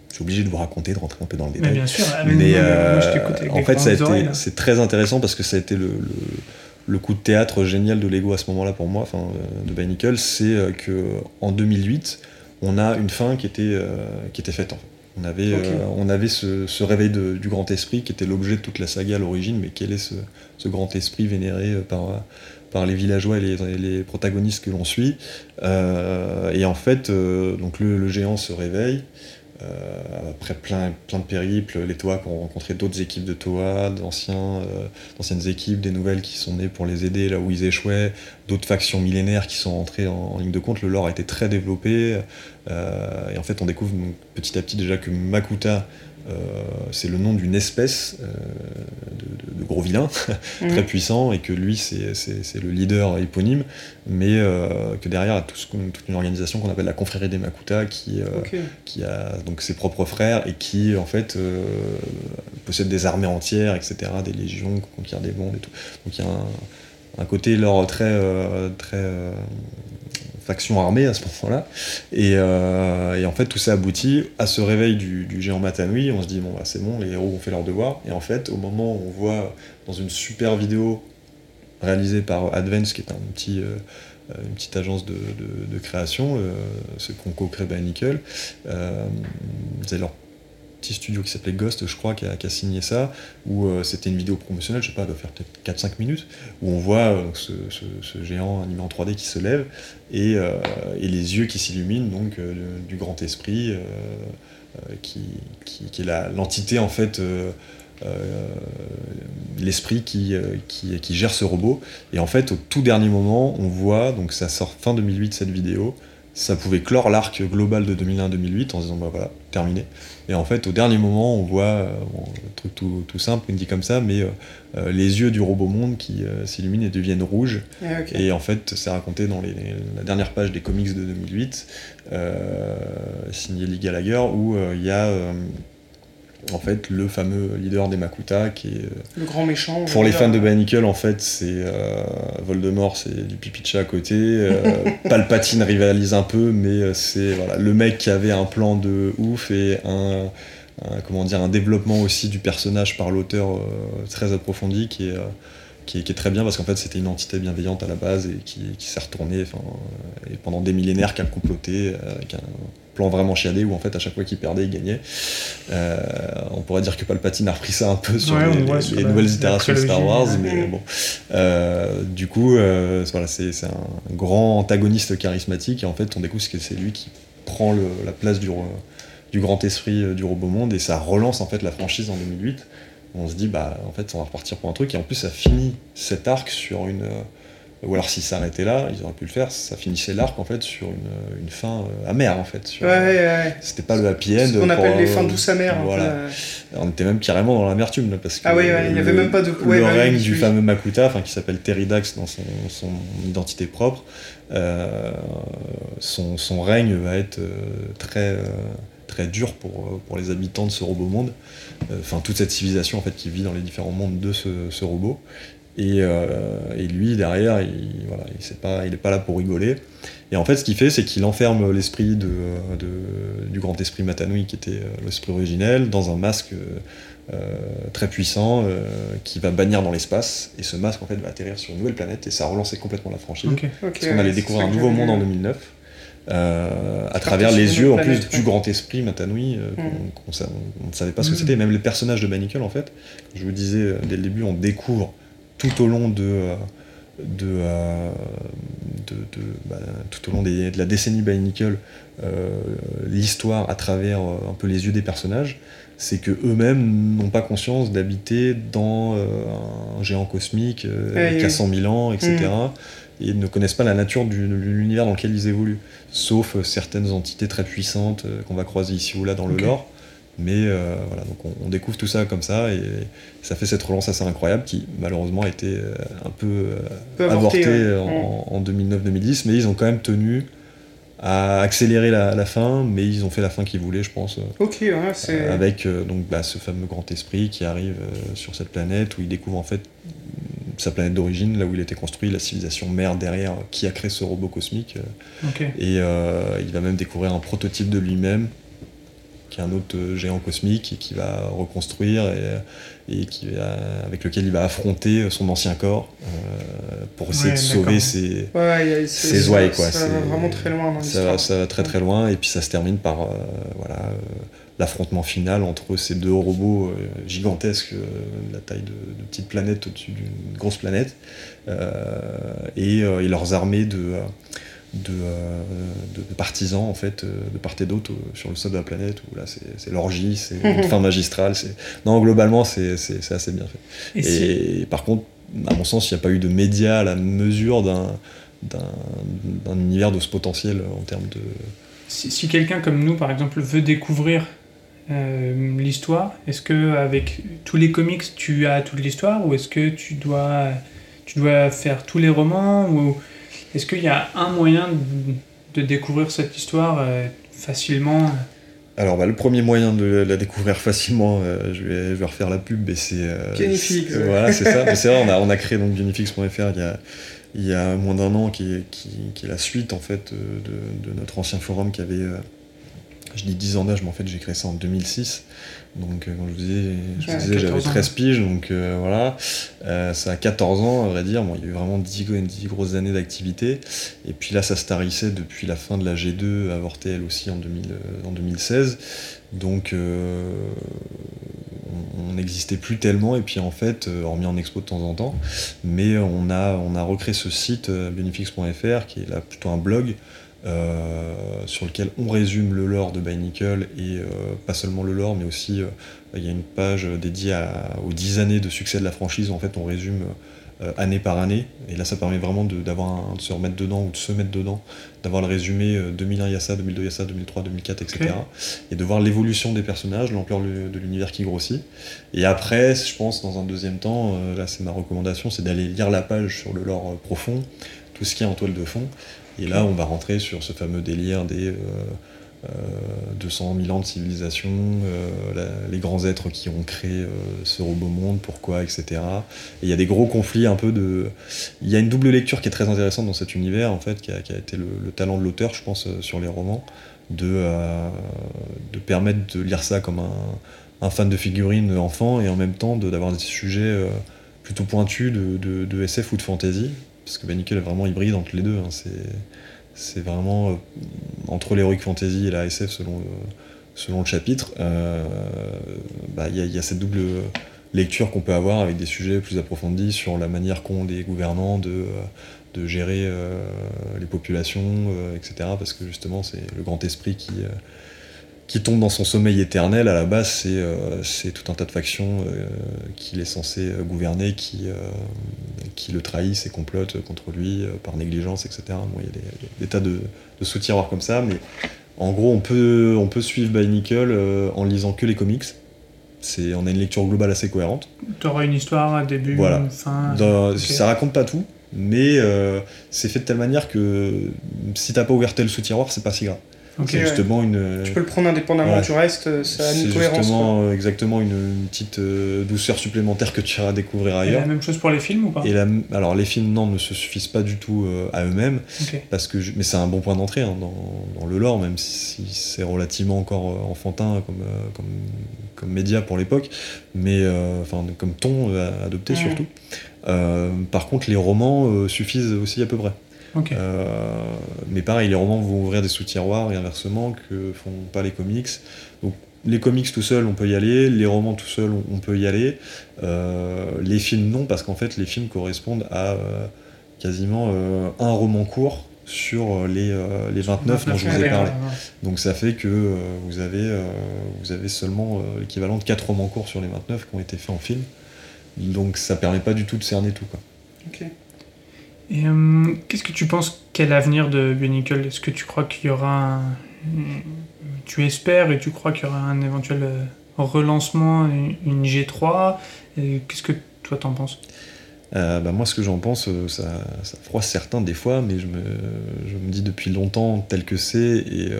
[SPEAKER 3] Je suis obligé de vous raconter, de rentrer un peu dans le détail.
[SPEAKER 2] Mais bien sûr,
[SPEAKER 3] mais, en fait, c'est très intéressant parce que ça a été le, le, coup de théâtre génial de Lego à ce moment-là pour moi, enfin de Bionicle, c'est que en 2008, on a une fin qui était, qui était faite en fait. On avait, euh, on avait ce, réveil du grand esprit qui était l'objet de toute la saga à l'origine, mais quel est ce, grand esprit vénéré euh, par, par les villageois et les, protagonistes que l'on suit. Euh, et en fait, donc le, géant se réveille. Après plein, plein de périples, les Toa ont rencontré d'autres équipes de Toa, d'anciens, d'anciennes équipes, des nouvelles qui sont nées pour les aider là où ils échouaient, d'autres factions millénaires qui sont entrées en, ligne de compte. Le lore a été très développé. Euh, et en fait, on découvre petit à petit déjà que Makuta, euh, c'est le nom d'une espèce euh, de, gros vilain, <laughs> très mhm. puissant, et que lui, c'est le leader éponyme, mais que derrière, il y a toute une organisation qu'on appelle la confrérie des Makuta, qui, qui a donc ses propres frères, et qui, en fait, possède des armées entières, etc., des légions, conquiert des bombes et tout. Donc il y a un, côté leur très, très armée à ce moment-là. Euh, et, en fait, tout ça aboutit à ce réveil du, géant Matanui. On se dit, bon, bah, c'est bon, les héros ont fait leur devoir. Et en fait, au moment où on voit dans une super vidéo réalisée par Advance, qui est un petit, euh, une petite agence de, création, euh, ce qu'on co-crée by Nickel, euh, leur petit studio qui s'appelait Ghost, je crois, qui a, signé ça, où euh, c'était une vidéo promotionnelle, je sais pas, elle doit faire peut-être 4-5 minutes, où on voit euh, ce, géant animé en 3D qui se lève et, euh, et les yeux qui s'illuminent, donc du grand esprit, qui, est l'entité en fait. l'esprit qui, qui, gère ce robot. Et en fait, au tout dernier moment, on voit, donc ça sort fin 2008 cette vidéo, ça pouvait clore l'arc global de 2001-2008 en disant bah voilà, terminé. Et en fait, au dernier moment, on voit, euh, un truc tout, tout, simple, on dit comme ça, mais euh, euh, les yeux du robot monde qui s'illuminent et deviennent rouges.
[SPEAKER 4] Ah,
[SPEAKER 3] et en fait, c'est raconté dans les, la dernière page des comics de 2008, signé Lee Gallagher, où il y a en fait le fameux leader des Makuta qui est
[SPEAKER 4] le grand méchant
[SPEAKER 3] pour les fans de Bannicle en fait c'est Voldemort c'est du pipi de chat à côté <laughs> Palpatine rivalise un peu mais c'est voilà, le mec qui avait un plan de ouf et un, comment dire un développement aussi du personnage par l'auteur très approfondi qui est qui est, très bien parce qu'en fait c'était une entité bienveillante à la base et qui, s'est retournée et pendant des millénaires qu'elle complotait avec un plan vraiment chiadé où en fait à chaque fois qu'il perdait il gagnait. Euh, on pourrait dire que Palpatine a repris ça un peu sur les, nouvelles itérations de Star Wars mais bon. Euh, du coup euh, voilà c'est un grand antagoniste charismatique et en fait on découvre que c'est lui qui prend la place du, du grand esprit du robot monde et ça relance en fait la franchise en 2008 on se dit bah en fait on va repartir pour un truc et en plus ça finit cet arc sur une ou alors s'ils s'arrêtaient là, ils auraient pu le faire, ça finissait l'arc en fait sur une, une fin euh, amère en fait.
[SPEAKER 4] ouais, ouais,
[SPEAKER 3] C'était pas le happy end. Ce
[SPEAKER 4] qu'on appelle les fins douces amères.
[SPEAKER 3] Voilà. On était même carrément dans l'amertume parce que
[SPEAKER 4] ah oui, il n'y avait même pas de.
[SPEAKER 3] le règne du fameux Makuta, enfin qui s'appelle Teridax dans son, son identité propre, euh, son, son, règne va être euh, très très dur pour, pour les habitants de ce robot monde. Enfin, toute cette civilisation en fait qui vit dans les différents mondes de ce, ce robot. Euh, et, lui, derrière, il voilà, il pas, il n'est pas là pour rigoler. Et en fait, ce qu'il fait, c'est qu'il enferme l'esprit de, du grand esprit Matanui, qui était euh, l'esprit originel, dans un masque euh, très puissant qui va bannir dans l'espace. Et ce masque, en fait, va atterrir sur une nouvelle planète et ça a relancé complètement la franchise. parce qu'on allait découvrir un nouveau monde en 2009. À travers les yeux en plus du grand esprit Matanui, mm. on, ne savait pas ce que mm. c'était. Même les personnages de Bannicle, en fait, je vous disais dès le début, on découvre tout au long de, euh, euh, de, de, bah, tout au long de la décennie Bionicle euh, l'histoire à travers un peu les yeux des personnages, c'est que eux-mêmes n'ont pas conscience d'habiter dans un géant cosmique qui a 100 000 ans, etc. Mm. Et ne connaissent pas la nature de l'univers dans lequel ils évoluent, sauf certaines entités très puissantes qu'on va croiser ici ou là dans le lore. Mais euh, voilà, donc on, découvre tout ça comme ça et ça fait cette relance assez incroyable qui malheureusement a été euh, un peu, euh, avortée en, 2009-2010, mais ils ont quand même tenu à accélérer la, fin, mais ils ont fait la fin qu'ils voulaient, je pense.
[SPEAKER 4] Ok, ouais, c'est.
[SPEAKER 3] avec donc bah, ce fameux grand esprit qui arrive sur cette planète où il découvre en fait sa planète d'origine, là où il était construit, la civilisation mère derrière qui a créé ce robot cosmique. Et il va même découvrir un prototype de lui-même qui est un autre euh, géant cosmique et qui va reconstruire et, qui avec lequel il va affronter son ancien corps euh, pour essayer de sauver ses, ses ouailles. Quoi.
[SPEAKER 4] Ça va vraiment très loin dans
[SPEAKER 3] ça va, ça va très très loin et puis ça se termine par euh, voilà, l'affrontement final entre ces deux robots gigantesques, de la taille de, de petites planètes au-dessus d'une grosse planète, et, et, leurs armées de euh, de, de, partisans en fait euh, de part et d'autre euh, sur le sol de la planète où là c'est l'orgie, c'est <laughs> une fin magistrale. Non, globalement c'est assez bien fait. Et, par contre, à mon sens, il n'y a pas eu de médias à la mesure d'un univers de ce potentiel en termes de.
[SPEAKER 2] Si, quelqu'un comme nous, par exemple, veut découvrir l'histoire, est-ce que avec tous les comics tu as toute l'histoire ou est-ce que tu dois, tu dois faire tous les romans ou est-ce qu'il y a un moyen de, découvrir cette histoire euh, facilement
[SPEAKER 3] alors, bah, le premier moyen de la découvrir facilement, euh, je, vais, je, vais, refaire la pub, mais c'est. Euh, Voilà, c'est ça. c'est vrai, on a, on a créé donc Bienifix.fr il y a, il y a moins d'un an, qui est, qui, qui est, la suite en fait de, de, notre ancien forum qui avait. je dis 10 ans d'âge, mais en fait j'ai créé ça en 2006. Donc, euh, comme je vous disais, j'avais 13 piges, donc euh, voilà. Euh, ça a 14 ans, à vrai dire. Bon, il y a eu vraiment 10, 10 grosses années d'activité. Et puis là, ça se tarissait depuis la fin de la G2, avortée elle aussi en, 2000, en 2016. Donc, on n'existait plus tellement. Et puis en fait, hormis en expo de temps en temps, mais on a, on a recréé ce site, benefix.fr, qui est là plutôt un blog. Euh, sur lequel on résume le lore de Bionicle et euh, pas seulement le lore mais aussi euh, il y a une page dédiée aux 10 années de succès de la franchise où en fait on résume euh, année par année. Et là, ça permet vraiment de, d'avoir de se remettre dedans ou de se mettre dedans, d'avoir le résumé 2001 il y a ça, 2002 il y a ça, 2003, 2004, etc. Et de voir l'évolution des personnages, l'ampleur de l'univers qui grossit. Et après, je pense, dans un deuxième temps, euh, là c'est ma recommandation, c'est d'aller lire la page sur le lore profond, tout ce qui est en toile de fond. Et là, on va rentrer sur ce fameux délire des 200 000 ans de civilisation, euh, les grands êtres qui ont créé euh, ce robot monde, pourquoi, etc. Et il y a des gros conflits un peu de... Il y a une double lecture qui est très intéressante dans cet univers, en fait, qui a, été le, talent de l'auteur, je pense, euh, sur les romans, de, de permettre de lire ça comme un, fan de figurines enfant et en même temps d'avoir des sujets plutôt pointus de, SF ou de fantasy, parce que Nickel est vraiment hybride entre les deux. Hein, c'est vraiment euh, entre l'heroic fantasy et la SF selon le, selon le chapitre. Euh, bah, il y, a cette double lecture qu'on peut avoir avec des sujets plus approfondis sur la manière qu'ont les gouvernants de, euh, de gérer les populations, etc. Parce que justement, c'est le grand esprit qui, qui tombe dans son sommeil éternel, à la base, c'est euh, tout un tas de factions euh, qu'il est censé euh, gouverner, qui, qui le trahissent et complotent contre lui par négligence, etc. Bon, il y a des, tas de, de sous-tiroirs comme ça, mais en gros, on peut, on peut suivre By Nickel en lisant que les comics. On a une lecture globale assez cohérente.
[SPEAKER 2] Tu auras une histoire, un début, une fin.
[SPEAKER 3] Ça raconte pas tout, mais c'est fait de telle manière que si t'as pas ouvert tel sous-tiroir, c'est pas si grave
[SPEAKER 4] c'est justement une. Tu peux le prendre indépendamment du reste, ça a une cohérence.
[SPEAKER 3] Justement, euh, exactement une, petite euh, douceur supplémentaire que tu iras découvrir ailleurs. Et
[SPEAKER 2] la même chose pour les films ou pas?
[SPEAKER 3] Et Alors les films, non, ne se suffisent pas du tout euh, à eux-mêmes. Parce que Mais c'est un bon point d'entrée hein, dans, le lore, même si c'est relativement encore enfantin comme, comme, comme média pour l'époque, mais enfin comme ton adopté surtout. par contre, les romans suffisent aussi à peu près. Euh, mais pareil, les romans vont ouvrir des sous-tiroirs et inversement que font pas les comics. Donc les comics tout seul, on peut y aller. Les romans tout seul, on, peut y aller. Euh, les films, non, parce qu'en fait, les films correspondent à euh, quasiment un roman court sur les, les 29 dont je vous ai parlé. Donc ça fait que vous, avez, vous avez seulement l'équivalent de 4 romans courts sur les 29 qui ont été faits en film. Donc ça permet pas du tout de cerner tout. Quoi.
[SPEAKER 2] Euh, qu'est-ce que tu penses quel l'avenir de Bionicle? Est-ce que tu crois qu'il y aura un... Tu espères et tu crois qu'il y aura un éventuel euh, relancement, une G3 Qu'est-ce que toi t'en penses?
[SPEAKER 3] Euh, bah moi, ce que j'en pense, ça, ça, froisse certains des fois, mais je me, je me dis depuis longtemps tel que c'est, et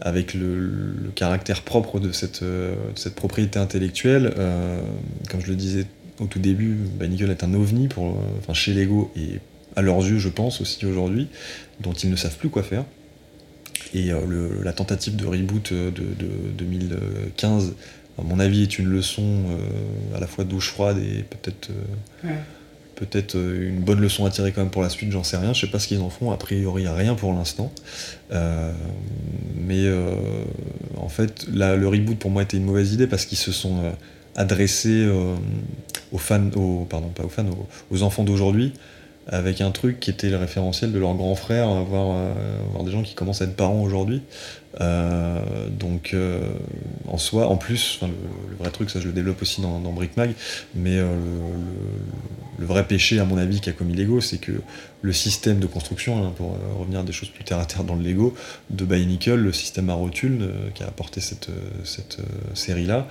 [SPEAKER 3] avec le, caractère propre de cette, cette propriété intellectuelle, comme je le disais au tout début, bah, est un ovni pour, enfin, chez Lego et à leurs yeux, je pense aussi aujourd'hui, dont ils ne savent plus quoi faire. Et euh, la tentative de reboot de, 2015, à mon avis, est une leçon euh, à la fois douche froide et peut-être euh, peut-être une bonne leçon à tirer quand même pour la suite, j'en sais rien. Je sais pas ce qu'ils en font, a priori rien pour l'instant. mais en fait, le reboot pour moi était une mauvaise idée parce qu'ils se sont adressés aux fans, aux, pardon, pas aux fans, aux enfants d'aujourd'hui avec un truc qui était le référentiel de leur grand frère, voir, euh, voir des gens qui commencent à être parents aujourd'hui. Euh, donc euh, en soi, en plus, le, vrai truc, ça je le développe aussi dans, dans Brick Mag, mais le, le, vrai péché à mon avis qu'a commis Lego, c'est que le système de construction, hein, pour revenir à des choses plus terre à terre dans le Lego, de Nickel, le système à rotule qui a apporté cette, cette série-là,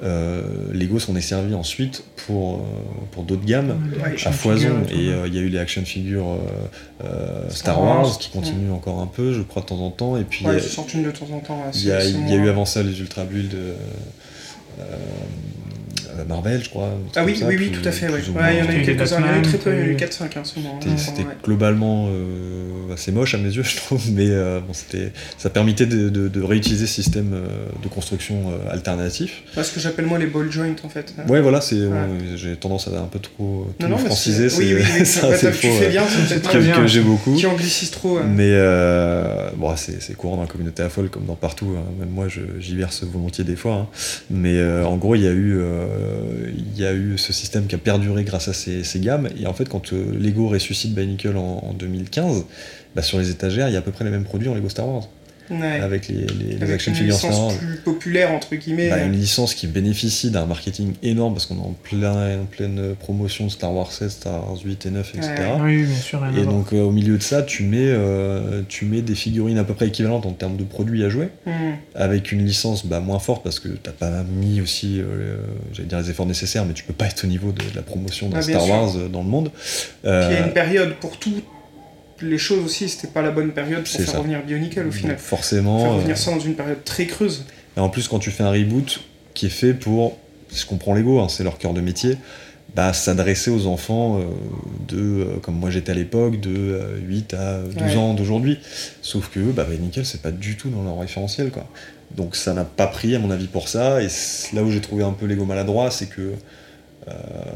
[SPEAKER 3] Lego s'en est servi ensuite pour, pour d'autres gammes à foison. Et il y a eu les action figures Star, Wars, qui continuent encore un peu, je crois, de temps en temps. Et puis,
[SPEAKER 4] une de temps en temps.
[SPEAKER 3] Il y, a, y a eu avant ça les Ultra Build. Euh, euh, Marvel, je crois.
[SPEAKER 4] Ah oui, oui, oui, tout à fait. Ouais. il y en a eu quelques-uns, il y en a eu très peu, il y en a eu 4-5 hein,
[SPEAKER 3] C'était globalement euh, assez moche à mes yeux, <laughs> je trouve, mais euh, bon, ça permettait de, de, de, réutiliser ce système de construction alternatif.
[SPEAKER 4] ce que j'appelle moi les ball joints en fait.
[SPEAKER 3] Ouais, voilà, j'ai tendance à un peu trop non, non, franciser.
[SPEAKER 4] Oui, oui, oui, <laughs> ça, c'est
[SPEAKER 3] bien. Que j'ai beaucoup.
[SPEAKER 4] Qui anglicise trop.
[SPEAKER 3] Mais bon, c'est courant dans la communauté à folle comme dans partout. Hein. Même moi, j'y verse volontiers des fois. Hein. Mais en gros, il y a eu il y a eu ce système qui a perduré grâce à ces, gammes. Et en fait, quand euh, Lego ressuscite en, en 2015, bah, sur les étagères, il y a à peu près les mêmes produits en Lego Star Wars. Avec les, les,
[SPEAKER 4] action figures Star Wars. plus populaire, entre guillemets.
[SPEAKER 3] Bah, une licence qui bénéficie d'un marketing énorme parce qu'on est en, plein, en pleine promotion de Star Wars 7, Star Wars 8 et 9, etc.
[SPEAKER 2] Oui, bien sûr.
[SPEAKER 3] Et donc, au milieu de ça, tu mets, tu mets des figurines à peu près équivalentes en termes de produits à jouer,
[SPEAKER 4] hmm.
[SPEAKER 3] avec une licence bah, moins forte parce que t'as pas mis aussi, j'allais dire, les efforts nécessaires, mais tu peux pas être au niveau de, la promotion de Star Wars dans le monde.
[SPEAKER 4] il y a une période pour tout les choses aussi, c'était pas la bonne période pour faire revenir Bionicle au final.
[SPEAKER 3] forcément.
[SPEAKER 4] Faire revenir euh, ça dans une période très creuse.
[SPEAKER 3] Et en plus, quand tu fais un reboot qui est fait pour, je comprends Lego, hein, c'est leur cœur de métier, bah, s'adresser aux enfants euh, de, euh, comme moi j'étais à l'époque, de 8 à 12 ans d'aujourd'hui. Sauf que bah, Bionicle, c'est pas du tout dans leur référentiel. Quoi. Donc ça n'a pas pris, à mon avis, pour ça. Et là où j'ai trouvé un peu Lego maladroit, c'est que euh,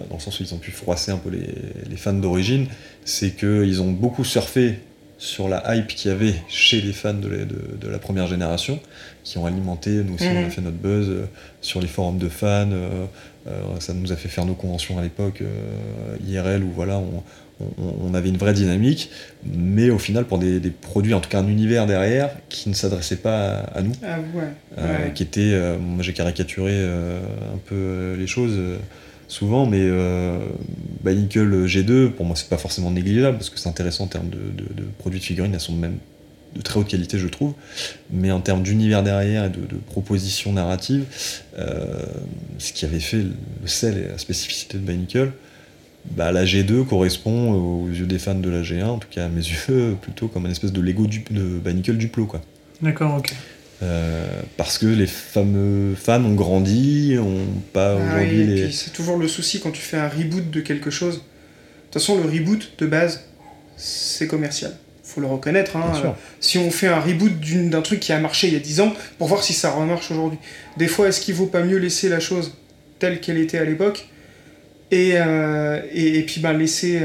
[SPEAKER 3] dans le sens où ils ont pu froisser un peu les, fans d'origine, c'est qu'ils ont beaucoup surfé sur la hype qu'il y avait chez les fans de la, première génération, qui ont alimenté, nous aussi on a mhm. fait notre buzz euh, sur les forums de fans, euh, ça nous a fait faire nos conventions à l'époque, IRL, où voilà, on, avait une vraie dynamique, mais au final pour des, produits, en tout cas un univers derrière, qui ne s'adressait pas à, nous,
[SPEAKER 4] ah
[SPEAKER 3] qui était, moi j'ai caricaturé un peu les choses, souvent, mais euh, G2, pour moi, c'est pas forcément négligeable parce que c'est intéressant en termes de, produits de figurines, elles sont même de très haute qualité, je trouve, mais en termes d'univers derrière et de, propositions narratives, euh, ce qui avait fait le sel et la spécificité de Bionicle, bah, la G2 correspond aux yeux des fans de la G1, en tout cas à mes <laughs> yeux, plutôt comme une espèce de Lego du, de Bionicle Duplo.
[SPEAKER 2] D'accord, ok.
[SPEAKER 3] Euh, parce que les fameux fans ont grandi, ont pas ah aujourd'hui les.
[SPEAKER 4] C'est toujours le souci quand tu fais un reboot de quelque chose. De toute façon, le reboot de base, c'est commercial. Faut le reconnaître. Hein. si on fait un reboot d'un truc qui a marché il y a 10 ans, pour voir si ça remarche aujourd'hui. Des fois, est-ce qu'il vaut pas mieux laisser la chose telle qu'elle était à l'époque et, euh, et, puis ben, laisser.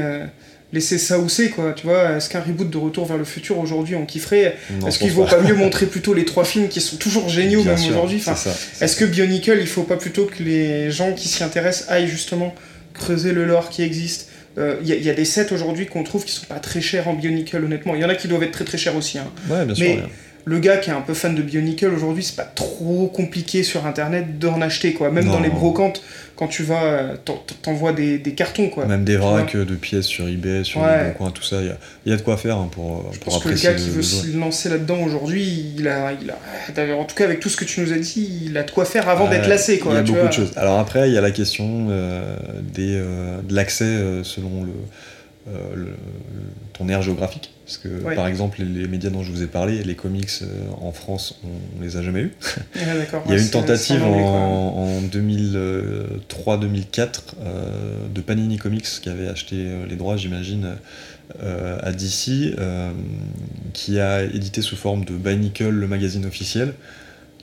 [SPEAKER 4] Laisser ça où c'est quoi tu vois. Est-ce qu'un reboot de Retour vers le futur aujourd'hui on kifferait? Est-ce qu'il vaut pas. mieux montrer plutôt les trois films qui sont toujours géniaux même aujourd'hui? Enfin, est-ce que Bionicle il faut pas plutôt que les gens qui s'y intéressent aillent justement creuser le lore qui existe? Il euh, y, a des sets aujourd'hui qu'on trouve qui sont pas très chers en Bionicle honnêtement. Il y en a qui doivent être très très chers aussi hein.
[SPEAKER 3] ouais, bien sûr,
[SPEAKER 4] mais le gars qui est un peu fan de Bionicle aujourd'hui, c'est pas trop compliqué sur internet d'en acheter quoi. Même dans les brocantes, quand tu vas, t'envoies des, des cartons quoi.
[SPEAKER 3] Même des vracs de pièces sur eBay, sur les coins, tout ça, il y a, de quoi faire hein, pour,
[SPEAKER 4] Je
[SPEAKER 3] pour
[SPEAKER 4] pense que le gars qui veut se lancer là-dedans aujourd'hui, il a, il a, en tout cas avec tout ce que tu nous as dit, il a de quoi faire avant d'être lassé quoi.
[SPEAKER 3] Il y a beaucoup de choses. Alors après, il y a la question euh, des, euh, de l'accès euh, selon le, ton aire géographique. Parce que, par exemple, les, médias dont je vous ai parlé, les comics euh, en France, on, ne les a jamais eus.
[SPEAKER 4] Ah, <laughs>
[SPEAKER 3] Il y a eu une tentative en, 2003-2004 euh, de Panini Comics qui avait acheté euh, les droits, j'imagine, à DC, qui a édité sous forme de Bionicle, le magazine officiel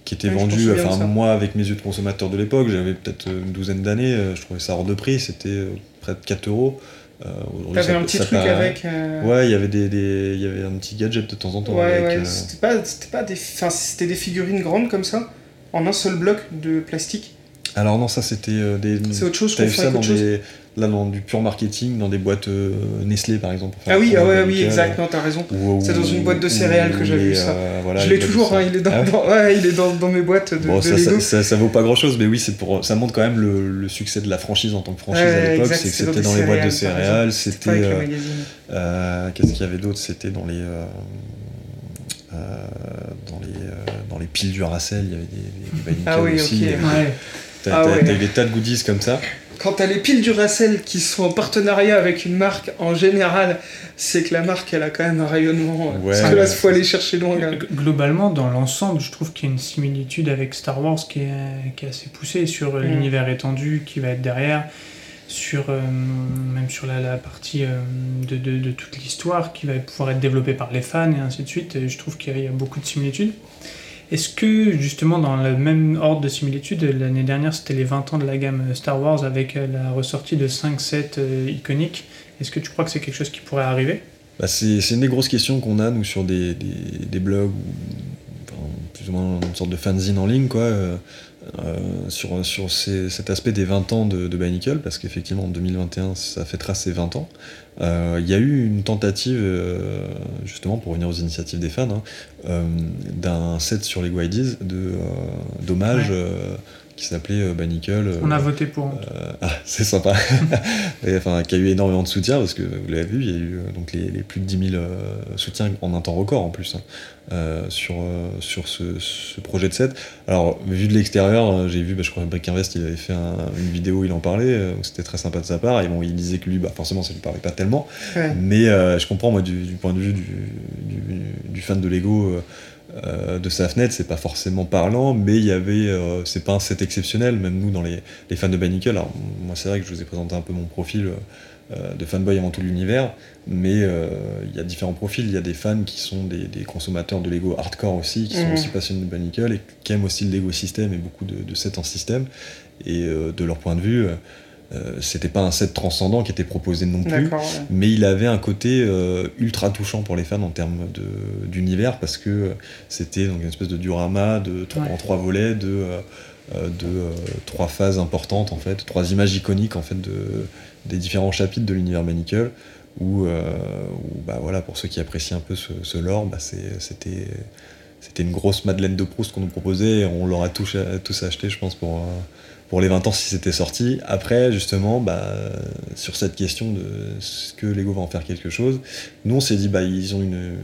[SPEAKER 3] qui était vendu, enfin moi avec mes yeux de consommateur de l'époque, j'avais peut-être une douzaine d'années, je trouvais ça hors de prix, c'était près de 4 euros.
[SPEAKER 4] Euh, T'avais un petit truc avec. Euh,
[SPEAKER 3] ouais, il y avait des, des, y avait un petit gadget de temps en temps.
[SPEAKER 4] Ouais, avec, ouais. Euh, c'était pas, pas des, enfin, c'était des figurines grandes comme ça, en un seul bloc de plastique.
[SPEAKER 3] Alors non, ça c'était des.
[SPEAKER 4] C'est autre chose qu'on fait ça
[SPEAKER 3] dans des, là dans du pur marketing, dans des boîtes euh, Nestlé par exemple.
[SPEAKER 4] ah oui, ah ouais, oui, exact, non, t'as raison. C'est dans une boîte de céréales que j'avais vu ça. Euh, je l'ai toujours, hein, il est, dans, ah ouais il est dans, dans, mes boîtes de, bon,
[SPEAKER 3] ça, Lego. Ça, ça, vaut pas grand chose, mais oui, c'est pour, ça montre quand même le, le, succès de la franchise en tant que franchise à l'époque. C'est que c'était dans, les boîtes de céréales, c'était. Euh, qu'est-ce qu'il y avait d'autre? C'était dans les. dans, les, dans les piles du Racel, il y avait des, des,
[SPEAKER 4] ah oui,
[SPEAKER 3] aussi.
[SPEAKER 4] Okay, ouais.
[SPEAKER 3] T'as ah des tas de goodies comme ça
[SPEAKER 4] quand t'as les piles du Racel qui sont en partenariat avec une marque, en général, c'est que la marque, elle a quand même un rayonnement. Ouais, parce que là, il faut aller chercher loin.
[SPEAKER 2] Globalement, dans l'ensemble, je trouve qu'il y a une similitude avec Star Wars qui est, qui est assez poussée sur mm. l'univers étendu qui va être derrière, sur, euh, même sur la, partie euh, de, de, de, toute l'histoire qui va pouvoir être développée par les fans et ainsi de suite. Et je trouve qu'il y a beaucoup de similitudes. Est-ce que, justement, dans le même ordre de similitude, l'année dernière, c'était les 20 ans de la gamme Star Wars avec euh, la ressortie de 5 sets euh, iconiques, est-ce que tu crois que c'est quelque chose qui pourrait arriver?
[SPEAKER 3] Bah c'est, une des grosses questions qu'on a, sur des, blogs, plus ou moins une sorte de fanzine en ligne, quoi. Euh, sur, sur cet aspect des 20 ans de, de Bionicle, parce qu'effectivement en 2021 ça fait tracer 20 ans. Il y a eu une tentative, justement pour revenir aux initiatives des fans, hein, d'un set sur les Guides de d'hommage qui s'appelait euh, Banicle.
[SPEAKER 2] On a voté pour.
[SPEAKER 3] Euh, ah, <laughs> c'est sympa. <laughs> enfin, qui a eu énormément de soutien parce que vous l'avez vu, il y a eu euh, donc les, plus de 10 000 soutiens en un temps record en plus hein, sur, sur ce, projet de set. Alors, vu de l'extérieur, j'ai vu, bah, je crois que Brick Invest, il avait fait une vidéo, il en parlait, c'était très sympa de sa part. Et bon, il disait que lui, bah, forcément, ça lui parlait pas tellement. Mais je comprends, moi, du, point de vue du, du fan de Lego euh, de sa fenêtre, c'est pas forcément parlant, mais il y avait, euh, c'est pas un set exceptionnel, même nous dans les, fans de Banicle. Alors, moi, c'est vrai que je vous ai présenté un peu mon profil euh, de fanboy avant tout l'univers, mais il y a différents profils. Il y a des fans qui sont des, consommateurs de Lego hardcore aussi, qui sont mhm. aussi passionnés de Banicle et qui aiment aussi le Lego système et beaucoup de, de sets en système. Et de leur point de vue, euh, c'était pas un set transcendant qui était proposé non plus, mais il avait un côté euh, ultra touchant pour les fans en termes d'univers parce que c'était donc une espèce de diorama de en trois volets de, euh, de trois phases importantes en fait, trois images iconiques en fait de, des différents chapitres de l'univers Manicle où, bah voilà pour ceux qui apprécient un peu ce, lore, bah c'était c'était une grosse Madeleine de Proust qu'on nous proposait et on l'aura tous, tous acheté je pense pour pour les 20 ans si c'était sorti. Après, justement, bah, sur cette question de ce que Lego va en faire quelque chose, nous on s'est dit, bah, ils ont une,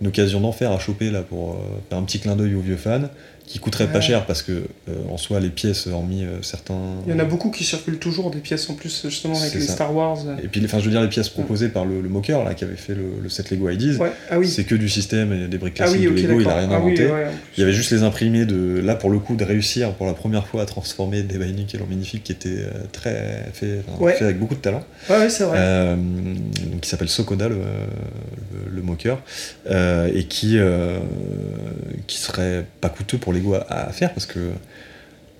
[SPEAKER 3] une occasion d'en faire à choper là pour euh, faire un petit clin d'œil aux vieux fans qui coûterait pas cher parce que euh, en soi les pièces hormis euh, certains
[SPEAKER 4] il y en a beaucoup qui circulent toujours des pièces en plus justement avec les Star Wars.
[SPEAKER 3] Et puis enfin je veux dire les pièces proposées par le, moqueur là qui avait fait le, set Lego IDs
[SPEAKER 4] ah oui.
[SPEAKER 3] c'est que du système et des briques ah classiques de Lego il a rien ah inventé. il y avait juste les imprimés de là pour le coup de réussir pour la première fois à transformer des et leur magnifique qui était très fait, fait, avec beaucoup de talent.
[SPEAKER 4] Ouais, c'est vrai.
[SPEAKER 3] Qui s'appelle Sokoda le, le, moqueur et qui qui serait pas coûteux pour Lego à, faire parce que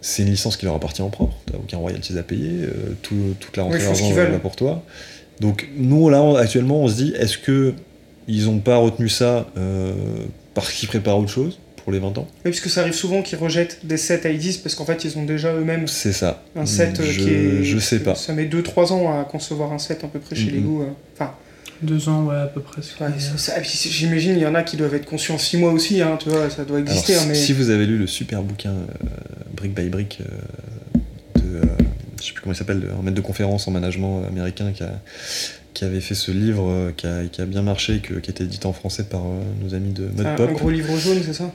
[SPEAKER 3] c'est une licence qui leur appartient en propre. T'as aucun royalties à payer, euh, toute la rentrée d'argent est là pour toi. Donc nous là actuellement on se dit est-ce que ils ont pas retenu ça euh, parce qu'ils préparent autre chose pour les 20 ans?
[SPEAKER 4] Oui, parce que ça arrive souvent qu'ils rejettent des sets i10 parce qu'en fait ils ont déjà eux-mêmes.
[SPEAKER 3] C'est ça.
[SPEAKER 4] Un set euh, qui est.
[SPEAKER 3] Je sais pas.
[SPEAKER 4] Ça met 2-3 ans à concevoir un set à peu près chez mm-hmm. Lego. Enfin,
[SPEAKER 2] deux ans, ouais, à peu près.
[SPEAKER 4] J'imagine, il y en a qui doivent être conscients six mois aussi, hein, tu vois, ça doit exister.
[SPEAKER 3] Alors,
[SPEAKER 4] mais...
[SPEAKER 3] Si vous avez lu le super bouquin euh, Brick by Brick euh, de, euh, je sais plus comment il s'appelle, un maître de conférence en management américain qui, a, qui avait fait ce livre qui a, qui, a, bien marché, que, qui a été édité en français par nos amis de Mud Pop.
[SPEAKER 4] Un gros livre jaune, c'est ça?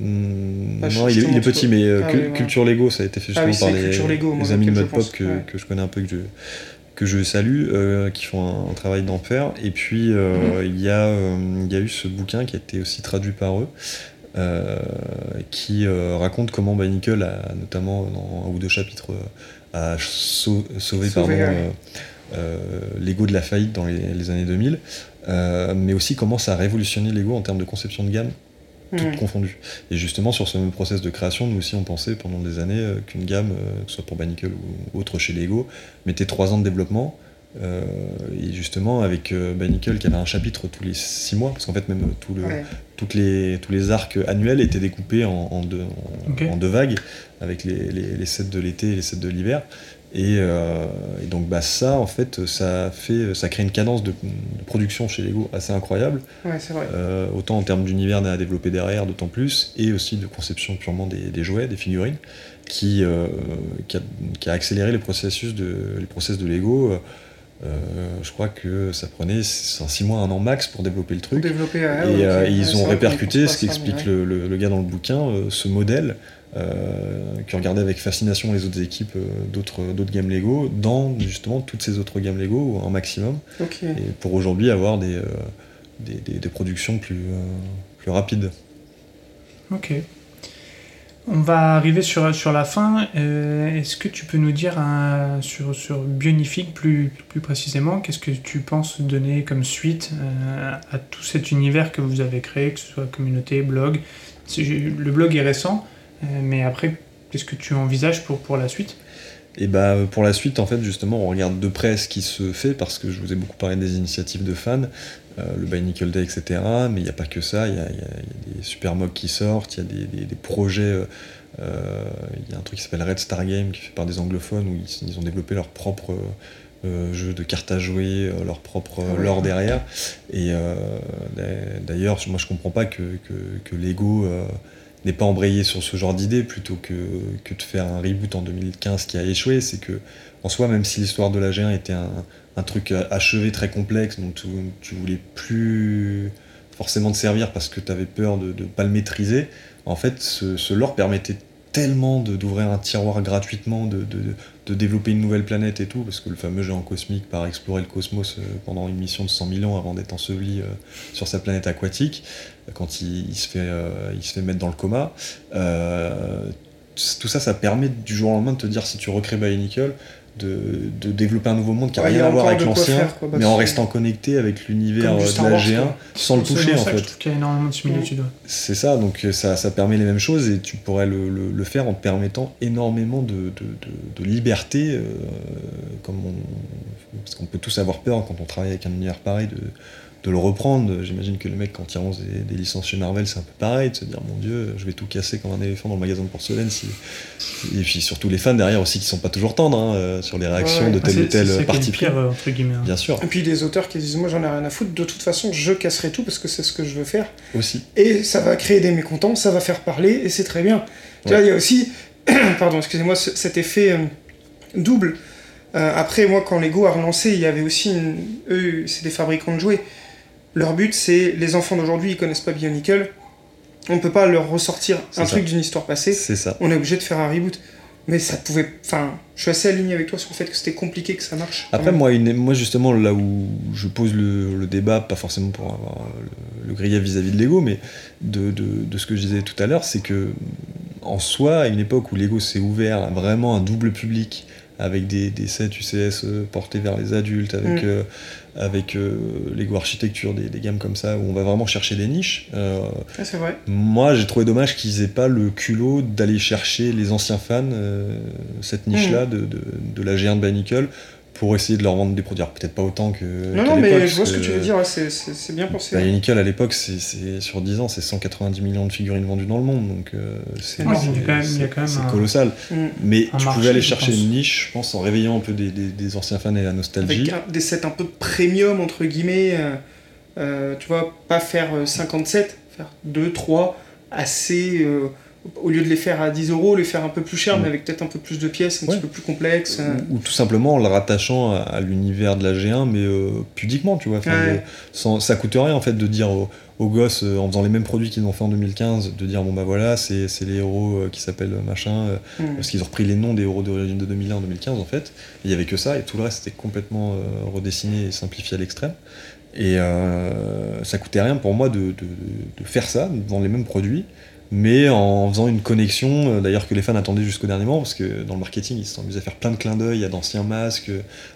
[SPEAKER 3] Non, il est, petit, mais ah Culture Lego, ça a été fait ah justement par les, amis de Mud Pop que, que, je connais un peu, que je, que je salue, euh, qui font un, travail d'enfer. Et puis, euh, il y, euh, y, a eu ce bouquin qui a été aussi traduit par eux, qui raconte comment Nickel a, notamment dans un ou deux chapitres, a sauvé, l'ego de la faillite dans les, années 2000, mais aussi comment ça a révolutionné l'ego en termes de conception de gamme toutes confondues. Et justement, sur ce même process de création, nous aussi, on pensait pendant des années euh, qu'une gamme, euh, que ce soit pour Banicle ou autre chez Lego, mettait trois ans de développement. Euh, et justement, avec Banicle qui avait un chapitre tous les six mois, parce qu'en fait, même tout le, toutes les, tous les arcs annuels étaient découpés en, deux, en, deux, vagues, avec les, les, les sets de l'été et les sets de l'hiver. Euh, et, donc bah, ça, en fait, ça, fait, ça crée une cadence de, production chez Lego assez incroyable.
[SPEAKER 4] Ouais, vrai.
[SPEAKER 3] Euh, autant en termes d'univers à développer derrière, d'autant plus, et aussi de conception purement des, jouets, des figurines, qui, euh, qui, a, accéléré les processus de, les process de Lego. je crois que ça prenait 6 mois, un an max pour développer le truc.
[SPEAKER 4] Développer,
[SPEAKER 3] et, ils ont répercuté, ce qu'explique le, le, gars dans le bouquin, ce modèle qui regardaient avec fascination les autres équipes euh, d'autres games Lego dans justement toutes ces autres gammes Lego un maximum et pour aujourd'hui avoir des, euh, des, des, productions plus, plus rapides.
[SPEAKER 2] Ok. On va arriver sur, sur la fin. Est-ce que tu peux nous dire sur, sur Bionific plus, plus précisément, qu'est-ce que tu penses donner comme suite à tout cet univers que vous avez créé, que ce soit communauté, blog? Le blog est récent, euh, mais après, qu'est-ce que tu envisages pour, pour la suite?
[SPEAKER 3] Et bah pour la suite, en fait, justement, on regarde de près ce qui se fait parce que je vous ai beaucoup parlé des initiatives de fans, le Buy Nickel Day, etc. Mais il n'y a pas que ça, il y, a, des super mocks qui sortent, il y a des, projets. Il y a un truc qui s'appelle Red Star Game qui fait par des anglophones où ils, ils ont développé leur propre euh, jeux de cartes à jouer, euh, leur propre euh, lore derrière. Et d'ailleurs, moi je comprends pas que, que, Lego n'ait pas embrayé sur ce genre d'idée plutôt que, de faire un reboot en 2015 qui a échoué. C'est que, en soi, même si l'histoire de la G1 était un, truc achevé très complexe, dont tu, voulais plus forcément te servir parce que tu avais peur de ne pas le maîtriser, en fait, ce, ce lore permettait tellement d'ouvrir un tiroir gratuitement, de, de, développer une nouvelle planète et tout, parce que le fameux géant cosmique part explorer le cosmos euh, pendant une mission de 100 000 ans avant d'être enseveli euh, sur sa planète aquatique, quand il, se, fait, euh, il se fait mettre dans le coma. tout ça, ça permet du jour au lendemain de te dire si tu recrées Bionicle, de, développer un nouveau monde qui n'a rien à voir avec l'ancien, mais en restant connecté avec l'univers de la G1 sans le toucher en fait. C'est ça, donc euh, ça, ça, permet les mêmes choses et tu pourrais le, le, faire en te permettant énormément de, de, liberté, euh, comme parce qu'on peut tous avoir peur quand on travaille avec un univers pareil de de le reprendre. J'imagine que les mecs, quand ils lancent des, licences chez Marvel, c'est un peu pareil, de se dire, mon Dieu, je vais tout casser comme un éléphant dans le magasin de porcelaine. Si... Et puis surtout les fans derrière aussi qui sont pas toujours tendres hein, euh, sur les réactions de telle ou telle partie
[SPEAKER 2] pire, euh, entre guillemets. Hein.
[SPEAKER 3] Bien sûr.
[SPEAKER 4] Et puis des auteurs qui disent, moi j'en ai rien à foutre, de toute façon, je casserai tout parce que c'est ce que je veux faire.
[SPEAKER 3] Aussi.
[SPEAKER 4] Et ça va créer des mécontents, ça va faire parler, et c'est très bien. Tu vois, il y a aussi, <clears throat> pardon, excusez-moi, cet effet euh, double. après, moi, quand Lego a relancé, il y avait aussi, eux, c'est des fabricants de jouets. Leur but, c'est les enfants d'aujourd'hui, ils connaissent pas Bionicle. On peut pas leur ressortir un truc d'une histoire passée.
[SPEAKER 3] C'est ça.
[SPEAKER 4] On est obligé de faire un reboot. Mais ça pouvait. Enfin, je suis assez aligné avec toi sur le fait que c'était compliqué que ça marche.
[SPEAKER 3] Après, moi, moi, justement, là où je pose le, débat, pas forcément pour avoir le, le vis-à-vis de Lego, mais de, de, ce que je disais tout à l'heure, c'est que, en soi, à une époque où Lego s'est ouvert à vraiment un double public, avec des, des sets UCS euh, portés vers les adultes, avec, mm. euh, avec euh, Lego Architecture, des, des, gammes comme ça, où on va vraiment chercher des niches.
[SPEAKER 4] c'est vrai.
[SPEAKER 3] Moi, j'ai trouvé dommage qu'ils aient pas le culot d'aller chercher les anciens fans, cette niche-là mm. de, de, de, la G1 de Bionicle, pour essayer de leur vendre des produits. Peut-être pas autant que.
[SPEAKER 4] Non, non, mais je vois ce que tu veux dire, c'est bien pensé.
[SPEAKER 3] Bah, Nickel à l'époque, c'est sur 10 ans, c'est 190 millions de figurines vendues dans le monde, donc euh, c'est colossal. Mm. Mais tu pouvais aller chercher une niche, je pense, en réveillant un peu des, des, anciens fans et la nostalgie.
[SPEAKER 4] Avec des sets un peu premium, entre guillemets, euh, euh, tu vois, pas faire 57, faire 2, 3, assez au lieu de les faire à 10 euros, les faire un peu plus cher, mm. mais avec peut-être un peu plus de pièces, un petit peu plus complexes.
[SPEAKER 3] Ou, tout simplement en le rattachant à, l'univers de la G1, mais euh, pudiquement, tu vois. sans, ça coûte rien en fait de dire aux, gosses, euh, en faisant les mêmes produits qu'ils ont fait en 2015, de dire bon bah voilà, c'est les héros euh, qui s'appellent machin, mm. parce qu'ils ont repris les noms des héros d'origine de 2001 en 2015 en fait. Il y avait que ça, et tout le reste était complètement redessiné et simplifié à l'extrême. Et ça coûtait rien pour moi de, de, de faire ça, de vendre les mêmes produits mais en faisant une connexion, euh, d'ailleurs que les fans attendaient jusqu'au dernier moment, parce que dans le marketing, ils s'amusent à faire plein de clins d'œil à d'anciens masques,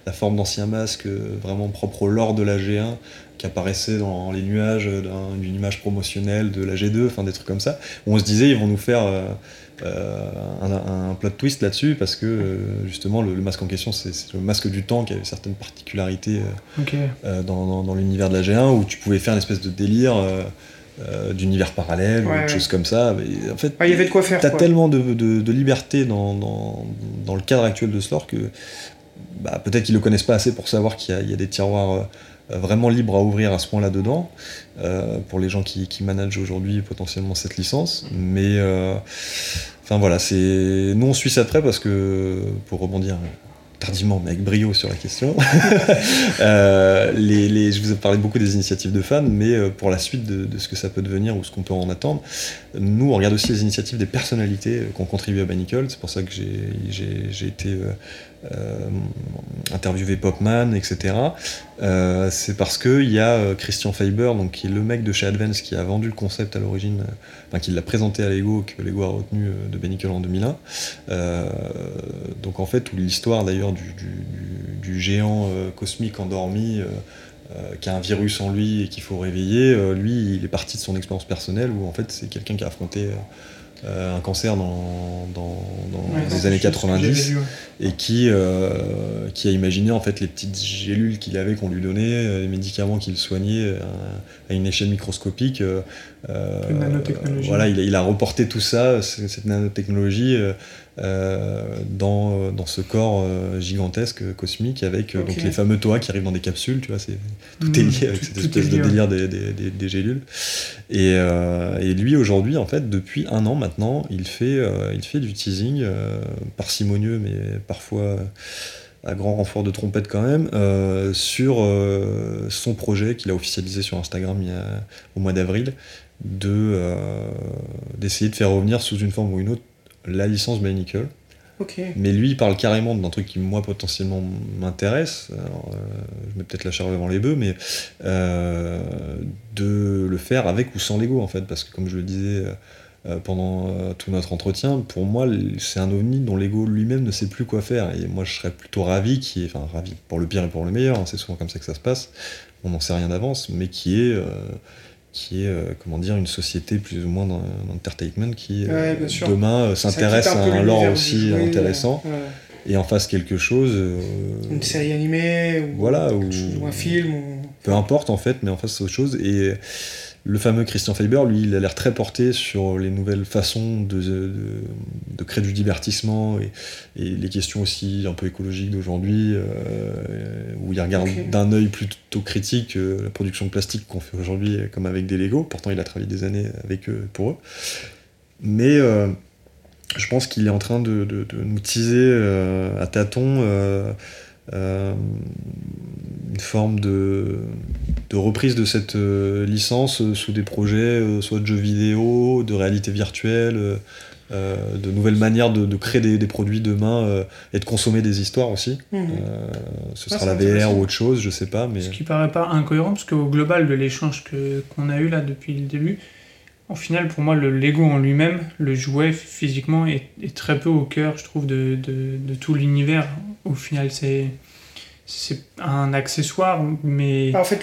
[SPEAKER 3] la forme d'anciens masques euh, vraiment propre au lore de la G1, qui apparaissait dans les nuages d'une image promotionnelle de la G2, enfin des trucs comme ça, où on se disait ils vont nous faire euh, un, plot twist là-dessus, parce que justement le, masque en question, c'est le masque du temps qui avait certaines particularités dans, dans l'univers de la G1, où tu pouvais faire une espèce de délire. Euh, d'univers parallèle, ou choses comme ça. en fait,
[SPEAKER 4] il y avait de quoi faire.
[SPEAKER 3] T'as tellement de, de, liberté dans, dans, dans, le cadre actuel de ce lore que bah, peut-être qu'ils le connaissent pas assez pour savoir qu'il y, y, a des tiroirs euh, vraiment libres à ouvrir à ce point-là dedans, euh, pour les gens qui, qui managent aujourd'hui potentiellement cette licence. Mais enfin voilà, c'est nous on suit ça de près parce que pour rebondir tardivement, mais avec brio sur la question. <laughs> Euh, je vous ai parlé beaucoup des initiatives de fans, mais euh, pour la suite de, ce que ça peut devenir ou ce qu'on peut en attendre, nous, on regarde aussi les initiatives des personnalités euh, qui ont contribué à Banicle. C'est pour ça que j'ai été euh, interviewer Popman, etc. Euh, c'est parce qu'il y a euh, Christian Faber, donc, qui est le mec de chez Advance, qui a vendu le concept à l'origine, enfin, qui l'a présenté à Lego, que Lego a retenu de Benny en 2001. donc en fait, l'histoire d'ailleurs du, du, géant cosmique endormi, qui a un virus en lui et qu'il faut réveiller, lui, il est parti de son expérience personnelle où en fait c'est quelqu'un qui a affronté un cancer dans, dans, les années 90 et qui, euh, qui a imaginé en fait les petites gélules qu'il avait, qu'on lui donnait, euh, les médicaments qu'il soignait à, une échelle microscopique. Euh,
[SPEAKER 2] nanotechnologie.
[SPEAKER 3] Voilà, il a, il a, reporté tout ça, cette nanotechnologie, euh, dans, dans, ce corps euh, gigantesque, cosmique, avec euh, donc les fameux toits qui arrivent dans des capsules, tu vois, c'est, tout est hmm, lié avec cette espèce de délire des, des, des, gélules. Et, et lui, aujourd'hui, en fait, depuis un an maintenant, il fait, il fait du teasing, parcimonieux, mais parfois à grand renfort de trompette quand même, sur son projet qu'il a officialisé sur Instagram il y a, au mois d'avril, d'essayer de faire revenir sous une forme ou une autre la licence Bionicle. Mais lui, il parle carrément d'un truc qui, moi, potentiellement m'intéresse. Euh, je mets peut-être la charge devant les bœufs, mais euh, de le faire avec ou sans Lego, en fait. Parce que, comme je le disais euh, pendant tout notre entretien, pour moi, c'est un ovni dont Lego lui-même ne sait plus quoi faire. Et moi, je serais plutôt ravi, qui est, enfin, ravi pour le pire et pour le meilleur, hein, c'est souvent comme ça que ça se passe. On n'en sait rien d'avance, mais qui est qui est euh, comment dire une société plus ou moins d'entertainment qui euh, demain euh, s'intéresse à un lore aussi intéressant et en fasse quelque chose
[SPEAKER 4] une série animée ou,
[SPEAKER 3] voilà,
[SPEAKER 4] ou, un film
[SPEAKER 3] peu importe en fait mais en fasse autre chose. Et le fameux Christian Faber, lui, il a l'air très porté sur les nouvelles façons de, de, créer du divertissement et, les questions aussi un peu écologiques d'aujourd'hui, euh, où il regarde d'un œil plutôt critique euh, la production de plastique qu'on fait aujourd'hui, comme avec des Lego. Pourtant, il a travaillé des années avec eux pour eux. Mais euh, je pense qu'il est en train de, nous teaser à tâtons une forme de de reprise de cette euh, licence euh, sous des projets euh, soit de jeux vidéo, de réalité virtuelle, de nouvelles manières de, créer des, produits demain et de consommer des histoires aussi. Mhm. ce sera la VR ou autre chose, je sais pas. Mais...
[SPEAKER 2] Ce qui paraît pas incohérent, parce qu'au global de l'échange qu'on a eu là depuis le début, au final, pour moi, le Lego en lui-même, le jouet physiquement, est, très peu au cœur, je trouve, de, de tout l'univers. Au final, c'est c'est un accessoire, mais...
[SPEAKER 4] Ah, en fait,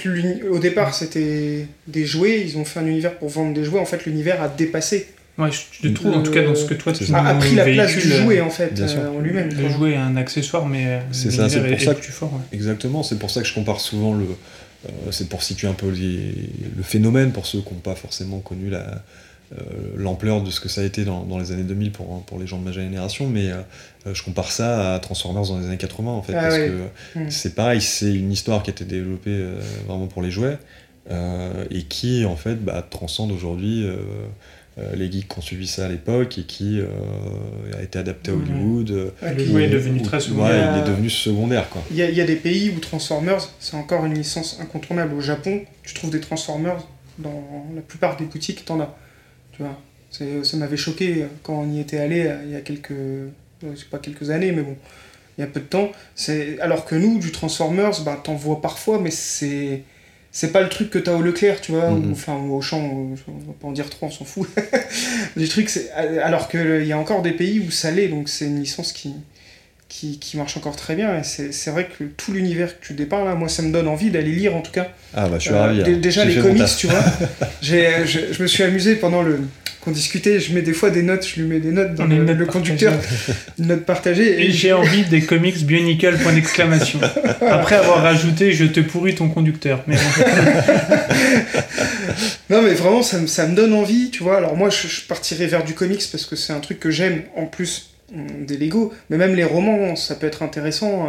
[SPEAKER 4] au départ, c'était des jouets, ils ont fait un univers pour vendre des jouets, en fait, l'univers a dépassé.
[SPEAKER 2] Ouais, je te trouve, en tout cas, dans ce que toi, tu
[SPEAKER 4] a, pris la place du jouet, en fait, euh, en lui-même.
[SPEAKER 2] Le jouet est un accessoire, mais euh,
[SPEAKER 3] c'est ça, c'est pour ça que, plus fort. Exactement, c'est pour ça que je compare souvent le... Euh, c'est pour situer un peu le phénomène, pour ceux qui n'ont pas forcément connu la euh, l'ampleur de ce que ça a été dans, les années 2000 pour, pour les gens de ma génération, mais euh, je compare ça à Transformers dans les années 80 en fait, ah parce que hmm. c'est pareil, c'est une histoire qui a été développée euh, vraiment pour les jouets et qui en fait bah, transcende aujourd'hui les geeks qui ont suivi ça à l'époque et qui a été adapté à Hollywood.
[SPEAKER 2] le jouet est devenu très secondaire.
[SPEAKER 3] il est devenu secondaire.
[SPEAKER 4] Il y, y, a des pays où Transformers, c'est encore une licence incontournable. Au Japon, tu trouves des Transformers dans la plupart des boutiques, t'en as ça m'avait choqué quand on y était allé euh, il y a quelques, pas quelques années, mais bon, il y a peu de temps. Alors que nous, du Transformers, bah, t'en vois parfois, mais c'est c'est pas le truc que t'as au Leclerc, tu vois, ou, enfin au champ, on va pas en dire trop, on s'en fout. <laughs> du truc, c'est alors qu'il y a encore des pays où ça l'est, donc c'est une licence qui, qui, qui, marche encore très bien. Et c'est vrai que tout l'univers que tu dépeins là, moi ça me donne envie d'aller lire en tout cas.
[SPEAKER 3] Ah bah je suis ravi. Euh,
[SPEAKER 4] hein. Déjà les comics, tu vois. <laughs> je, je, me suis amusé pendant le qu'on discutait, je mets des fois des notes, je lui mets des notes dans le, conducteur, une note partagée.
[SPEAKER 2] Et, j'ai envie des comics Bionicle, point d'exclamation. <laughs> Après avoir rajouté, je te pourris ton conducteur. Mais... <laughs>
[SPEAKER 4] non mais vraiment, ça, ça, me donne envie, tu vois. Alors moi, je, je partirais vers du comics parce que c'est un truc que j'aime en plus des Lego, mais même les romans, ça peut être intéressant.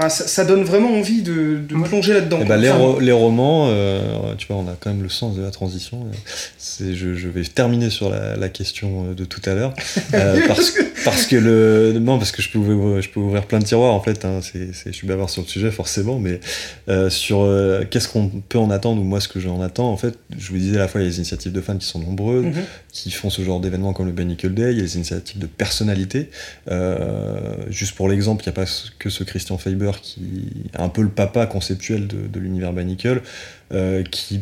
[SPEAKER 4] Euh, enfin, ça, donne vraiment envie de, de plonger là-dedans.
[SPEAKER 3] Eh ben, les, les, romans, euh, tu vois, on a quand même le sens de la transition. C'est, je, je, vais terminer sur la, la, question de tout à l'heure. <laughs> Euh, parce, parce, que le. Non, parce que je peux ouvrir, je peux ouvrir plein de tiroirs en fait. Hein, c'est, je suis bavard sur le sujet forcément, mais sur qu'est-ce qu'on peut en attendre ou moi ce que j'en attends, en fait, je vous disais à la fois il y a les initiatives de fans qui sont nombreuses, mhm. qui font ce genre d'événements comme le Benicle Day, il y a les initiatives de personnalités euh, juste pour l'exemple, il n'y a pas que ce Christian Faber qui est un peu le papa conceptuel de, l'univers Banicle, euh, qui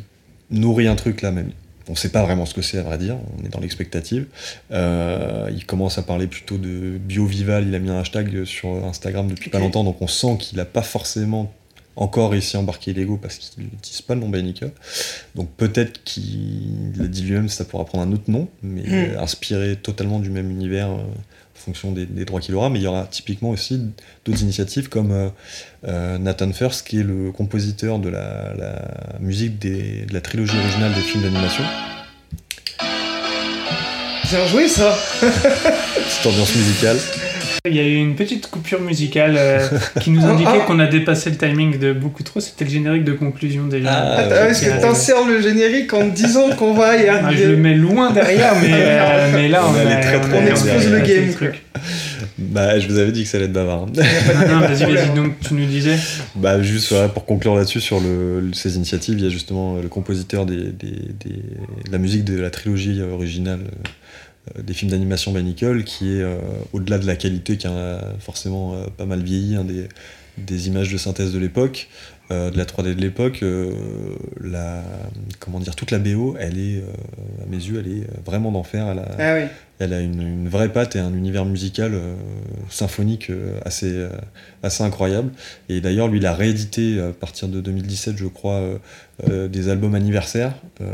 [SPEAKER 3] nourrit un truc là même. On ne sait pas vraiment ce que c'est à vrai dire, on est dans l'expectative. Euh, il commence à parler plutôt de biovival, il a mis un hashtag sur Instagram depuis pas longtemps, donc on sent qu'il n'a pas forcément encore réussi à embarquer Lego parce qu'il n'utilise pas le nom Bionicle. Donc peut-être qu'il a dit lui-même ça pourra prendre un autre nom, mais
[SPEAKER 4] Hmm.
[SPEAKER 3] inspiré totalement du même univers euh, fonction des, des droits qu'il aura. Mais il y aura typiquement aussi d'autres initiatives comme euh, euh, Nathan First, qui est le compositeur de la, la musique des- de la trilogie originale des films d'animation.
[SPEAKER 4] Bien joué ça <laughs>
[SPEAKER 3] Petite ambiance musicale.
[SPEAKER 2] Il y a eu une petite coupure musicale euh, qui nous indiquait
[SPEAKER 4] Ah. <laughs>
[SPEAKER 2] qu'on a dépassé le timing de beaucoup trop. C'était le générique de conclusion déjà.
[SPEAKER 3] Ah,
[SPEAKER 4] Est-ce
[SPEAKER 2] qui
[SPEAKER 4] que t'insères le générique en disant qu'on va y
[SPEAKER 2] Ah, je
[SPEAKER 4] arriver
[SPEAKER 2] le mets loin derrière, mais, euh, <laughs> mais là on,
[SPEAKER 3] On
[SPEAKER 2] a-
[SPEAKER 3] très, très
[SPEAKER 2] a-
[SPEAKER 3] On explose
[SPEAKER 4] le game,
[SPEAKER 2] le truc.
[SPEAKER 3] Bah, je vous avais dit que ça allait être bavard.
[SPEAKER 2] Non, non, vas-y, vas-y, <laughs> donc tu nous disais.
[SPEAKER 3] Bah juste pour conclure là-dessus sur le, le- ces initiatives, il y a justement le compositeur des, des- des- de la musique de la trilogie originale euh, des films d'animation Bionicle qui est euh, au-delà de la qualité qui a forcément euh, pas mal vieilli hein, des, des images de synthèse de l'époque, euh, de la 3D de l'époque, euh, la comment dire toute la BO, elle est euh, à mes yeux, elle est vraiment d'enfer. Elle a,
[SPEAKER 4] Ah oui.
[SPEAKER 3] elle a une, une vraie patte et un univers musical euh, symphonique euh, assez, euh, assez incroyable. Et d'ailleurs, lui, il a réédité à partir de 2017, je crois, euh, des albums anniversaires euh,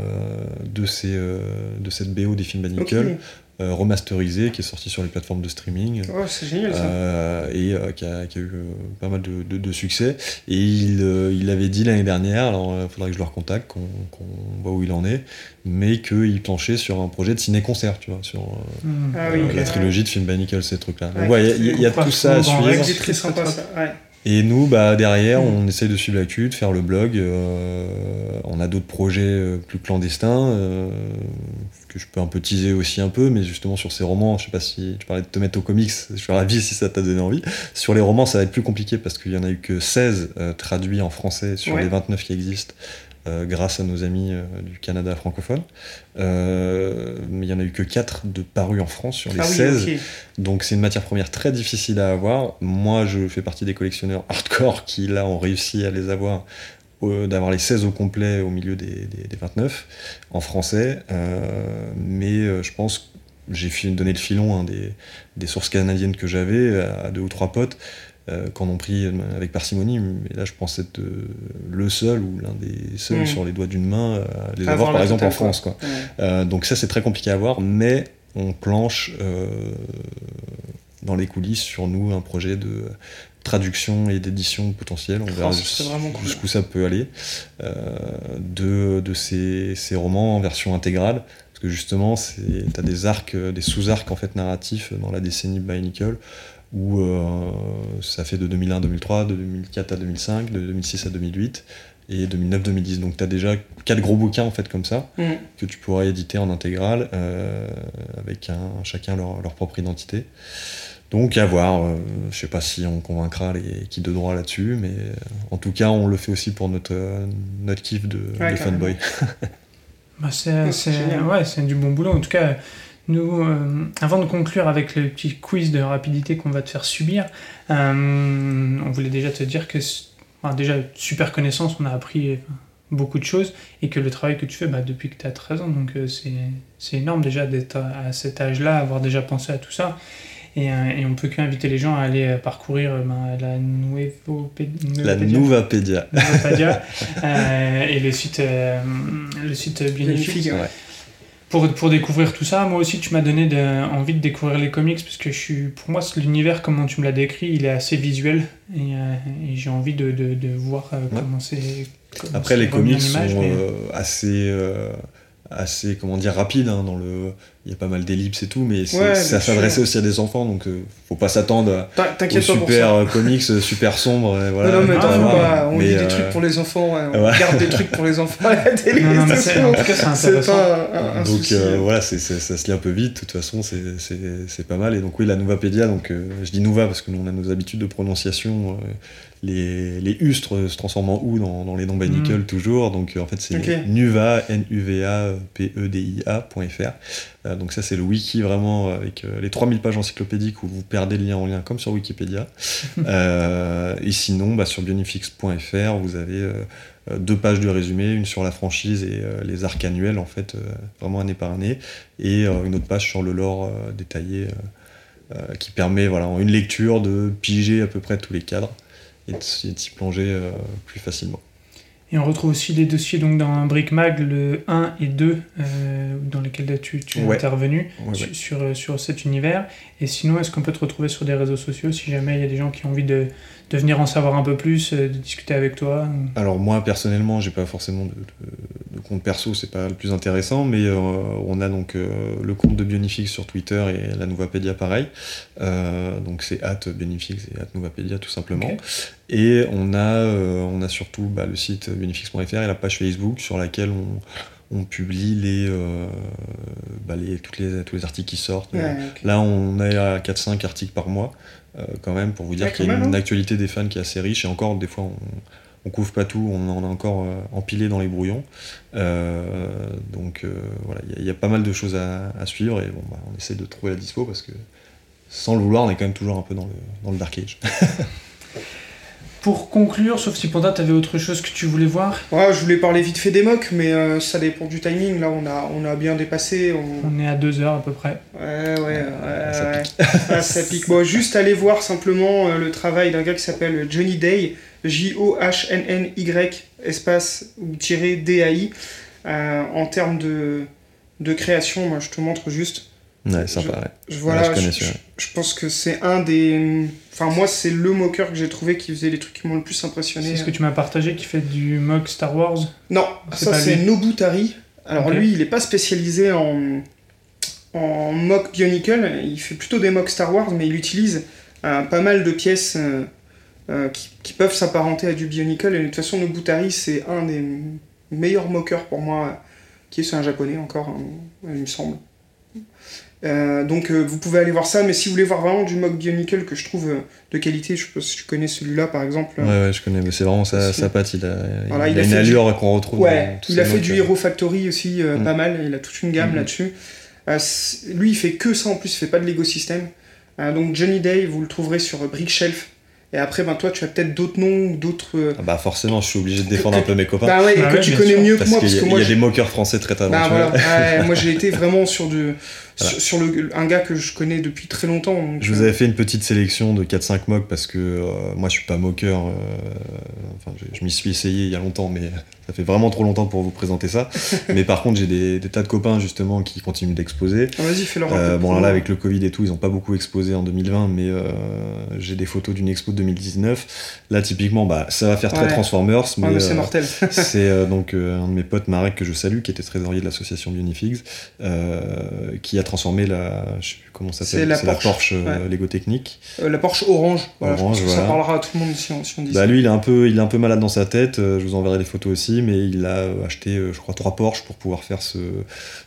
[SPEAKER 3] de, ces, euh, de cette BO des films
[SPEAKER 4] Ok.
[SPEAKER 3] Banical, euh, remasterisé, qui est sorti sur les plateformes de streaming.
[SPEAKER 4] Oh, c'est génial ça.
[SPEAKER 3] Et qui, a, qui a eu pas mal de, de- de succès. Et il, il avait dit l'année dernière, alors il faudrait que je le recontacte, qu'on voit où il en est, mais qu'il planchait sur un projet de ciné-concert, tu vois, sur.
[SPEAKER 4] Ah oui,
[SPEAKER 3] la
[SPEAKER 4] ouais.
[SPEAKER 3] trilogie de Film Banical, ces trucs-là. Donc
[SPEAKER 4] Ouais,
[SPEAKER 3] voilà, il y a- y, a
[SPEAKER 2] c'est
[SPEAKER 3] tout ça à suivre.
[SPEAKER 4] C'est très sympa ça. Ouais.
[SPEAKER 3] Et nous, bah, derrière,
[SPEAKER 2] Mm.
[SPEAKER 3] on essaye de suivre l'actu, de faire le blog. euh, on a d'autres projets euh, plus clandestins euh, que je peux un peu teaser aussi un peu, mais justement sur ces romans, je sais pas si tu parlais de te mettre aux comics, je suis ravi si ça t'a donné envie. Sur les romans, ça va être plus compliqué parce qu'il y en a eu que 16 euh, traduits en français sur
[SPEAKER 4] Ouais.
[SPEAKER 3] les 29 qui existent. Euh, grâce à nos amis euh, du Canada francophone. Euh, mais il y en a eu que 4 de parus en France sur les
[SPEAKER 4] Ah oui,
[SPEAKER 3] 16.
[SPEAKER 4] ok.
[SPEAKER 3] Donc c'est une matière première très difficile à avoir. Moi, je fais partie des collectionneurs hardcore qui, là, ont réussi à les avoir, d'avoir les 16 au complet au milieu des, des- des 29 en français. Euh, mais je pense que j'ai donné le filon hein, des, des sources canadiennes que j'avais à deux ou trois potes euh, qui en ont pris avec parcimonie. Mais là, je pense être euh, le seul ou l'un des seuls
[SPEAKER 4] Mm.
[SPEAKER 3] sur les doigts d'une main à les avoir, par exemple, en. France. Quoi.
[SPEAKER 4] Ouais.
[SPEAKER 3] Euh, donc ça c'est très compliqué à voir, mais on planche dans les coulisses sur nous un projet de traduction et d'édition potentielle. On
[SPEAKER 4] Oh,
[SPEAKER 3] verra
[SPEAKER 4] cool.
[SPEAKER 3] jusqu'où ça peut aller euh, de, de ces, ces romans en version intégrale. Parce que justement, tu as des arcs, des sous-arcs en fait narratifs dans la décennie Bionicle où euh, ça fait de 2001 à 2003, de 2004 à 2005, de 2006 à 2008 et 2009-2010. Donc tu as déjà quatre gros bouquins en fait comme ça
[SPEAKER 4] Mm.
[SPEAKER 3] que tu pourras éditer en intégrale euh, avec un, chacun leur, leur propre identité. Donc à voir, euh, je sais pas si on convaincra les qui de droit là-dessus, mais euh, en tout cas on le fait aussi pour notre, euh, notre kiff de,
[SPEAKER 4] Ouais,
[SPEAKER 3] de fanboy. <laughs>
[SPEAKER 2] Bah, c'est
[SPEAKER 4] Ouais,
[SPEAKER 2] c'est-
[SPEAKER 4] c'est génial.
[SPEAKER 2] ouais, c'est du bon boulot. En tout cas, nous, euh, avant de conclure avec le petit quiz de rapidité qu'on va te faire subir, euh, on voulait déjà te dire que, enfin, déjà, super connaissance, on a appris euh, beaucoup de choses et que le travail que tu fais bah, depuis que tu as 13 ans, donc euh, c'est c'est énorme déjà d'être à à cet âge-là, avoir déjà pensé à tout ça. Et, et on peut qu'inviter les gens à aller parcourir ben, la.
[SPEAKER 3] La Nouvapédia. <laughs>
[SPEAKER 2] Euh, et le site, euh, le site
[SPEAKER 4] ouais.
[SPEAKER 3] Ouais.
[SPEAKER 2] Pour, pour découvrir tout ça, moi aussi tu m'as donné de- envie de découvrir les comics parce que je suis, pour moi l'univers comment tu me l'as décrit, il est assez visuel et, euh, et j'ai envie de, de, de voir euh, comment c'est.
[SPEAKER 3] Après les comics
[SPEAKER 2] image,
[SPEAKER 3] sont
[SPEAKER 2] mais-
[SPEAKER 3] euh, assez, euh, assez comment dire rapides hein, dans le. Il y a pas mal d'ellipses et tout, mais ça s'adressait aussi à des enfants, donc euh, faut pas s'attendre à-
[SPEAKER 4] T'in-
[SPEAKER 3] aux
[SPEAKER 4] T'inquiète pas pour
[SPEAKER 3] super
[SPEAKER 4] ça.
[SPEAKER 3] euh, comics euh, super sombres. et voilà,
[SPEAKER 4] non, non, mais
[SPEAKER 2] Ah,
[SPEAKER 4] pas, on
[SPEAKER 3] Mais,
[SPEAKER 4] lit des
[SPEAKER 3] euh,
[SPEAKER 4] trucs pour les enfants, ouais, on
[SPEAKER 3] ouais.
[SPEAKER 4] regarde des trucs pour les enfants à la télé.
[SPEAKER 2] Non, non, mais
[SPEAKER 4] c'est
[SPEAKER 2] c'est- en tout cas, c'est
[SPEAKER 4] c'est
[SPEAKER 2] intéressant.
[SPEAKER 4] pas un, un
[SPEAKER 3] donc
[SPEAKER 4] souci.
[SPEAKER 3] euh, voilà, ça se lit un peu vite, de toute façon, c'est, c'est, c'est pas mal. Et donc oui, la Nouvapédia, donc euh, je dis Nouva parce que nous on a nos habitudes de prononciation, euh, les, les ustres se transforment en ou dans, dans les noms Bionicle
[SPEAKER 2] Mm.
[SPEAKER 3] toujours, donc euh, en fait c'est. Nuva, N-U-V-A, P-E-D-I-A.fr. Euh, donc ça c'est le wiki vraiment euh, avec euh, les 3000 pages encyclopédiques où vous perdez le lien en lien comme sur Wikipédia. <laughs> Euh, et sinon, bah, sur bionifix.fr, vous avez euh, euh, deux pages de résumé, une sur la franchise et euh, les arcs annuels, en fait, euh, vraiment année par année, et euh, une autre page sur le lore euh, détaillé, euh, euh, qui permet, voilà, en une lecture, de piger à peu près tous les cadres. Et de s'y plonger plus facilement.
[SPEAKER 2] Et on retrouve aussi des dossiers donc dans BrickMag, le 1 et 2, euh, dans lesquels tu, tu es intervenu sur, sur, cet univers. Et sinon, est-ce qu'on peut te retrouver sur des réseaux sociaux si jamais il y a des gens qui ont envie de, de venir en savoir un peu plus, euh, de discuter avec toi
[SPEAKER 3] Alors moi personnellement, j'ai pas forcément de, compte perso, c'est pas le plus intéressant, mais euh, on a donc le compte de Bionifix sur Twitter et la Nouvapédia pareil. donc c'est at Bionifix et at Nouvapédia tout simplement. Et on a, on a surtout bah, le site Benefix.fr et la page Facebook sur laquelle on, publie les, euh, bah, les, toutes les, tous les articles qui sortent. Là, on est à 4-5 articles par mois, euh, quand même, pour vous dire qu'il y a une, hein. actualité des fans qui est assez riche. Et encore, des fois, on, on couvre pas tout, on en a encore euh, empilé dans les brouillons. donc voilà, il y, a pas mal de choses à, suivre et bon, bah, on essaie de trouver la dispo parce que sans le vouloir, on est quand même toujours un peu dans le, dans le dark age. <laughs>
[SPEAKER 2] Pour conclure, sauf si Panda, t'avais autre chose que tu voulais voir?
[SPEAKER 4] Ouais, je voulais parler vite fait des mocks, mais euh, ça dépend du timing. Là, on a, on a bien dépassé.
[SPEAKER 2] On... est à deux heures à peu près.
[SPEAKER 4] Ouais, ouais, ouais. ça, Pique. <laughs> Ah, ça pique. Bon, juste aller voir simplement euh, le travail d'un gars qui s'appelle Johnny Day, J-O-H-N-N-Y, espace ou tiré D-A-I. Euh, en termes de, de création, moi, je te montre juste.
[SPEAKER 3] Ouais, sympa,
[SPEAKER 4] je, voilà, je, pense que c'est un des. Enfin, moi, c'est le moqueur que j'ai trouvé qui faisait les trucs qui m'ont le plus impressionné.
[SPEAKER 2] C'est ce que tu m'as partagé qui fait du mock Star Wars
[SPEAKER 4] Non, ça c'est Nobutari. Alors lui, il n'est pas spécialisé en, en mock Bionicle, il fait plutôt des mock Star Wars, mais il utilise euh, pas mal de pièces euh, euh, qui, qui, peuvent s'apparenter à du Bionicle. Et de toute façon, Nobutari, c'est un des meilleurs mockers pour moi, qui est un japonais encore, hein, il me semble. Euh, donc euh, vous pouvez aller voir ça, mais si vous voulez voir vraiment du mock Bionicle que je trouve euh, de qualité, je sais pas si tu connais celui-là par exemple.
[SPEAKER 3] Ouais, ouais, je connais, mais c'est vraiment sa, sa patte, il a, il, a, une allure qu'on retrouve.
[SPEAKER 4] Ouais, il a fait du Hero Factory aussi mm. pas mal, il a toute une gamme mm. là-dessus. lui il fait que ça en plus, il fait pas de Lego System. donc Johnny Day, vous le trouverez sur Brick Shelf. Et après, ben, toi, tu as peut-être d'autres noms, d'autres. Euh,
[SPEAKER 3] ah bah forcément, je suis obligé de défendre un peu mes copains.
[SPEAKER 4] Bah ouais, et ah que tu connais mieux que moi.
[SPEAKER 3] Parce qu'il y, a, y a des moqueurs français très talentueux.
[SPEAKER 4] Bah voilà. <laughs> moi, j'ai été vraiment sur, du, sur, le, un gars que je connais depuis très longtemps.
[SPEAKER 3] je vous avais fait une petite sélection de 4-5 mocks parce que euh, moi, je suis pas moqueur. Euh, enfin, je, je m'y suis essayé il y a longtemps, mais <laughs> ça fait vraiment trop longtemps pour vous présenter ça. <laughs> mais par contre, j'ai des, tas de copains justement qui continuent d'exposer.
[SPEAKER 4] Ah, vas-y, fais-leur
[SPEAKER 3] euh, Bon, là, avec le Covid et tout, ils n'ont pas beaucoup exposé en 2020, mais euh, j'ai des photos d'une expo de 2019. Là, typiquement, bah, ça va faire très Transformers, mais,
[SPEAKER 4] c'est euh, mortel. <laughs>
[SPEAKER 3] c'est donc un de mes potes, Marek, que je salue, qui était trésorier de l'association Bionifigs, qui a transformé la, je sais plus comment ça s'appelle, c'est la, Porsche, Lego Technique.
[SPEAKER 4] la Porsche orange. orange, Ça parlera à tout le monde si on, dit
[SPEAKER 3] bah, Lui, il est un peu, il est un peu malade dans sa tête. je vous enverrai des photos aussi mais il a acheté, euh, je crois, trois Porsche pour pouvoir faire ce,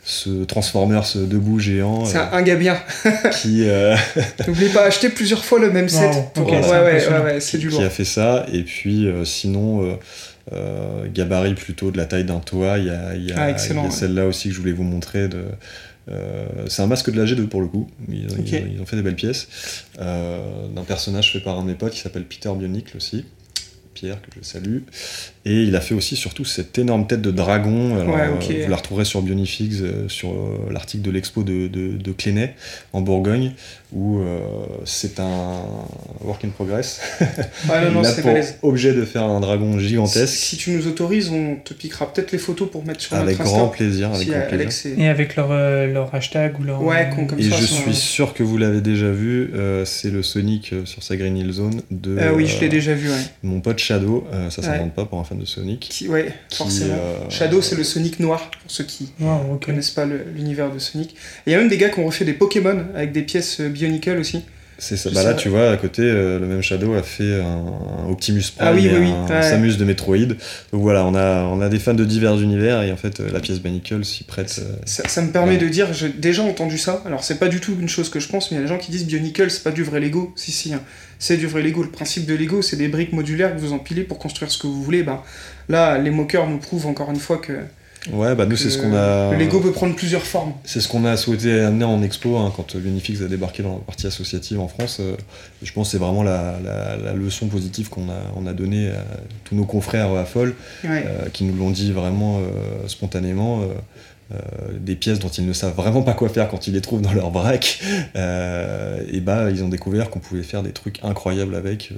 [SPEAKER 3] ce Transformers debout géant.
[SPEAKER 4] C'est un gars bien. <laughs>
[SPEAKER 3] qui. Euh, <laughs>
[SPEAKER 4] N'oublie pas, acheter plusieurs fois le même set. ouais, ouais, ouais, c'est du lourd.
[SPEAKER 3] Qui a fait ça, et puis euh, sinon. gabarit plutôt de la taille d'un toit. Il y a, il y a, ah, celle-là aussi que je voulais vous montrer. De, c'est un masque de la G2 pour le coup. Ils, ils, ont fait des belles pièces. d'un personnage fait par un de mes potes qui s'appelle Peter Bionicle aussi. Pierre, que je salue. Et il a fait aussi surtout cette énorme tête de dragon. Euh, vous la retrouverez sur Bionifix, euh, sur euh, l'article de l'expo de, de, de Clénet, en Bourgogne, où c'est un work in progress. <laughs>
[SPEAKER 4] Ah, non, il a
[SPEAKER 3] pour objet de faire un dragon gigantesque.
[SPEAKER 4] Si, tu nous autorises, on te piquera peut-être les photos pour mettre sur
[SPEAKER 3] avec
[SPEAKER 4] notre
[SPEAKER 3] grand plaisir, avec grand plaisir.
[SPEAKER 2] Et avec leur, leur hashtag ou leur...
[SPEAKER 4] Ouais, comme
[SPEAKER 3] Et je suis sûr que vous l'avez déjà vu, c'est le Sonic sur sa Green Hill Zone de...
[SPEAKER 4] Ah oui, je l'ai déjà vu, ouais.
[SPEAKER 3] Mon pote Shadow, ça ne s'invente pas pour un de Sonic.
[SPEAKER 4] Qui, ouais, forcément. Euh, Shadow, c'est le Sonic noir, pour ceux qui ne connaissent pas l'univers de Sonic. il y a même des gars qui ont refait des Pokémon avec des pièces euh, Bionicle aussi.
[SPEAKER 3] C'est ça. Bah là, tu vois, à côté, euh, le même Shadow a fait un, Optimus Prime ah, oui, oui, un, Samus de Metroid. Donc voilà, on a, on a des fans de divers univers et en fait, la pièce Bionicle s'y prête.
[SPEAKER 4] Ça, me permet de dire, j'ai déjà entendu ça. Alors, c'est pas du tout une chose que je pense, mais il y a des gens qui disent Bionicle, c'est pas du vrai Lego. Si, si, hein. c'est du vrai Lego. Le principe de Lego, c'est des briques modulaires que vous empilez pour construire ce que vous voulez. Bah, Là, les moqueurs nous prouvent encore une fois que.
[SPEAKER 3] Ouais, bah nous, c'est ce qu'on a.
[SPEAKER 4] Le Lego peut prendre plusieurs formes.
[SPEAKER 3] C'est ce qu'on a souhaité amener en expo hein, quand Unifix a débarqué dans la partie associative en France. Euh, je pense que c'est vraiment la, leçon positive qu'on a, on a donnée à tous nos confrères à Folle, euh, qui nous l'ont dit vraiment euh, spontanément. des pièces dont ils ne savent vraiment pas quoi faire quand ils les trouvent dans leur vrac, <laughs> et bah ils ont découvert qu'on pouvait faire des trucs incroyables avec.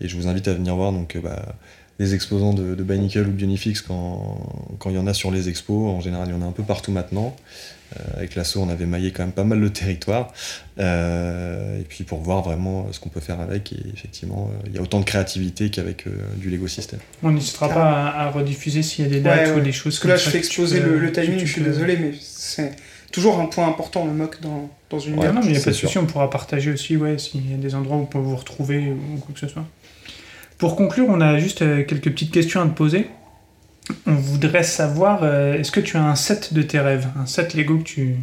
[SPEAKER 3] et je vous invite à venir voir donc bah, les exposants de, de Bionicle ou Bionifix quand, quand il y en a sur les expos. En général, il y en a un peu partout maintenant. Euh, avec l'assaut, on avait maillé quand même pas mal le territoire. Euh, et puis pour voir vraiment ce qu'on peut faire avec. Et effectivement, euh, il y a autant de créativité qu'avec du Lego System.
[SPEAKER 2] On n'hésitera pas à, rediffuser s'il y a des dates ou des choses
[SPEAKER 4] Parce que là, je fais exposer le, timing, je suis désolé, mais c'est toujours un point important, le mock, dans, dans une
[SPEAKER 2] ouais, Non, mais il n'y a pas de souci, on pourra partager aussi ouais, s'il y a des endroits où on peut vous retrouver ou quoi que ce soit. Pour conclure, on a juste quelques petites questions à te poser. On voudrait savoir, euh, est-ce que tu as un set de tes rêves? Un set Lego que tu,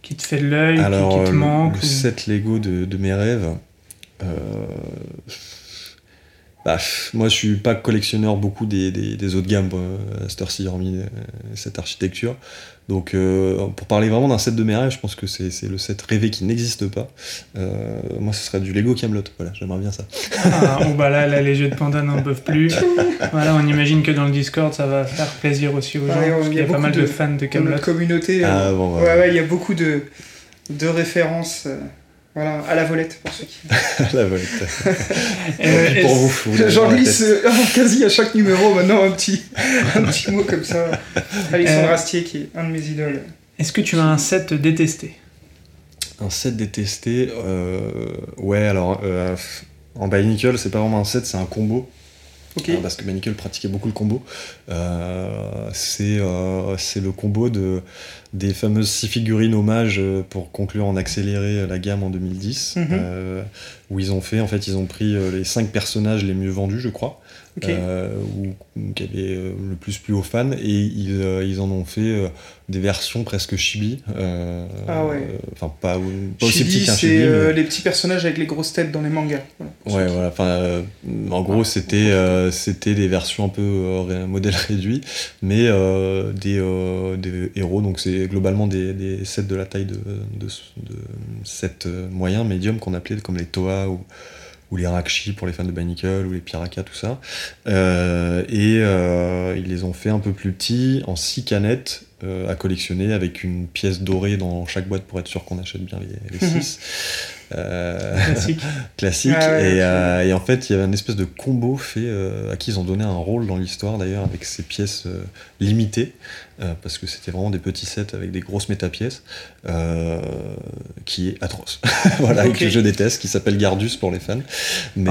[SPEAKER 2] qui te fait de l'œil, qui, te manque
[SPEAKER 3] Le, set Lego de, mes rêves. Euh, bah, moi, je suis pas collectionneur beaucoup des, des, autres gammes, euh, à cette hormis cette architecture. Donc, euh, pour parler vraiment d'un set de mes rêves, je pense que c'est le set rêvé qui n'existe pas. Euh, moi, ce serait du Lego Camelot. Voilà, j'aimerais bien ça.
[SPEAKER 2] Ah, oh, bah là, les jeux de panda n'en peuvent plus. <laughs> voilà, on imagine que dans le Discord, ça va faire plaisir aussi aux gens. il y a, pas mal de, fans de Camelot.
[SPEAKER 4] Dans communauté, ah, bon, ouais, ouais, il y a beaucoup de, de références. Euh, voilà, à la volette pour ceux qui. <laughs>
[SPEAKER 3] la volette. <laughs> et pour vous.
[SPEAKER 4] J'en glisse <laughs> quasi à chaque numéro maintenant un petit, un petit mot comme ça. Alexandre euh, Astier qui est un de mes idoles.
[SPEAKER 2] Est-ce que tu as un set détesté?
[SPEAKER 3] Un set détesté euh, Ouais, alors euh, en Bionicle, c'est pas vraiment un set, c'est un combo.
[SPEAKER 4] Okay.
[SPEAKER 3] parce que Bionicle pratiquait beaucoup le combo. c'est le combo de des fameuses six figurines hommages euh, pour conclure en accéléré la gamme en 2010, mhm. euh, où ils ont fait, en fait, ils ont pris euh, les cinq personnages les mieux vendus, je crois, ou, qui avaient le plus plu aux fans, et ils, ils en ont fait des versions presque chibi.
[SPEAKER 4] ah ouais.
[SPEAKER 3] Enfin, pas, aussi petits qu'un
[SPEAKER 4] chibi. c'est les petits personnages avec les grosses têtes dans les mangas.
[SPEAKER 3] ouais, voilà. Enfin, en gros, c'était c'était des versions un peu modèle réduit, mais des, des héros, donc c'est globalement des, sets de la taille de, de, sets euh, moyens, médiums, qu'on appelait comme les Toa ou, ou les Rakshi pour les fans de Bannicle, ou les Piraka, tout ça. Euh, et euh, ils les ont fait un peu plus petits, en 6 canettes euh, à collectionner, avec une pièce dorée dans chaque boîte pour être sûr qu'on achète bien les 6. <laughs> Euh,
[SPEAKER 2] classique. <laughs>
[SPEAKER 3] Euh, et, en fait, il y avait une espèce de combo fait euh, à qui ils ont donné un rôle dans l'histoire d'ailleurs avec ces pièces limitées. Parce que c'était vraiment des petits sets avec des grosses métapièces, euh, qui est atroce. <laughs> voilà, que je déteste, qui s'appelle Gardus pour les fans.
[SPEAKER 2] Mais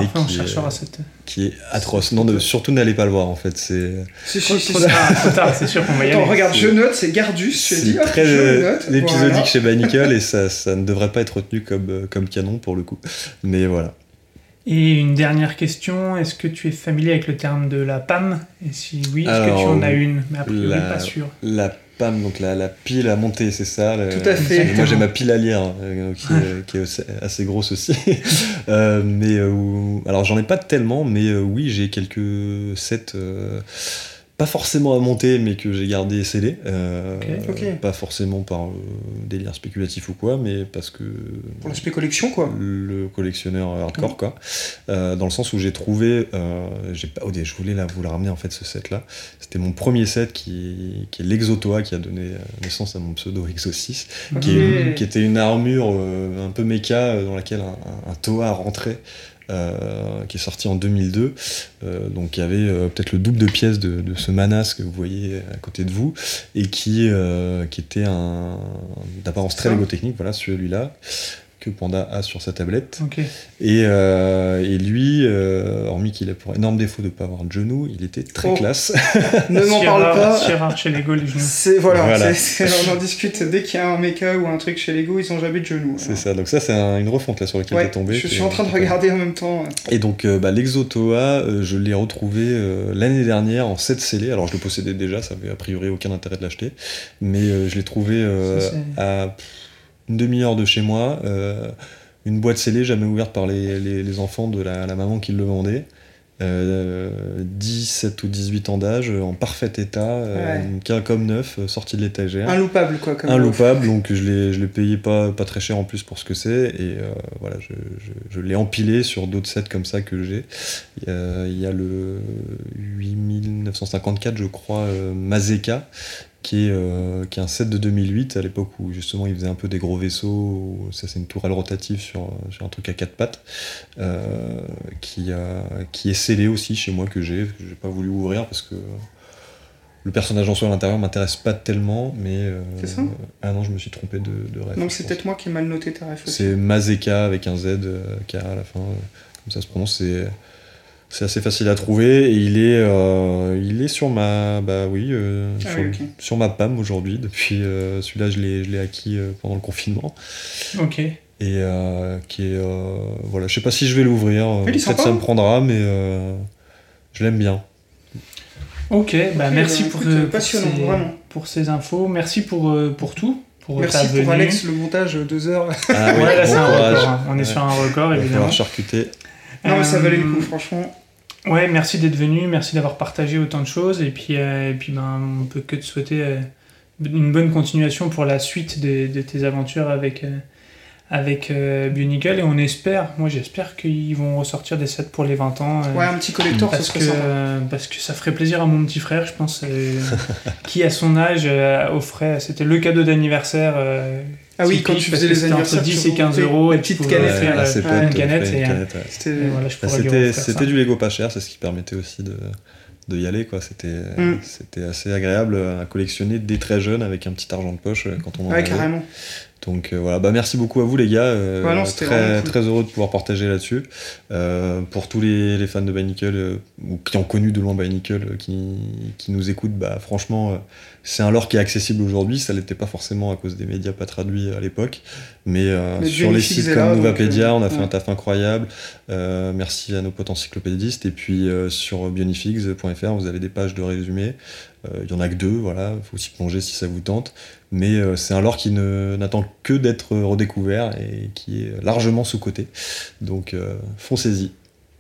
[SPEAKER 2] qui, est,
[SPEAKER 3] atroce. Non, surtout n'allez pas le voir en fait. C'est
[SPEAKER 2] trop tard, c'est sûr qu'on va y aller.
[SPEAKER 4] Regarde, je note, c'est Gardus. C'est
[SPEAKER 3] très oh, épisodique chez Bannicle et ça, ça ne devrait pas être retenu comme, comme canon pour le coup. Mais voilà.
[SPEAKER 2] Et une dernière question, est-ce que tu es familier avec le terme de la PAM? Et si oui, est-ce que tu en as une? Mais a priori, pas sûr.
[SPEAKER 3] La PAM, donc la, la pile à monter, c'est ça
[SPEAKER 4] Tout à fait.
[SPEAKER 3] Moi j'ai ma pile à lire, euh, qui, est, assez grosse aussi. <laughs> euh, mais euh, alors j'en ai pas tellement, mais euh, oui, j'ai quelques sets pas forcément à monter, mais que j'ai gardé scellé. Euh, pas forcément par euh, délire spéculatif ou quoi, mais parce que.
[SPEAKER 4] Pour l'aspect collection, quoi.
[SPEAKER 3] Le collectionneur hardcore, quoi. Euh, dans le sens où j'ai trouvé. j'ai pas, oh, je voulais la, vous la ramener, en fait, ce set-là. C'était mon premier set qui, qui est l'Exotoa, qui a donné naissance à mon pseudo Exo 6, qui, qui, était une armure un peu méca dans laquelle un, un Toa rentrait. Euh, qui est sorti en 2002. Euh, donc il y avait euh, peut-être le double de pièces de, ce Manas que vous voyez à côté de vous et qui, qui était un d'apparence très Lego technique, voilà celui-là que Panda a sur sa tablette. Et, euh, et, lui, euh, hormis qu'il a pour énorme défaut de ne pas avoir de genoux, il était très oh. classe.
[SPEAKER 4] ne m'en <laughs> parle pas.
[SPEAKER 2] C'est rare chez Lego les genoux.
[SPEAKER 4] C'est voilà, on en discute dès qu'il y a un mecha ou un truc chez Lego, ils ont jamais de genoux.
[SPEAKER 3] C'est ça. Donc ça c'est une refonte là sur laquelle ouais, tombé.
[SPEAKER 4] Je suis en train de regarder en même temps.
[SPEAKER 3] Et donc euh, bah, l'Exotoa, je l'ai retrouvé l'année dernière en 7 scellé. Alors je le possédais déjà, ça avait a priori aucun intérêt de l'acheter, mais je l'ai trouvé à une demi-heure de chez moi, euh, une boîte scellée jamais ouverte par les, les, enfants de la, maman qui le vendait. Euh, 17 ou 18 ans d'âge, en parfait état, euh, comme neuf, euh, sorti de l'étagère.
[SPEAKER 4] Inloupable quoi.
[SPEAKER 3] Comme Inloupable, donc je l'ai, je l'ai payé pas, pas très cher en plus pour ce que c'est, et voilà, je, je, l'ai empilé sur d'autres sets comme ça que j'ai. Il y a, le 8954, je crois, Mazeka, qui est, euh, qui est un set de 2008 à l'époque où justement il faisait un peu des gros vaisseaux. Ça c'est une tourelle rotative sur, sur un truc à quatre pattes euh, qui, qui est scellé aussi chez moi que j'ai. J'ai pas voulu ouvrir parce que le personnage en soi à l'intérieur m'intéresse pas tellement, mais. Euh,
[SPEAKER 4] c'est ça?
[SPEAKER 3] Ah non, je me suis trompé de, de ref.
[SPEAKER 4] Non, c'est peut-être moi qui ai mal noté ta ref
[SPEAKER 3] C'est Mazeka avec un Z, K à la fin, comme ça se prononce. C'est c'est assez facile à trouver et il est, euh, il est sur ma, bah oui, euh,
[SPEAKER 4] Ah
[SPEAKER 3] sur,
[SPEAKER 4] oui, ok.
[SPEAKER 3] sur ma PAM aujourd'hui. Depuis euh, celui-là, je l'ai, je l'ai acquis euh, pendant le confinement
[SPEAKER 2] Ok.
[SPEAKER 3] et euh, qui est, euh, voilà, je sais pas si je vais l'ouvrir. euh, Peut-être ça me prendra, mais euh, je l'aime bien.
[SPEAKER 2] Ok, bah merci
[SPEAKER 4] bah,
[SPEAKER 2] pour,
[SPEAKER 4] écoute,
[SPEAKER 2] euh, pour ces,
[SPEAKER 4] vraiment.
[SPEAKER 2] pour ces infos. Merci pour, euh, pour tout. Pour
[SPEAKER 4] Merci pour
[SPEAKER 2] venue.
[SPEAKER 4] Alex, le montage, deux heures.
[SPEAKER 3] Ah oui,
[SPEAKER 2] Ouais, là,
[SPEAKER 3] bon
[SPEAKER 2] c'est un
[SPEAKER 3] courage.
[SPEAKER 2] record. hein. On est
[SPEAKER 3] Ouais.
[SPEAKER 2] sur un record,
[SPEAKER 3] va
[SPEAKER 2] évidemment.
[SPEAKER 3] charcuter.
[SPEAKER 4] non, mais ça valait le coup, franchement.
[SPEAKER 2] Ouais, merci d'être venu, merci d'avoir partagé autant de choses. Et puis, euh, et puis ben, on peut que te souhaiter euh, une bonne continuation pour la suite de, de tes aventures avec, euh, avec euh, Bionicle. Et on espère, moi j'espère qu'ils vont ressortir des sets pour les 20 ans. euh,
[SPEAKER 4] Ouais, un petit collector,
[SPEAKER 2] parce que, euh, parce que ça ferait plaisir à mon petit frère, je pense, euh, <laughs> qui à son âge offrait, c'était le cadeau d'anniversaire.
[SPEAKER 4] Ah oui, quand tu faisais les
[SPEAKER 2] c'était entre
[SPEAKER 4] anniversaires.
[SPEAKER 2] 10
[SPEAKER 4] tu
[SPEAKER 2] et 15
[SPEAKER 4] remontais
[SPEAKER 2] euros. Et
[SPEAKER 4] petite canette.
[SPEAKER 3] Ouais,
[SPEAKER 2] une canette.
[SPEAKER 4] C'était.
[SPEAKER 2] voilà,
[SPEAKER 3] du Lego pas cher, c'est ce qui permettait aussi de, de y aller. quoi. C'était
[SPEAKER 4] Mm.
[SPEAKER 3] c'était assez agréable à collectionner dès très jeune avec un petit argent de poche quand on en
[SPEAKER 4] Ouais,
[SPEAKER 3] avait.
[SPEAKER 4] carrément.
[SPEAKER 3] Donc euh, voilà, bah, merci beaucoup à vous les gars. euh, très, heureux de pouvoir partager là-dessus. Euh, pour tous les, les fans de euh, ou qui ont connu de loin euh, qui, qui nous écoutent, bah, franchement, euh, c'est un lore qui est accessible aujourd'hui. Ça l'était pas forcément à cause des médias pas traduits à l'époque. Mais, euh,
[SPEAKER 4] Mais
[SPEAKER 3] sur les sites comme
[SPEAKER 4] là, donc, euh,
[SPEAKER 3] on a fait
[SPEAKER 4] ouais.
[SPEAKER 3] un taf incroyable. Euh, merci à nos potes encyclopédistes. Et puis euh, sur bionifigs.fr, vous avez des pages de résumés. Euh, Il y en a que deux, voilà. Il faut s'y plonger si ça vous tente. Mais euh, c'est un lore qui ne- n'attend que d'être redécouvert et qui est largement sous-coté. Donc euh, foncez-y.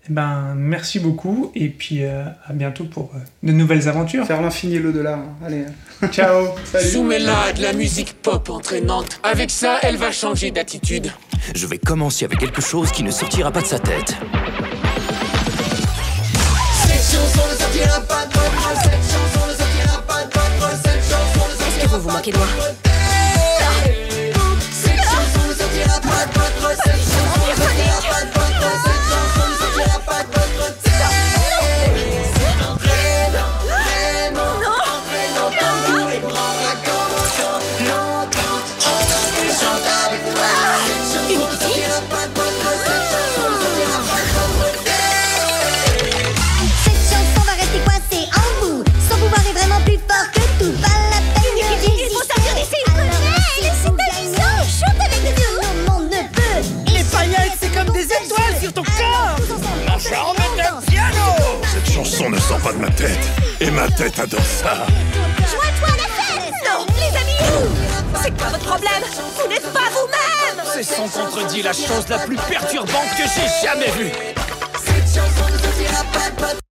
[SPEAKER 2] Eh Ben, merci beaucoup et puis euh, à bientôt pour euh, de nouvelles aventures.
[SPEAKER 4] Faire l'infini et l'au-delà. Allez, <laughs>
[SPEAKER 2] Ciao
[SPEAKER 4] salut.
[SPEAKER 5] Soumets-la de la musique pop entraînante. Avec ça, elle va changer d'attitude.
[SPEAKER 6] Je vais commencer avec quelque chose qui ne sortira pas de sa tête.
[SPEAKER 5] Cette chanson ne sortira pas de votre Cette chanson ne sortira pas de votre Cette chanson ne
[SPEAKER 7] Est-ce que vous vous moquez de moi?
[SPEAKER 5] Cette chanson ne sortira pas de votre Cette chanson ne sortira pas de
[SPEAKER 8] sort pas de ma tête. Et ma tête adore ça.
[SPEAKER 7] Joins-toi à la fête. Non, les amis. C'est quoi votre problème Vous n'êtes pas vous-même.
[SPEAKER 6] C'est sans contredit la chose la plus perturbante que j'ai jamais vue.
[SPEAKER 5] Cette chanson ne pas